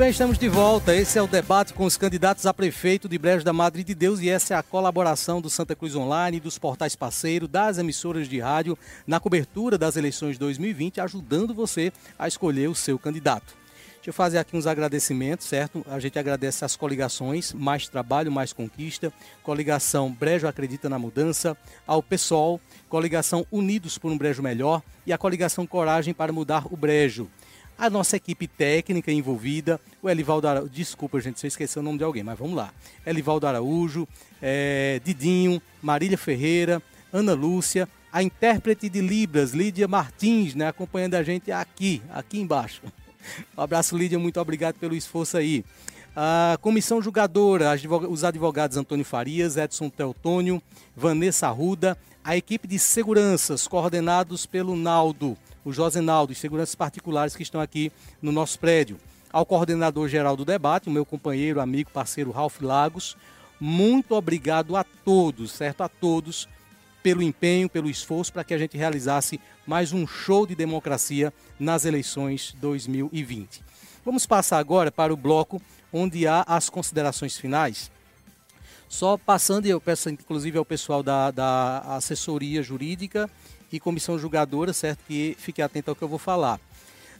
Bem, estamos de volta. Esse é o debate com os candidatos a prefeito de Brejo da Madre de Deus e essa é a colaboração do Santa Cruz Online, dos portais parceiros, das emissoras de rádio na cobertura das eleições 2020, ajudando você a escolher o seu candidato. Deixa eu fazer aqui uns agradecimentos, certo? A gente agradece as coligações Mais Trabalho, Mais Conquista, coligação Brejo Acredita na Mudança, ao PSOL, coligação Unidos por um Brejo Melhor e a coligação Coragem para Mudar o Brejo a nossa equipe técnica envolvida, o Elivaldo Araújo, desculpa gente se eu esqueci o nome de alguém, mas vamos lá. Elivaldo Araújo, é, Didinho, Marília Ferreira, Ana Lúcia, a intérprete de Libras, Lídia Martins, né, acompanhando a gente aqui, aqui embaixo. Um abraço, Lídia, muito obrigado pelo esforço aí. A comissão julgadora, os advogados Antônio Farias, Edson Teotônio, Vanessa Arruda, a equipe de seguranças coordenados pelo Naldo, o Josenaldo, os seguranças particulares que estão aqui no nosso prédio. Ao coordenador geral do debate, o meu companheiro, amigo, parceiro Ralph Lagos, muito obrigado a todos, certo? A todos pelo empenho, pelo esforço para que a gente realizasse mais um show de democracia nas eleições 2020. Vamos passar agora para o bloco onde há as considerações finais. Só passando, e eu peço inclusive ao pessoal da, da assessoria jurídica e comissão julgadora, certo? Que fique atento ao que eu vou falar.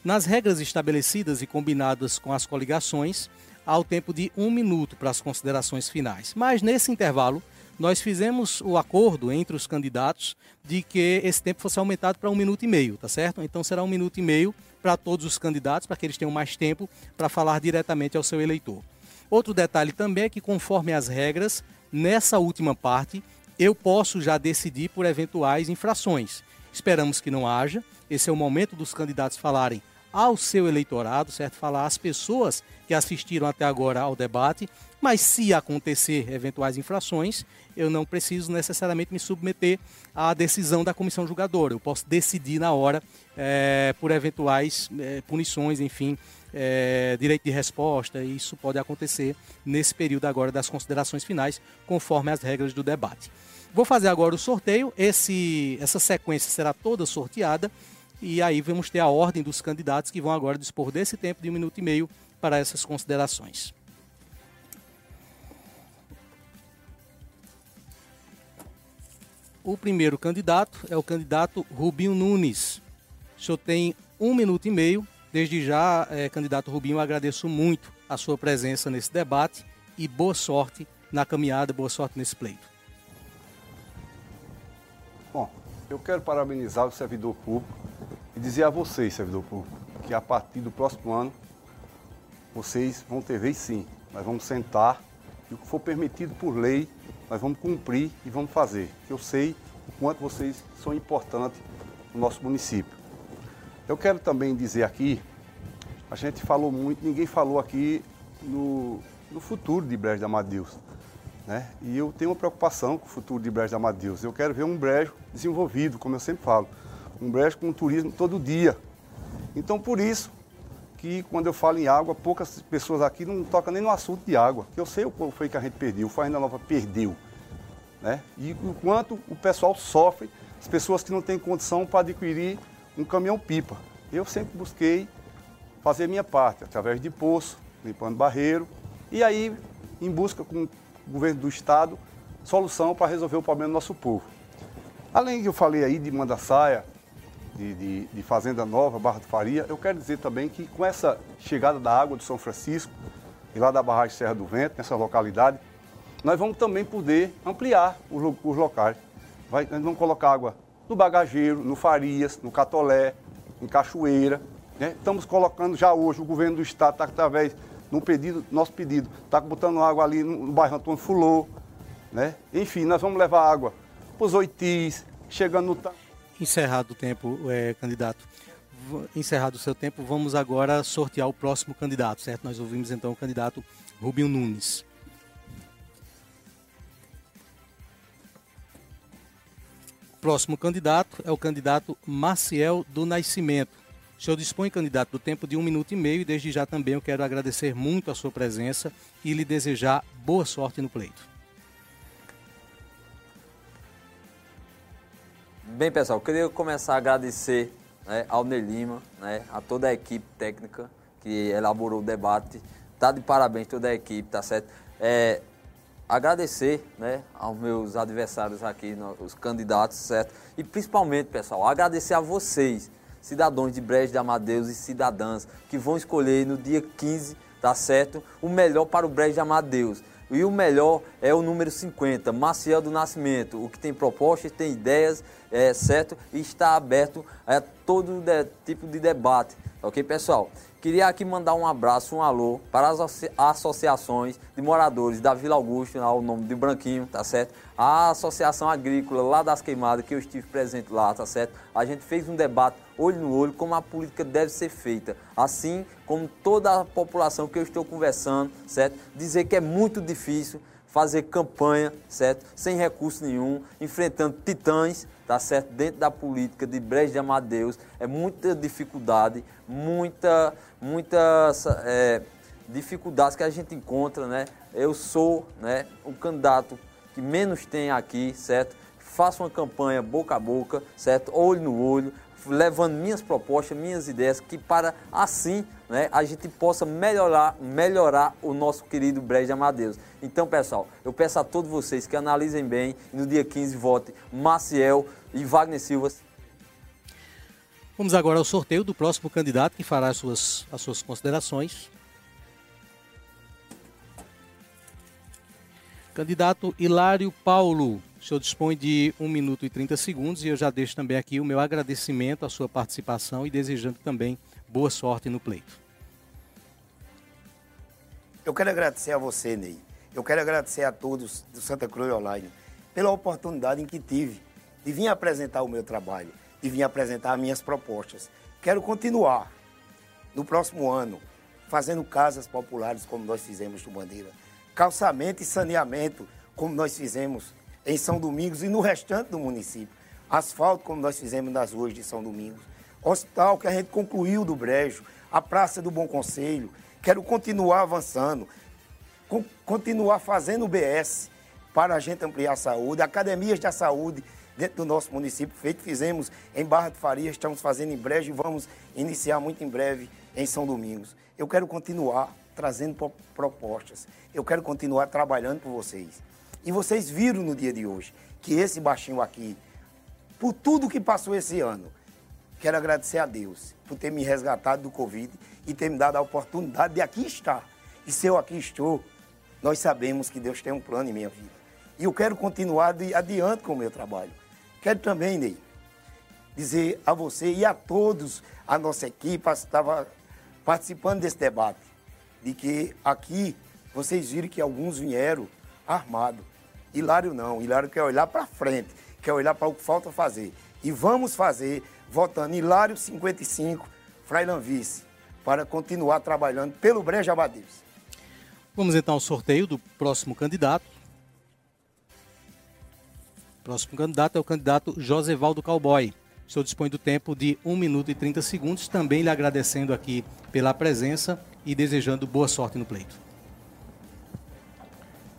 Nas regras estabelecidas e combinadas com as coligações, há o tempo de um minuto para as considerações finais. Mas nesse intervalo, nós fizemos o acordo entre os candidatos de que esse tempo fosse aumentado para um minuto e meio, tá certo? Então será um minuto e meio para todos os candidatos, para que eles tenham mais tempo para falar diretamente ao seu eleitor. Outro detalhe também é que, conforme as regras, nessa última parte, eu posso já decidir por eventuais infrações. Esperamos que não haja. Esse é o momento dos candidatos falarem ao seu eleitorado, certo? Falar às pessoas que assistiram até agora ao debate. Mas se acontecer eventuais infrações, eu não preciso necessariamente me submeter à decisão da comissão julgadora. Eu posso decidir na hora é, por eventuais é, punições, enfim, é, direito de resposta. E isso pode acontecer nesse período agora das considerações finais, conforme as regras do debate. Vou fazer agora o sorteio. Esse, essa sequência será toda sorteada. E aí vamos ter a ordem dos candidatos que vão agora dispor desse tempo de um minuto e meio para essas considerações. O primeiro candidato é o candidato Rubinho Nunes. O senhor tem um minuto e meio. Desde já, é, candidato Rubinho, agradeço muito a sua presença nesse debate e boa sorte na caminhada, boa sorte nesse pleito. Eu quero parabenizar o servidor público e dizer a vocês, servidor público, que a partir do próximo ano vocês vão ter vez sim. Nós vamos sentar e o que for permitido por lei, nós vamos cumprir e vamos fazer. Eu sei o quanto vocês são importantes no nosso município. Eu quero também dizer aqui, a gente falou muito, ninguém falou aqui no, no futuro de Brejo de Amadeus. Né? E eu tenho uma preocupação com o futuro de Brejo de Amadeus. Eu quero ver um brejo desenvolvido, como eu sempre falo. Um brejo com turismo todo dia. Então, por isso, que quando eu falo em água, poucas pessoas aqui não tocam nem no assunto de água. Que eu sei o que foi que a gente perdeu, o Fazenda Nova perdeu. Né? E o quanto o pessoal sofre, as pessoas que não têm condição para adquirir um caminhão-pipa. Eu sempre busquei fazer minha parte, através de poço, limpando barreiro, e aí em busca com o governo do estado, solução para resolver o problema do nosso povo. Além que eu falei aí de Mandaçaia, de, de, de, Fazenda Nova, Barra do Faria, eu quero dizer também que com essa chegada da água de São Francisco e lá da barragem Serra do Vento, nessa localidade, nós vamos também poder ampliar os, os locais. Vai, nós vamos colocar água no Bagageiro, no Farias, no Catolé, em Cachoeira. Né? Estamos colocando já hoje, o governo do estado está através no pedido, nosso pedido, está botando água ali no, no bairro Antônio Fulô. Né? Enfim, nós vamos levar água para os Oitis, chegando no Encerrado o tempo, é, candidato. Encerrado o seu tempo, vamos agora sortear o próximo candidato, certo? Nós ouvimos então o candidato Rubinho Nunes. Próximo candidato é o candidato Maciel do Nascimento. O senhor dispõe, candidato, do tempo de um minuto e meio e desde já também eu quero agradecer muito a sua presença e lhe desejar boa sorte no pleito. Bem, pessoal, eu queria começar a agradecer né, ao Ney Lima, né, a toda a equipe técnica que elaborou o debate. Tá de parabéns toda a equipe, tá certo? É, agradecer né, aos meus adversários aqui, os candidatos, certo? E principalmente, pessoal, agradecer a vocês, cidadãos de Brejo de Amadeus e cidadãs, que vão escolher no dia 15, tá certo? O melhor para o Brejo de Amadeus. E o melhor é o número 50, Maciel do Nascimento, o que tem propostas, tem ideias, é, certo? E está aberto a todo de, tipo de debate, ok, pessoal? Queria aqui mandar um abraço, um alô para as associações de moradores da Vila Augusto, ao nome de Branquinho, tá certo? A Associação Agrícola lá das Queimadas, que eu estive presente lá, tá certo? A gente fez um debate olho no olho como a política deve ser feita. Assim como toda a população que eu estou conversando, certo? Dizer que é muito difícil fazer campanha, certo? Sem recurso nenhum, enfrentando titãs, tá certo? Dentro da política de Brejo de Amadeus, é muita dificuldade, muita, muitas é, dificuldades que a gente encontra, né? Eu sou, né, o candidato que menos tem aqui, certo? Faço uma campanha boca a boca, certo? Olho no olho, levando minhas propostas, minhas ideias, que para assim né, a gente possa melhorar, melhorar o nosso querido Brejo de Amadeus. Então, pessoal, eu peço a todos vocês que analisem bem e no dia 15 votem Maciel e Wagner Silva. Vamos agora ao sorteio do próximo candidato que fará as suas, as suas considerações. Candidato Hilário Paulo. O senhor dispõe de 1 minuto e 30 segundos e eu já deixo também aqui o meu agradecimento à sua participação e desejando também boa sorte no pleito. Eu quero agradecer a você, Ney. Eu quero agradecer a todos do Santa Cruz Online pela oportunidade em que tive de vir apresentar o meu trabalho, de vir apresentar as minhas propostas. Quero continuar no próximo ano fazendo casas populares como nós fizemos no Bandeira, calçamento e saneamento como nós fizemos em São Domingos e no restante do município. Asfalto, como nós fizemos nas ruas de São Domingos. Hospital que a gente concluiu do Brejo, a Praça do Bom Conselho. Quero continuar avançando, continuar fazendo o BS para a gente ampliar a saúde, academias da saúde dentro do nosso município, feito fizemos em Barra de Faria, estamos fazendo em Brejo e vamos iniciar muito em breve em São Domingos. Eu quero continuar trazendo propostas, eu quero continuar trabalhando por vocês. E vocês viram no dia de hoje que esse baixinho aqui, por tudo que passou esse ano, quero agradecer a Deus por ter me resgatado do Covid e ter me dado a oportunidade de aqui estar. E se eu aqui estou, nós sabemos que Deus tem um plano em minha vida. E eu quero continuar adiante com o meu trabalho. Quero também, Ney, dizer a você e a todos, a nossa equipe estava participando desse debate, de que aqui vocês viram que alguns vieram armados. Hilário não, Hilário quer olhar para frente, quer olhar para o que falta fazer. E vamos fazer, votando Hilário 55, Frailan Vice, para continuar trabalhando pelo Breja Abadeiros. Vamos então ao sorteio do próximo candidato. O próximo candidato é o candidato Josevaldo Cowboy. O senhor dispõe do tempo de 1 minuto e 30 segundos, também lhe agradecendo aqui pela presença e desejando boa sorte no pleito.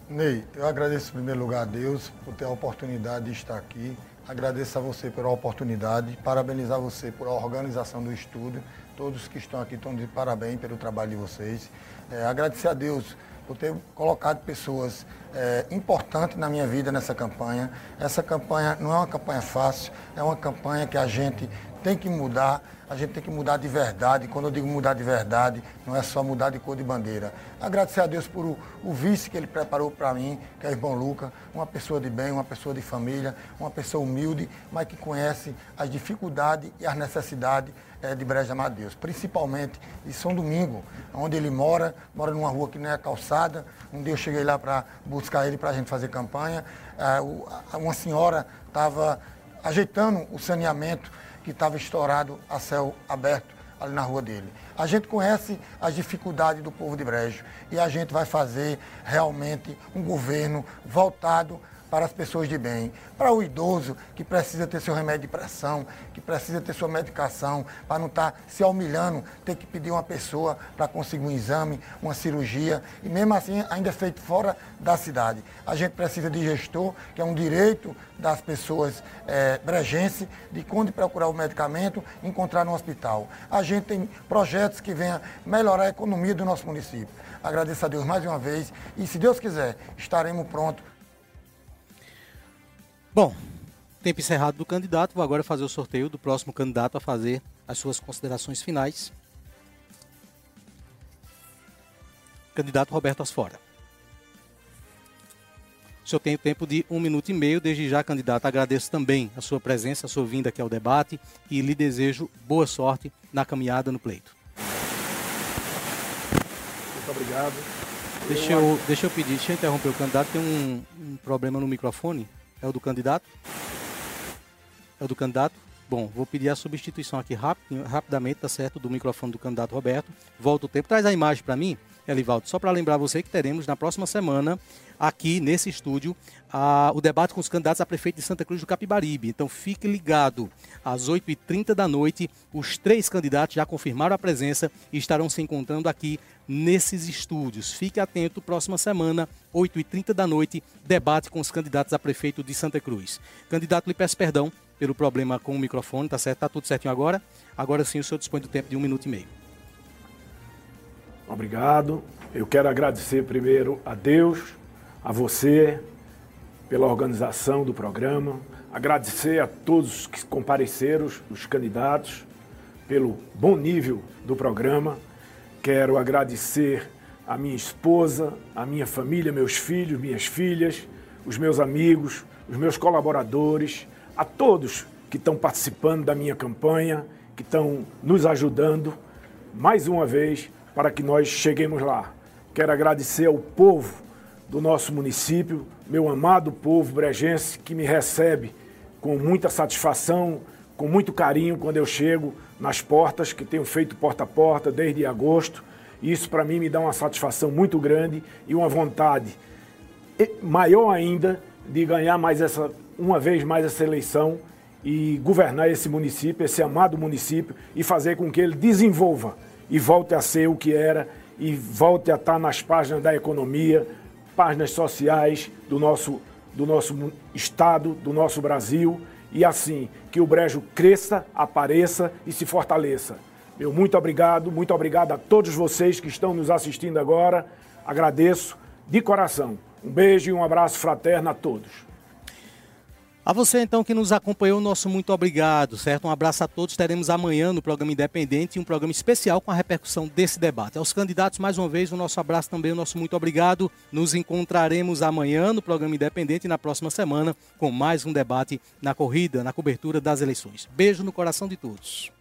Ney, eu agradeço em primeiro lugar a Deus por ter a oportunidade de estar aqui. Agradeço a você pela oportunidade, parabenizar você por a organização do estúdio. Todos que estão aqui estão de parabéns pelo trabalho de vocês. É, agradecer a Deus por ter colocado pessoas é, importantes na minha vida nessa campanha. Essa campanha não é uma campanha fácil, é uma campanha que a gente tem que mudar, a gente tem que mudar de verdade. Quando eu digo mudar de verdade, não é só mudar de cor de bandeira. Agradecer a Deus por o, o vice que ele preparou para mim, que é o irmão Luca, uma pessoa de bem, uma pessoa de família, uma pessoa humilde, mas que conhece as dificuldades e as necessidades é, de Breja Amadeus, principalmente de São Domingo, onde ele mora, mora numa rua que não é calçada. Um dia eu cheguei lá para buscar ele para a gente fazer campanha. É, uma senhora estava ajeitando o saneamento que estava estourado a céu aberto ali na rua dele. A gente conhece as dificuldades do povo de Brejo e a gente vai fazer realmente um governo voltado para as pessoas de bem, para o idoso que precisa ter seu remédio de pressão, que precisa ter sua medicação, para não estar tá se humilhando, ter que pedir uma pessoa para conseguir um exame, uma cirurgia, e mesmo assim ainda é feito fora da cidade. A gente precisa de gestor, que é um direito das pessoas é, de quando procurar o medicamento, encontrar no hospital. A gente tem projetos que venham melhorar a economia do nosso município. Agradeço a Deus mais uma vez e, se Deus quiser, estaremos prontos Bom, tempo encerrado do candidato, vou agora fazer o sorteio do próximo candidato a fazer as suas considerações finais. Candidato Roberto Asfora. O senhor tem o tempo de um minuto e meio. Desde já, candidato, agradeço também a sua presença, a sua vinda aqui ao debate e lhe desejo boa sorte na caminhada no pleito. Muito obrigado. Deixa eu, deixa eu pedir, deixa eu interromper o candidato, tem um, um problema no microfone. É o do candidato? É o do candidato? Bom, vou pedir a substituição aqui rapid, rapidamente, tá certo? Do microfone do candidato Roberto. Volta o tempo. Traz a imagem para mim, Elivaldo, só para lembrar você que teremos na próxima semana, aqui nesse estúdio, a, o debate com os candidatos a prefeito de Santa Cruz do Capibaribe. Então fique ligado. Às 8h30 da noite, os três candidatos já confirmaram a presença e estarão se encontrando aqui nesses estúdios. Fique atento, próxima semana, 8h30 da noite, debate com os candidatos a prefeito de Santa Cruz. Candidato, lhe peço perdão pelo problema com o microfone, tá certo? Tá tudo certinho agora? Agora sim o senhor dispõe do tempo de um minuto e meio. Obrigado. Eu quero agradecer primeiro a Deus, a você, pela organização do programa, agradecer a todos que compareceram, os candidatos, pelo bom nível do programa. Quero agradecer a minha esposa, a minha família, meus filhos, minhas filhas, os meus amigos, os meus colaboradores, a todos que estão participando da minha campanha, que estão nos ajudando, mais uma vez, para que nós cheguemos lá. Quero agradecer ao povo do nosso município, meu amado povo brejense, que me recebe com muita satisfação, com muito carinho quando eu chego nas portas, que tenho feito porta a porta desde agosto. Isso para mim me dá uma satisfação muito grande e uma vontade maior ainda de ganhar mais essa, uma vez mais essa eleição e governar esse município, esse amado município e fazer com que ele desenvolva e volte a ser o que era e volte a estar nas páginas da economia, páginas sociais do nosso, do nosso estado, do nosso Brasil e assim que o Brejo cresça, apareça e se fortaleça. Meu muito obrigado, muito obrigado a todos vocês que estão nos assistindo agora. Agradeço de coração. Um beijo e um abraço fraterno a todos. A você então que nos acompanhou, nosso muito obrigado, certo? Um abraço a todos. Teremos amanhã no programa Independente um programa especial com a repercussão desse debate. Aos candidatos, mais uma vez, o nosso abraço também, o nosso muito obrigado. Nos encontraremos amanhã no programa Independente e na próxima semana com mais um debate na corrida, na cobertura das eleições. Beijo no coração de todos.